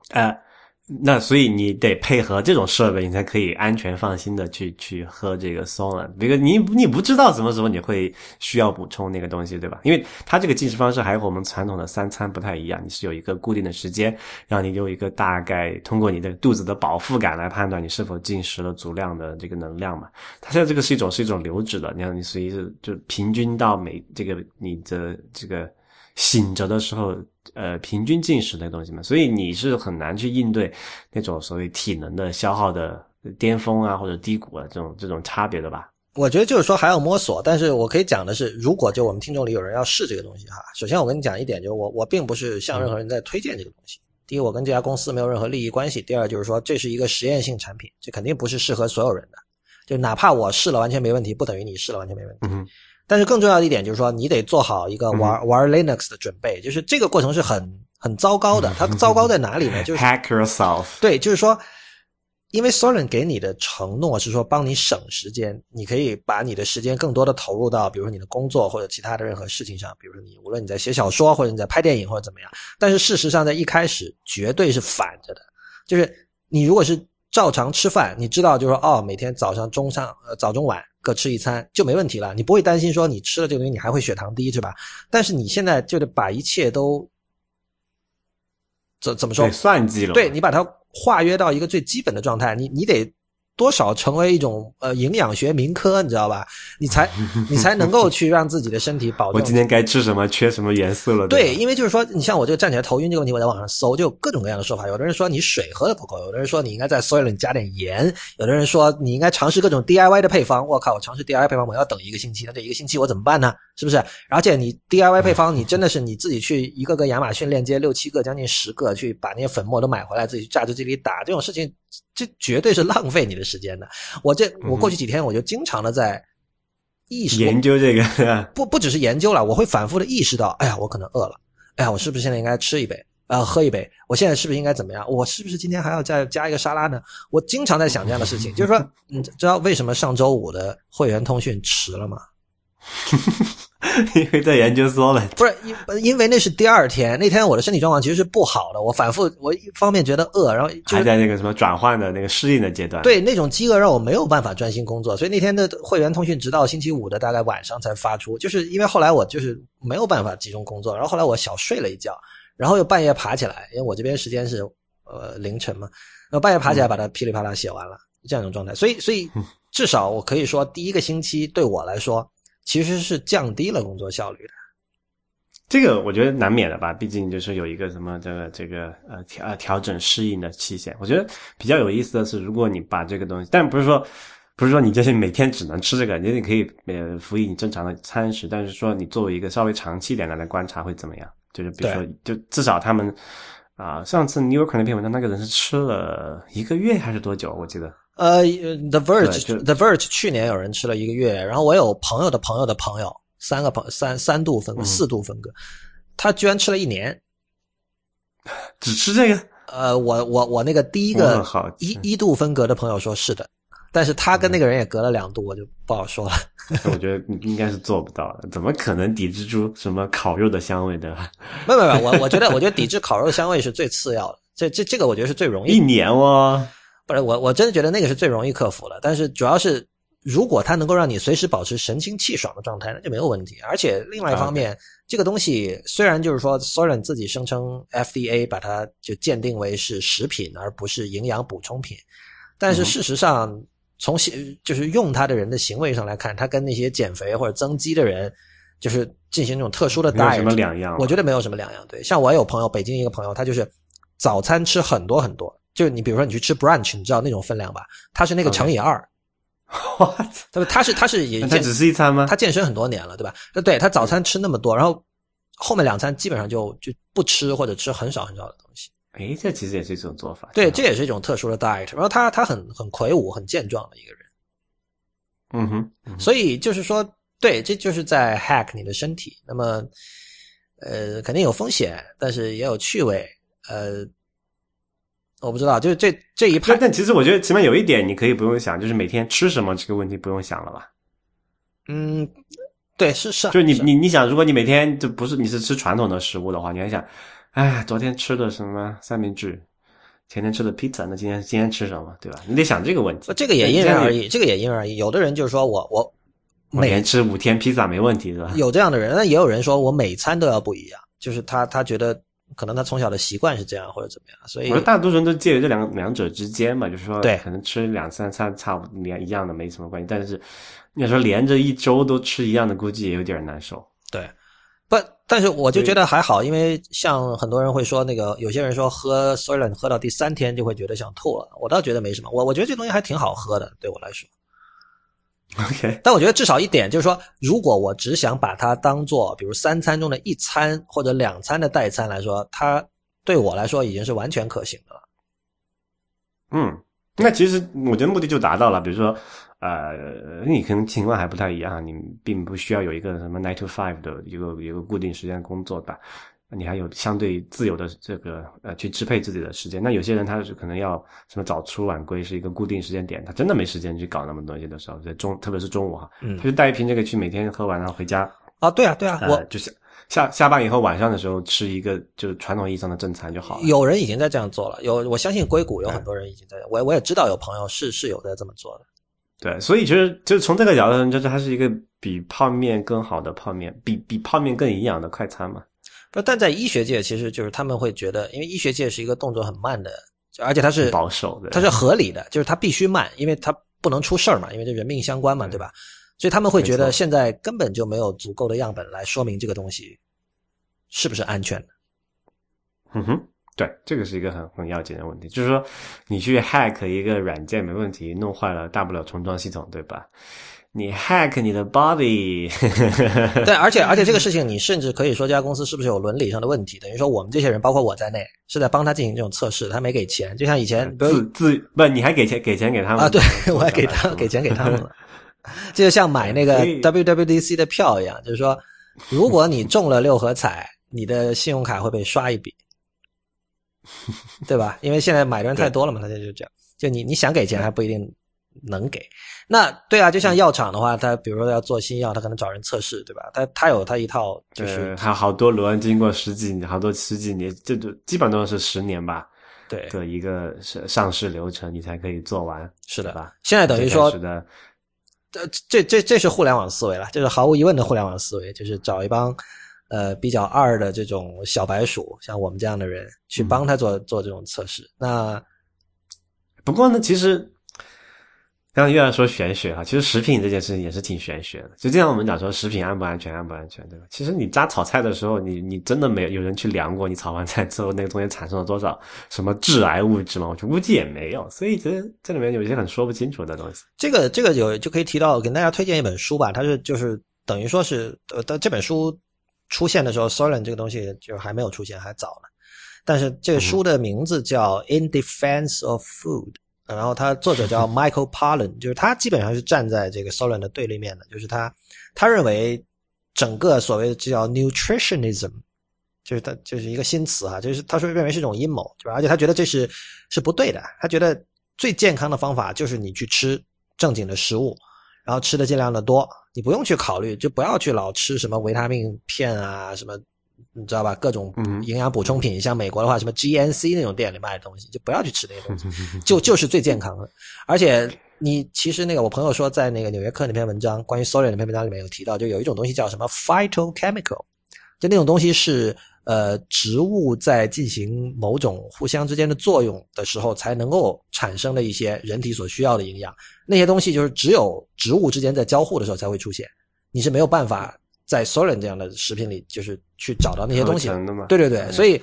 [SPEAKER 2] 呃，那所以你得配合这种设备，你才可以安全放心的去去喝这个 Solon。这个你你不知道什么时候你会需要补充那个东西，对吧？因为它这个进食方式还和我们传统的三餐不太一样，你是有一个固定的时间，让你有一个大概通过你的肚子的饱腹感来判断你是否进食了足量的这个能量嘛。它现在这个是一种是一种流质的，你看你随着就平均到每这个你的这个醒着的时候，呃，平均进食的东西嘛，所以你是很难去应对那种所谓体能的消耗的巅峰啊或者低谷啊这种这种差别的吧。
[SPEAKER 1] 我觉得就是说还要摸索，但是我可以讲的是，如果就我们听众里有人要试这个东西哈，首先我跟你讲一点，就是我我并不是向任何人在推荐这个东西。第一，我跟这家公司没有任何利益关系；第二，就是说这是一个实验性产品，这肯定不是适合所有人的。就哪怕我试了完全没问题，不等于你试了完全没问题。
[SPEAKER 2] 嗯哼，
[SPEAKER 1] 但是更重要的一点就是说，你得做好一个玩、玩 Linux 的准备，就是这个过程是很很糟糕的。它糟糕在哪里呢？就是
[SPEAKER 2] hack yourself。
[SPEAKER 1] 对，就是说，因为 Solon 给你的承诺是说帮你省时间，你可以把你的时间更多的投入到，比如说你的工作或者其他的任何事情上，比如说你无论你在写小说或者你在拍电影或者怎么样。但是事实上，在一开始绝对是反着的，就是你如果是照常吃饭，你知道就是说哦，每天早上、中上、呃早中晚各吃一餐就没问题了，你不会担心说你吃了这个东西你还会血糖低，是吧？但是你现在就得把一切都怎怎么说，？
[SPEAKER 2] 算计了。
[SPEAKER 1] 对，你把它化约到一个最基本的状态，你你得多少成为一种呃营养学名科，你知道吧？你才 你才能够去让自己的身体保证。
[SPEAKER 2] 我今天该吃什么，缺什么元素了？
[SPEAKER 1] 对，因为就是说，你像我这个站起来头晕这个问题，我在网上搜，就有各种各样的说法。有的人说你水喝的不够，有的人说你应该在 soil 里加点盐，有的人说你应该尝试各种 DIY 的配方。我靠，我尝试 DIY 配方，我要等一个星期，那这一个星期我怎么办呢？是不是？而且你 DIY 配方，你真的是你自己去一个个亚马逊链接六七个，将近十个，去把那些粉末都买回来，自己去榨汁机里打，这种事情，这绝对是浪费你的时间的。我这我过去几天我就经常的在意识
[SPEAKER 2] 研究这个，
[SPEAKER 1] 不不只是研究了，我会反复的意识到，哎呀，我可能饿了，哎呀，我是不是现在应该吃一杯，呃，喝一杯？我现在是不是应该怎么样？我是不是今天还要再加一个沙拉呢？我经常在想这样的事情，就是说，你知道为什么上周五的会员通讯迟了吗？
[SPEAKER 2] 因为在研究 Solid。
[SPEAKER 1] 不是因因为那是第二天，那天我的身体状况其实是不好的，我反复我一方面觉得饿，然后就是
[SPEAKER 2] 还在那个什么转换的那个适应的阶段。，
[SPEAKER 1] 对那种饥饿让我没有办法专心工作，所以那天的会员通讯直到星期五的大概晚上才发出，就是因为后来我就是没有办法集中工作，然后后来我小睡了一觉，然后又半夜爬起来，因为我这边时间是呃凌晨嘛，然后半夜爬起来把它噼里啪啦写完了，这样一种状态，所以所以至少我可以说第一个星期对我来说其实是降低了工作效率的。
[SPEAKER 2] 这个我觉得难免的吧，毕竟就是有一个什么这个这个呃调呃调整适应的期限。我觉得比较有意思的是，如果你把这个东西，但不是说不是说你就是每天只能吃这个，你你可以呃辅以你正常的餐食，但是说你作为一个稍微长期一点的来观察会怎么样？就是比如说，就至少他们啊、上次 New York 那篇文章，那个人是吃了一个月还是多久？我记得
[SPEAKER 1] 呃，The
[SPEAKER 2] Verge，The
[SPEAKER 1] Verge 去年有人吃了一个月，然后我有朋友的朋友的朋友，三个朋三三度分四度分割，他居然吃了一年。
[SPEAKER 2] 只吃这个，
[SPEAKER 1] 呃，我我我那个第一个一一度分隔的朋友说是的，但是他跟那个人也隔了两度，我就不好说了。
[SPEAKER 2] 我觉得应该是做不到的，怎么可能抵制住什么烤肉的香味的？
[SPEAKER 1] 没有没有，没有我我觉得我觉得抵制烤肉香味是最次要的，这这这个我觉得是最容易，
[SPEAKER 2] 一年哦，
[SPEAKER 1] 不是我我真的觉得那个是最容易克服的。但是主要是如果它能够让你随时保持神清气爽的状态，那就没有问题。而且另外一方面，这个东西虽然就是说 Soylent 自己声称 FDA 把它就鉴定为是食品而不是营养补充品，但是事实上。从行就是用它的人的行为上来看，它跟那些减肥或者增肌的人，就是进行那种特殊的
[SPEAKER 2] 没有
[SPEAKER 1] diet，
[SPEAKER 2] 什么两样。
[SPEAKER 1] 我觉得没有什么两样。对，像我有朋友，北京一个朋友，他就是早餐吃很多很多，就是你比如说你去吃 brunch，你知道那种分量吧？他是那个乘以二。对吧？他是他是也
[SPEAKER 2] 他只是一餐吗？
[SPEAKER 1] 他健身很多年了，对吧？那对他早餐吃那么多，然后后面两餐基本上就就不吃或者吃很少很少的东西。
[SPEAKER 2] 哎，这其实也是一种做法。
[SPEAKER 1] 对，这也是一种特殊的 diet。然后他他很很魁梧、很健壮的一个人。
[SPEAKER 2] 嗯哼，嗯
[SPEAKER 1] 所以就是说，对，这就是在 hack 你的身体。那么，呃，肯定有风险，但是也有趣味。呃，我不知道，就是这这一派
[SPEAKER 2] 但，其实我觉得起码有一点你可以不用想，就是每天吃什么这个问题不用想了吧？
[SPEAKER 1] 嗯，对，是是，
[SPEAKER 2] 就是你你你想，如果你每天就不是你是吃传统的食物的话，你还想，哎，昨天吃的什么三明治，前天吃的披萨，那今天今天吃什么，对吧？你得想这个问题。
[SPEAKER 1] 这个也因人而异，这个也因人而异。有的人就是说我我每
[SPEAKER 2] 每天吃五天披萨没问题，是吧？
[SPEAKER 1] 有这样的人，那也有人说我每餐都要不一样，就是他他觉得可能他从小的习惯是这样或者怎么样，所以
[SPEAKER 2] 我觉得大多数人都介于这两两者之间嘛，就是说，
[SPEAKER 1] 对
[SPEAKER 2] 可能吃两三餐差不多一样的没什么关系，但是你要说连着一周都吃一样的，估计也有点难受。
[SPEAKER 1] 对，不，但是我就觉得还好，因为像很多人会说那个，有些人说喝 Soylent 喝到第三天就会觉得想吐了，我倒觉得没什么，我我觉得这东西还挺好喝的，对我来说。
[SPEAKER 2] OK，
[SPEAKER 1] 但我觉得至少一点就是说，如果我只想把它当做比如三餐中的一餐或者两餐的代餐来说，它对我来说已经是完全可行的了。
[SPEAKER 2] 嗯，那其实我觉得目的就达到了。比如说，呃，你可能情况还不太一样，你并不需要有一个什么 nine to five 的一个一个固定时间工作吧，你还有相对自由的这个呃去支配自己的时间。那有些人他是可能要什么早出晚归是一个固定时间点，他真的没时间去搞那么多东西的时候，在中特别是中午哈，
[SPEAKER 1] 嗯
[SPEAKER 2] 他就带一瓶这个去每天喝完，然后回家，
[SPEAKER 1] 啊，对啊，对啊，
[SPEAKER 2] 呃，
[SPEAKER 1] 我
[SPEAKER 2] 就是下下班以后晚上的时候吃一个就是传统意义上的正餐就好了。
[SPEAKER 1] 有人已经在这样做了，有我相信硅谷有很多人已经在，我我也知道有朋友是是有在这么做的。
[SPEAKER 2] 对，所以其实就是从这个角度上，就是它是一个比泡面更好的泡面，比比泡面更营养的快餐嘛。
[SPEAKER 1] 不，但在医学界，其实就是他们会觉得，因为医学界是一个动作很慢的，而且它是
[SPEAKER 2] 保守的，
[SPEAKER 1] 它是合理的，就是它必须慢，因为它不能出事儿嘛，因为这人命相关嘛，对吧？所以他们会觉得现在根本就没有足够的样本来说明这个东西是不是安全的。
[SPEAKER 2] 嗯哼，对，这个是一个很很要紧的问题，就是说你去 hack 一个软件没问题，弄坏了大不了重装系统，对吧？你 hack 你的 body，
[SPEAKER 1] 对，而且而且这个事情，你甚至可以说这家公司是不是有伦理上的问题？等于说我们这些人，包括我在内，是在帮他进行这种测试，他没给钱，就像以前，
[SPEAKER 2] 自自不，你还给钱给钱给他们
[SPEAKER 1] 啊，对我还给他给钱给他们了，这就像买那个 WWDC 的票一样，就是说，如果你中了六合彩，你的信用卡会被刷一笔，对吧？因为现在买的人太多了嘛，他就就这样，就你你想给钱还不一定能给。那对啊，就像药厂的话，他比如说要做新药，他可能找人测试，对吧？他他有他一套就是
[SPEAKER 2] 他，好多轮，经过十几年，好多十几年，这就基本都是十年吧
[SPEAKER 1] 对，
[SPEAKER 2] 的一个上上市流程，你才可以做完，
[SPEAKER 1] 是的
[SPEAKER 2] 对吧？
[SPEAKER 1] 现在等于说
[SPEAKER 2] 是的
[SPEAKER 1] 呃，这这这是互联网思维了，这是毫无疑问的互联网思维，就是找一帮呃比较二的这种小白鼠，像我们这样的人去帮他做、做这种测试。那
[SPEAKER 2] 不过呢，其实刚刚又要说玄学哈，其实食品这件事情也是挺玄学的。就这样，我们讲说食品安不安全，安不安全，对吧？其实你家炒菜的时候，你你真的没有有人去量过你炒完菜之后那个中间产生了多少什么致癌物质吗？我估计也没有。所以其实这里面有一些很说不清楚的东西。
[SPEAKER 1] 这个这个有就可以提到，给大家推荐一本书吧，它是就是等于说是呃，但这本书出现的时候 s o l e n 这个东西就还没有出现，还早呢。但是这个书的名字叫《In Defense of Food》。然后他作者叫 Michael Pollan，就是他基本上是站在这个 Solon 的对立面的，就是他他认为整个所谓的这叫 nutritionism 就是他就是一个新词哈，就是他说认为是一种阴谋，对吧？而且他觉得这是是不对的，他觉得最健康的方法就是你去吃正经的食物，然后吃的尽量的多，你不用去考虑，就不要去老吃什么维他命片啊，什么你知道吧？各种营养补充品，像美国的话，什么 GNC 那种店里卖的东西，就不要去吃那些东西，就就是最健康的。而且你其实那个我朋友说，在那个《纽约客》那篇文章，关于 Soylent 那篇文章里面有提到，就有一种东西叫什么 phytochemical，就那种东西是。呃，植物在进行某种互相之间的作用的时候，才能够产生的一些人体所需要的营养。那些东西就是只有植物之间在交互的时候才会出现，你是没有办法在 Soylent 这样的食品里，就是去找到那些东西。对对对，所以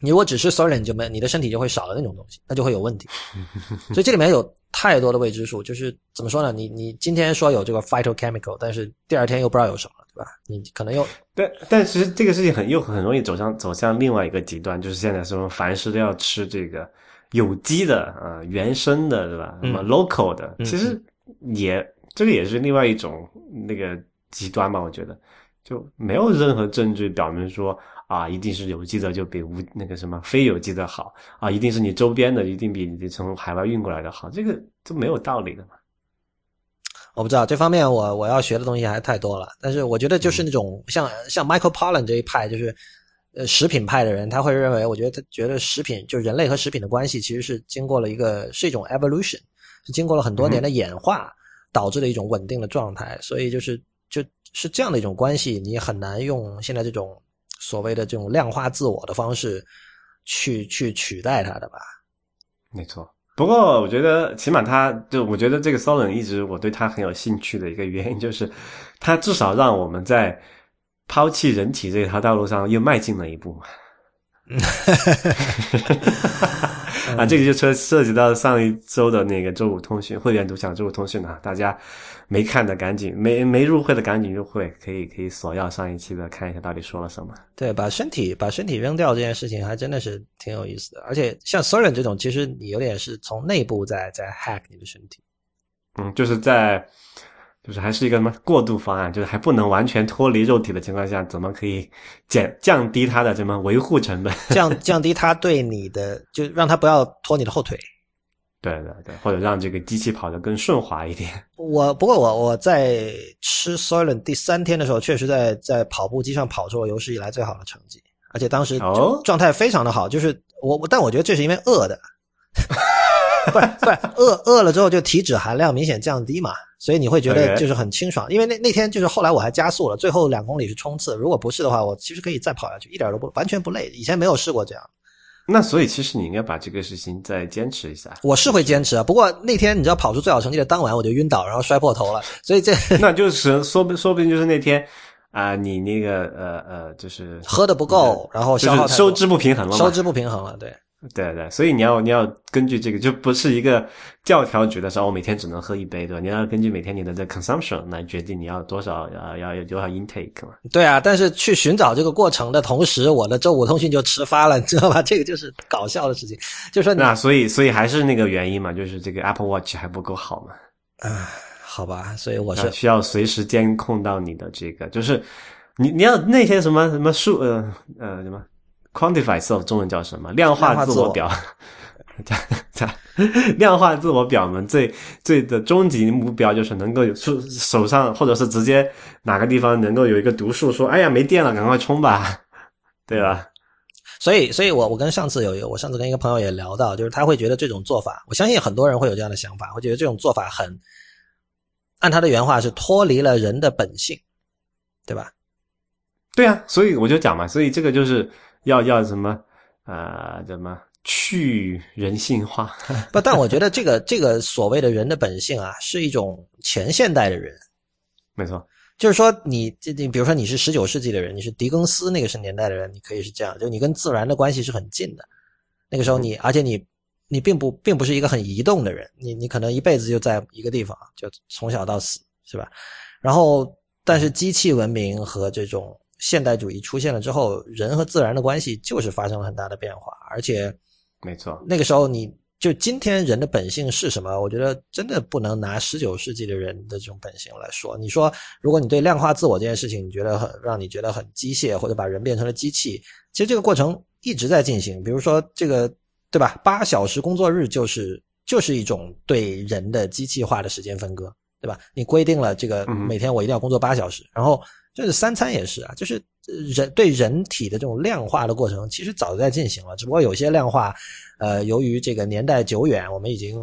[SPEAKER 1] 你如果只吃 Soylent，就没你的身体就会少了那种东西，那就会有问题。所以这里面有太多的未知数，就是怎么说呢？你你今天说有这个 phytochemical，但是第二天又不知道有什么。对吧，你可能又
[SPEAKER 2] 但，但其实这个事情很又很容易走向走向另外一个极端，就是现在什么凡事都要吃这个有机的啊，原生的，对吧？什么 local 的，其实也这个也是另外一种那个极端吧？我觉得就没有任何证据表明说啊，一定是有机的就比无那个什么非有机的好啊，一定是你周边的一定比你从海外运过来的好，这个就没有道理的嘛。
[SPEAKER 1] 我不知道这方面，我我要学的东西还太多了。但是我觉得就是那种像像 Michael Pollan 这一派，就是呃食品派的人，他会认为，我觉得他觉得食品就是人类和食品的关系，其实是经过了一个是一种 evolution，是经过了很多年的演化导致的一种稳定的状态。所以就是就是这样的一种关系，你很难用现在这种所谓的这种量化自我的方式去去取代它的吧？
[SPEAKER 2] 没错。不过，我觉得起码他就我觉得这个 solo 一直我对他很有兴趣的一个原因，就是他至少让我们在抛弃人体这条道路上又迈进了一步嘛。啊，这个就涉涉及到上一周的那个周五通讯会员独享周五通讯啊，大家没看的赶紧，没没入会的赶紧入会，可以可以索要上一期的看一下到底说了什么。
[SPEAKER 1] 对，把身体把身体扔掉这件事情还真的是挺有意思的，而且像 s o r e n 这种，其实你有点是从内部在在 hack 你的身体。
[SPEAKER 2] 嗯，就是在。就是还是一个什么过渡方案，就是还不能完全脱离肉体的情况下，怎么可以减降低它的什么维护成本？
[SPEAKER 1] 降降低它对你的，就让它不要拖你的后腿。
[SPEAKER 2] 对对对，或者让这个机器跑得更顺滑一点。
[SPEAKER 1] 我不过我我在吃 Soylent 第三天的时候，确实在在跑步机上跑出我有史以来最好的成绩，而且当时状态非常的好。就是我，但我觉得这是因为饿的，不是不是饿饿了之后就体脂含量明显降低嘛。所以你会觉得就是很清爽，因为那那天就是后来我还加速了，最后两公里是冲刺。如果不是的话，我其实可以再跑下去，一点都不完全不累。以前没有试过这样。
[SPEAKER 2] 那所以其实你应该把这个事情再坚持一下。
[SPEAKER 1] 我是会坚持啊，不过那天你知道跑出最好成绩的当晚我就晕倒，然后摔破头了。所以这
[SPEAKER 2] 那就是说不说不定就是那天啊，你那个呃呃就是
[SPEAKER 1] 喝的不够，然后消耗
[SPEAKER 2] 收支不平衡了，
[SPEAKER 1] 收支不平衡了，对。
[SPEAKER 2] 对对，所以你要你要根据这个，就不是一个教条觉得说，我每天只能喝一杯，对吧？你要根据每天你的这 consumption 来决定你要多少，要要有多少 intake 嘛。
[SPEAKER 1] 对啊，但是去寻找这个过程的同时，我的周五通讯就迟发了，你知道吧？这个就是搞笑的事情。就说
[SPEAKER 2] 那，所以所以还是那个原因嘛，就是这个 Apple Watch 还不够好嘛。
[SPEAKER 1] 啊，好吧，所以我是
[SPEAKER 2] 需要随时监控到你的这个，就是你你要那些什么什么数呃呃什么。Quantify self 中文叫什么？量化自我表。量化自我表们最最的终极目标就是能够有手手上，或者是直接哪个地方能够有一个读数，说哎呀没电了，赶快充吧，对吧？
[SPEAKER 1] 所以，所以我我跟上次有一个，我上次跟一个朋友也聊到，就是他会觉得这种做法，我相信很多人会有这样的想法，会觉得这种做法很，按他的原话是脱离了人的本性，对吧？
[SPEAKER 2] 对啊，所以我就讲嘛，所以这个就是。要要什么啊？怎么去人性化？
[SPEAKER 1] 不，但我觉得这个这个所谓的人的本性啊，是一种前现代的人。
[SPEAKER 2] 没错，
[SPEAKER 1] 就是说你这你比如说你是十九世纪的人，你是狄更斯那个是年代的人，你可以是这样，就你跟自然的关系是很近的。那个时候你，而且你你并不并不是一个很移动的人，你你可能一辈子就在一个地方，就从小到死，是吧？然后，但是机器文明和这种。现代主义出现了之后，人和自然的关系就是发生了很大的变化，而且，
[SPEAKER 2] 没错，
[SPEAKER 1] 那个时候你就今天人的本性是什么？我觉得真的不能拿十九世纪的人的这种本性来说。你说，如果你对量化自我这件事情，你觉得很让你觉得很机械，或者把人变成了机器，其实这个过程一直在进行。比如说这个，对吧？八小时工作日就是就是一种对人的机器化的时间分割，对吧？你规定了这个每天我一定要工作八小时，然后就是三餐也是啊，就是人对人体的这种量化的过程，其实早就在进行了，只不过有些量化。呃，由于这个年代久远，我们已经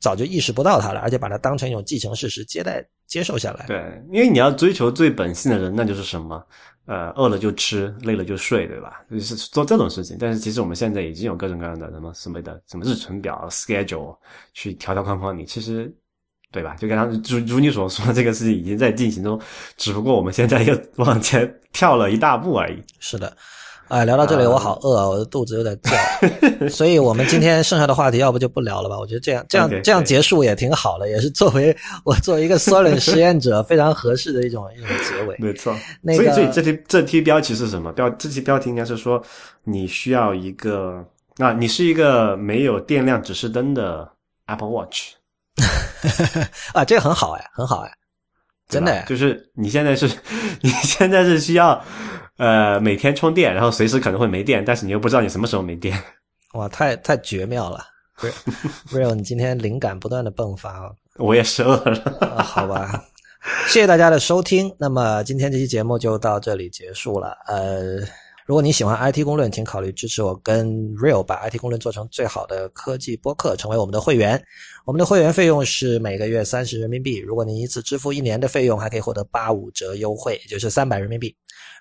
[SPEAKER 1] 早就意识不到它了，而且把它当成一种既成事实接待接受下来。
[SPEAKER 2] 对，因为你要追求最本性的人，那就是什么？呃，饿了就吃，累了就睡，对吧？就是做这种事情。但是其实我们现在已经有各种各样的什么什么的什么日程表 schedule 去条条框框你，其实对吧？就刚刚如如你所说，这个事情已经在进行中，只不过我们现在又往前跳了一大步而已。
[SPEAKER 1] 是的。哎，聊到这里我好饿啊，我的肚子有点叫，所以我们今天剩下的话题要不就不聊了吧？我觉得这样这样这样结束也挺好的，也是作为我作为一个 Solon 实验者非常合适的一种一种结尾。
[SPEAKER 2] 没错，
[SPEAKER 1] 所
[SPEAKER 2] 以所以这题这题标题是什么？标这题标题应该是说你需要一个，那你是一个没有电量指示灯的 Apple Watch
[SPEAKER 1] 啊，这个很好哎，很好哎，真的，
[SPEAKER 2] 就是你现在是 你现在是需要。呃，每天充电，然后随时可能会没电，但是你又不知道你什么时候没电。
[SPEAKER 1] 哇，太太绝妙了！Real，你今天灵感不断的迸发。
[SPEAKER 2] 我也是饿了。
[SPEAKER 1] 好吧，谢谢大家的收听。那么今天这期节目就到这里结束了。呃，如果你喜欢 IT 公论，请考虑支持我跟 Real 把 IT 公论做成最好的科技播客，成为我们的会员。我们的会员费用是每个月三十人民币。如果您一次支付一年的费用，还可以获得八五折优惠，也就是三百人民币。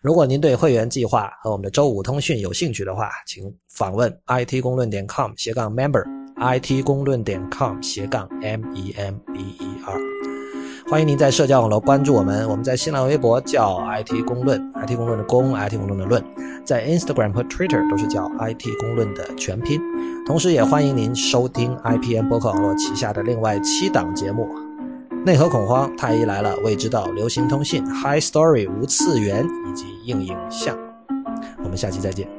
[SPEAKER 1] 如果您对会员计划和我们的周五通讯有兴趣的话，请访问 it 公论点 com 斜杠 member，it 公论点 com 斜杠 m e m b e r。欢迎您在社交网络关注我们，我们在新浪微博叫 it 公论，it 公论的公，it 公论的论，在 Instagram 和 Twitter 都是叫 it 公论的全拼。同时，也欢迎您收听 IPN 博客网络旗下的另外七档节目。内核恐慌，太医来了，未知道，流行通信，High Story，无次元以及硬影像。我们下期再见。